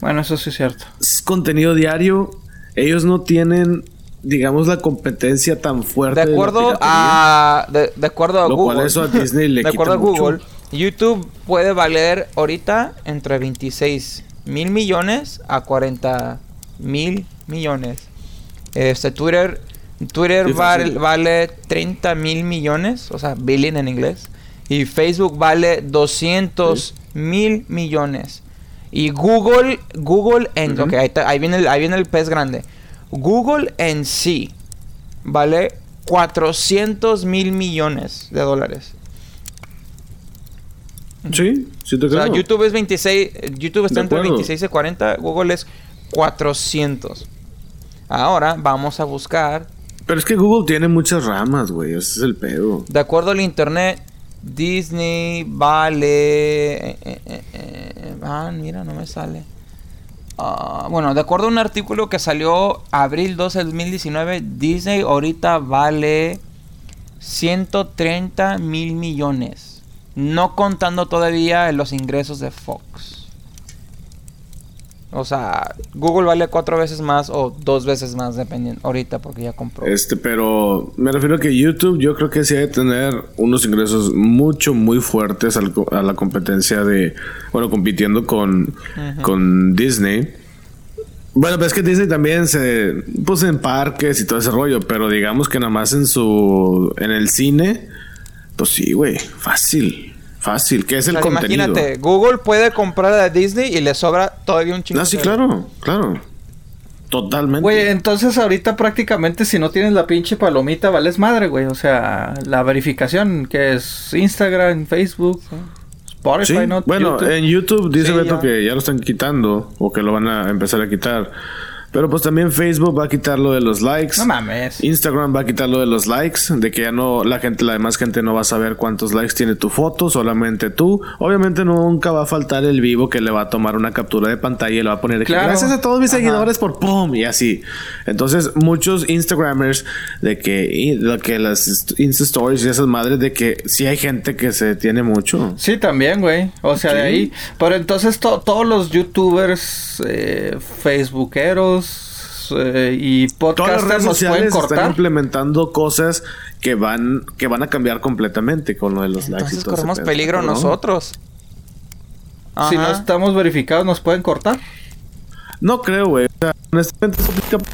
Bueno, eso sí es cierto. Es contenido diario. Ellos no tienen, digamos, la competencia tan fuerte. De acuerdo a... De, acuerdo a Google. Cual eso a Disney le De acuerdo a Google, YouTube puede valer ahorita entre 26 mil millones a 40 mil millones. Este Twitter Twitter vale, 30 mil millones, o sea, billion en inglés. Y Facebook vale 200 mil millones. Y Google, Google en... Ok, ahí, ahí, viene el, ahí viene el pez grande. Google en sí vale 400 mil millones de dólares. Sí, sí te creo. O sea, YouTube es 26, YouTube está entre 26 y 40, Google es 400. Ahora vamos a buscar. Pero es que Google tiene muchas ramas, güey, ese es el pedo. De acuerdo al internet, Disney vale... Eh, eh, eh, ah, mira, no me sale. Ah, bueno, de acuerdo a un artículo que salió abril 12 de 2019, Disney ahorita vale 130 mil millones. No contando todavía los ingresos de Fox. O sea, Google vale cuatro veces más o dos veces más, dependiendo ahorita, porque ya compró. Este, pero me refiero a que YouTube, yo creo que sí debe tener unos ingresos mucho, muy fuertes a la competencia de, bueno, compitiendo con, con Disney. Bueno, pero es que Disney también se puso en parques y todo ese rollo, pero digamos que nada más en su, en el cine, pues sí, güey, fácil. Fácil, ¿qué es el contenido? Imagínate, Google puede comprar a Disney y le sobra todavía un chingo. Ah, sí, claro, claro. Totalmente. Güey, entonces ahorita prácticamente si no tienes la pinche palomita, vales madre, güey. O sea, la verificación que es Instagram, Facebook, Spotify, ¿no? Bueno, en YouTube dice Beto que ya lo están quitando o que lo van a empezar a quitar. Pero pues también Facebook va a quitar lo de los likes. No mames. Instagram va a quitar lo de los likes, de que ya no la gente, la demás gente no va a saber cuántos likes tiene tu foto, solamente tú. Obviamente nunca va a faltar el vivo que le va a tomar una captura de pantalla y le va a poner gracias a todos mis seguidores por pum y así. Entonces, muchos Instagramers de que lo que las Insta stories y esas madres de que sí hay gente que se tiene mucho. Sí, también, güey. O sea, de ahí, pero entonces todos los youtubers eh, facebookeros eh, y podcasters nos pueden cortar. Están implementando cosas que van que van a cambiar completamente con lo de los likes. Entonces corremos peligro nosotros. Si no estamos verificados, ¿nos pueden cortar? No creo, güey. O sea, honestamente, lost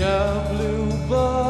The blue bus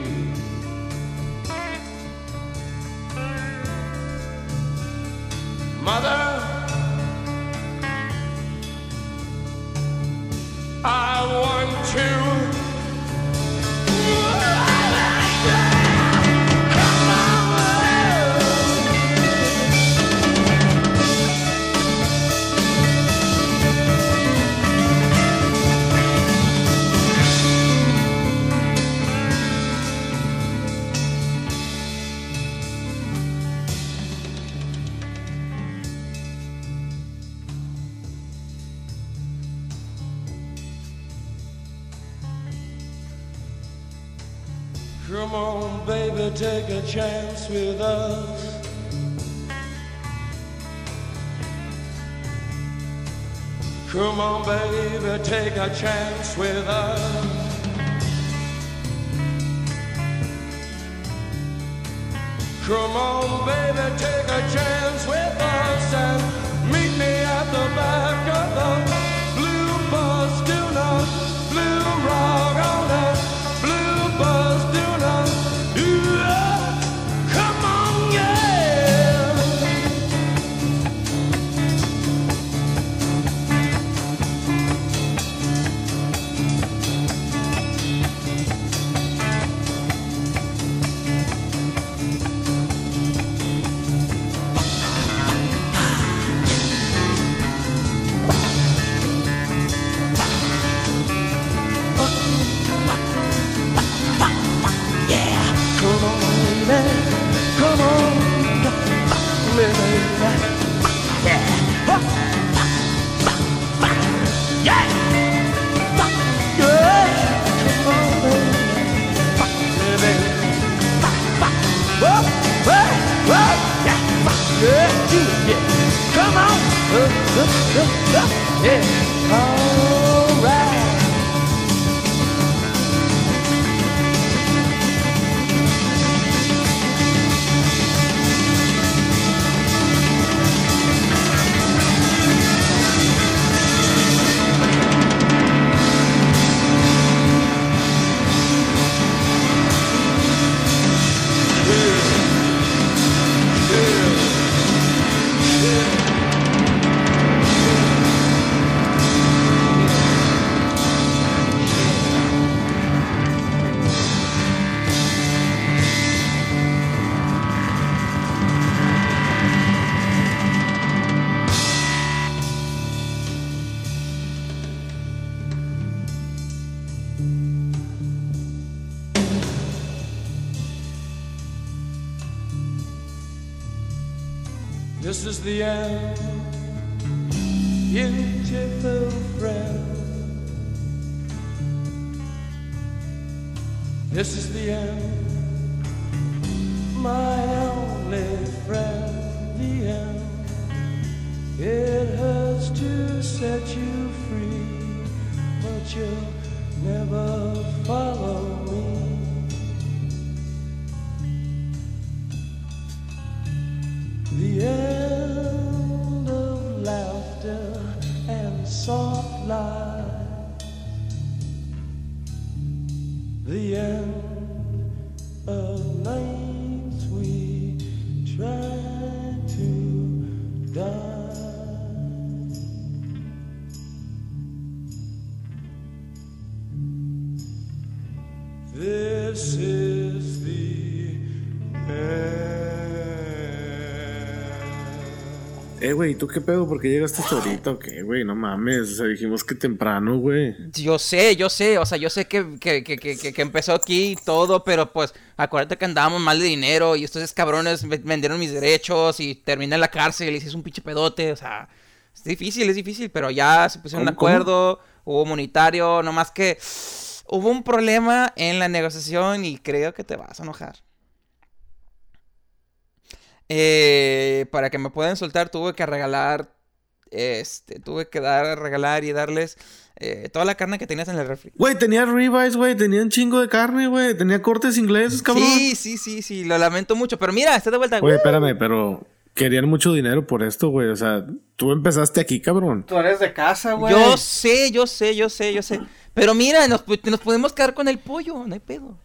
a chance with us. Come on, baby, take a chance with Güey, ¿tú qué pedo? ¿Por qué llegaste hasta ahorita o qué, güey? No mames, o sea, dijimos que temprano, güey. Yo sé, yo sé, o sea, yo sé que, que, que, que, empezó aquí todo, pero pues acuérdate que andábamos mal de dinero y estos cabrones vendieron mis derechos y terminé en la cárcel y hice un pinche pedote, o sea, es difícil, es difícil, pero ya se pusieron de ¿Cómo, cómo? acuerdo, hubo monetario, nomás que hubo un problema en la negociación y creo que te vas a enojar. Eh, para que me puedan soltar tuve que regalar, este, tuve que dar, regalar y darles eh, toda la carne que tenías en el refri. Güey, tenía ribeyes, güey, tenía un chingo de carne, güey, tenía cortes ingleses, cabrón. Sí, sí, sí, sí, lo lamento mucho, pero mira, está de vuelta. Güey, espérame, pero querían mucho dinero por esto, güey. O sea, tú empezaste aquí, cabrón. Tú eres de casa, güey. Yo sé, yo sé, yo sé, yo sé. Pero mira, nos, nos podemos quedar con el pollo, no hay pedo.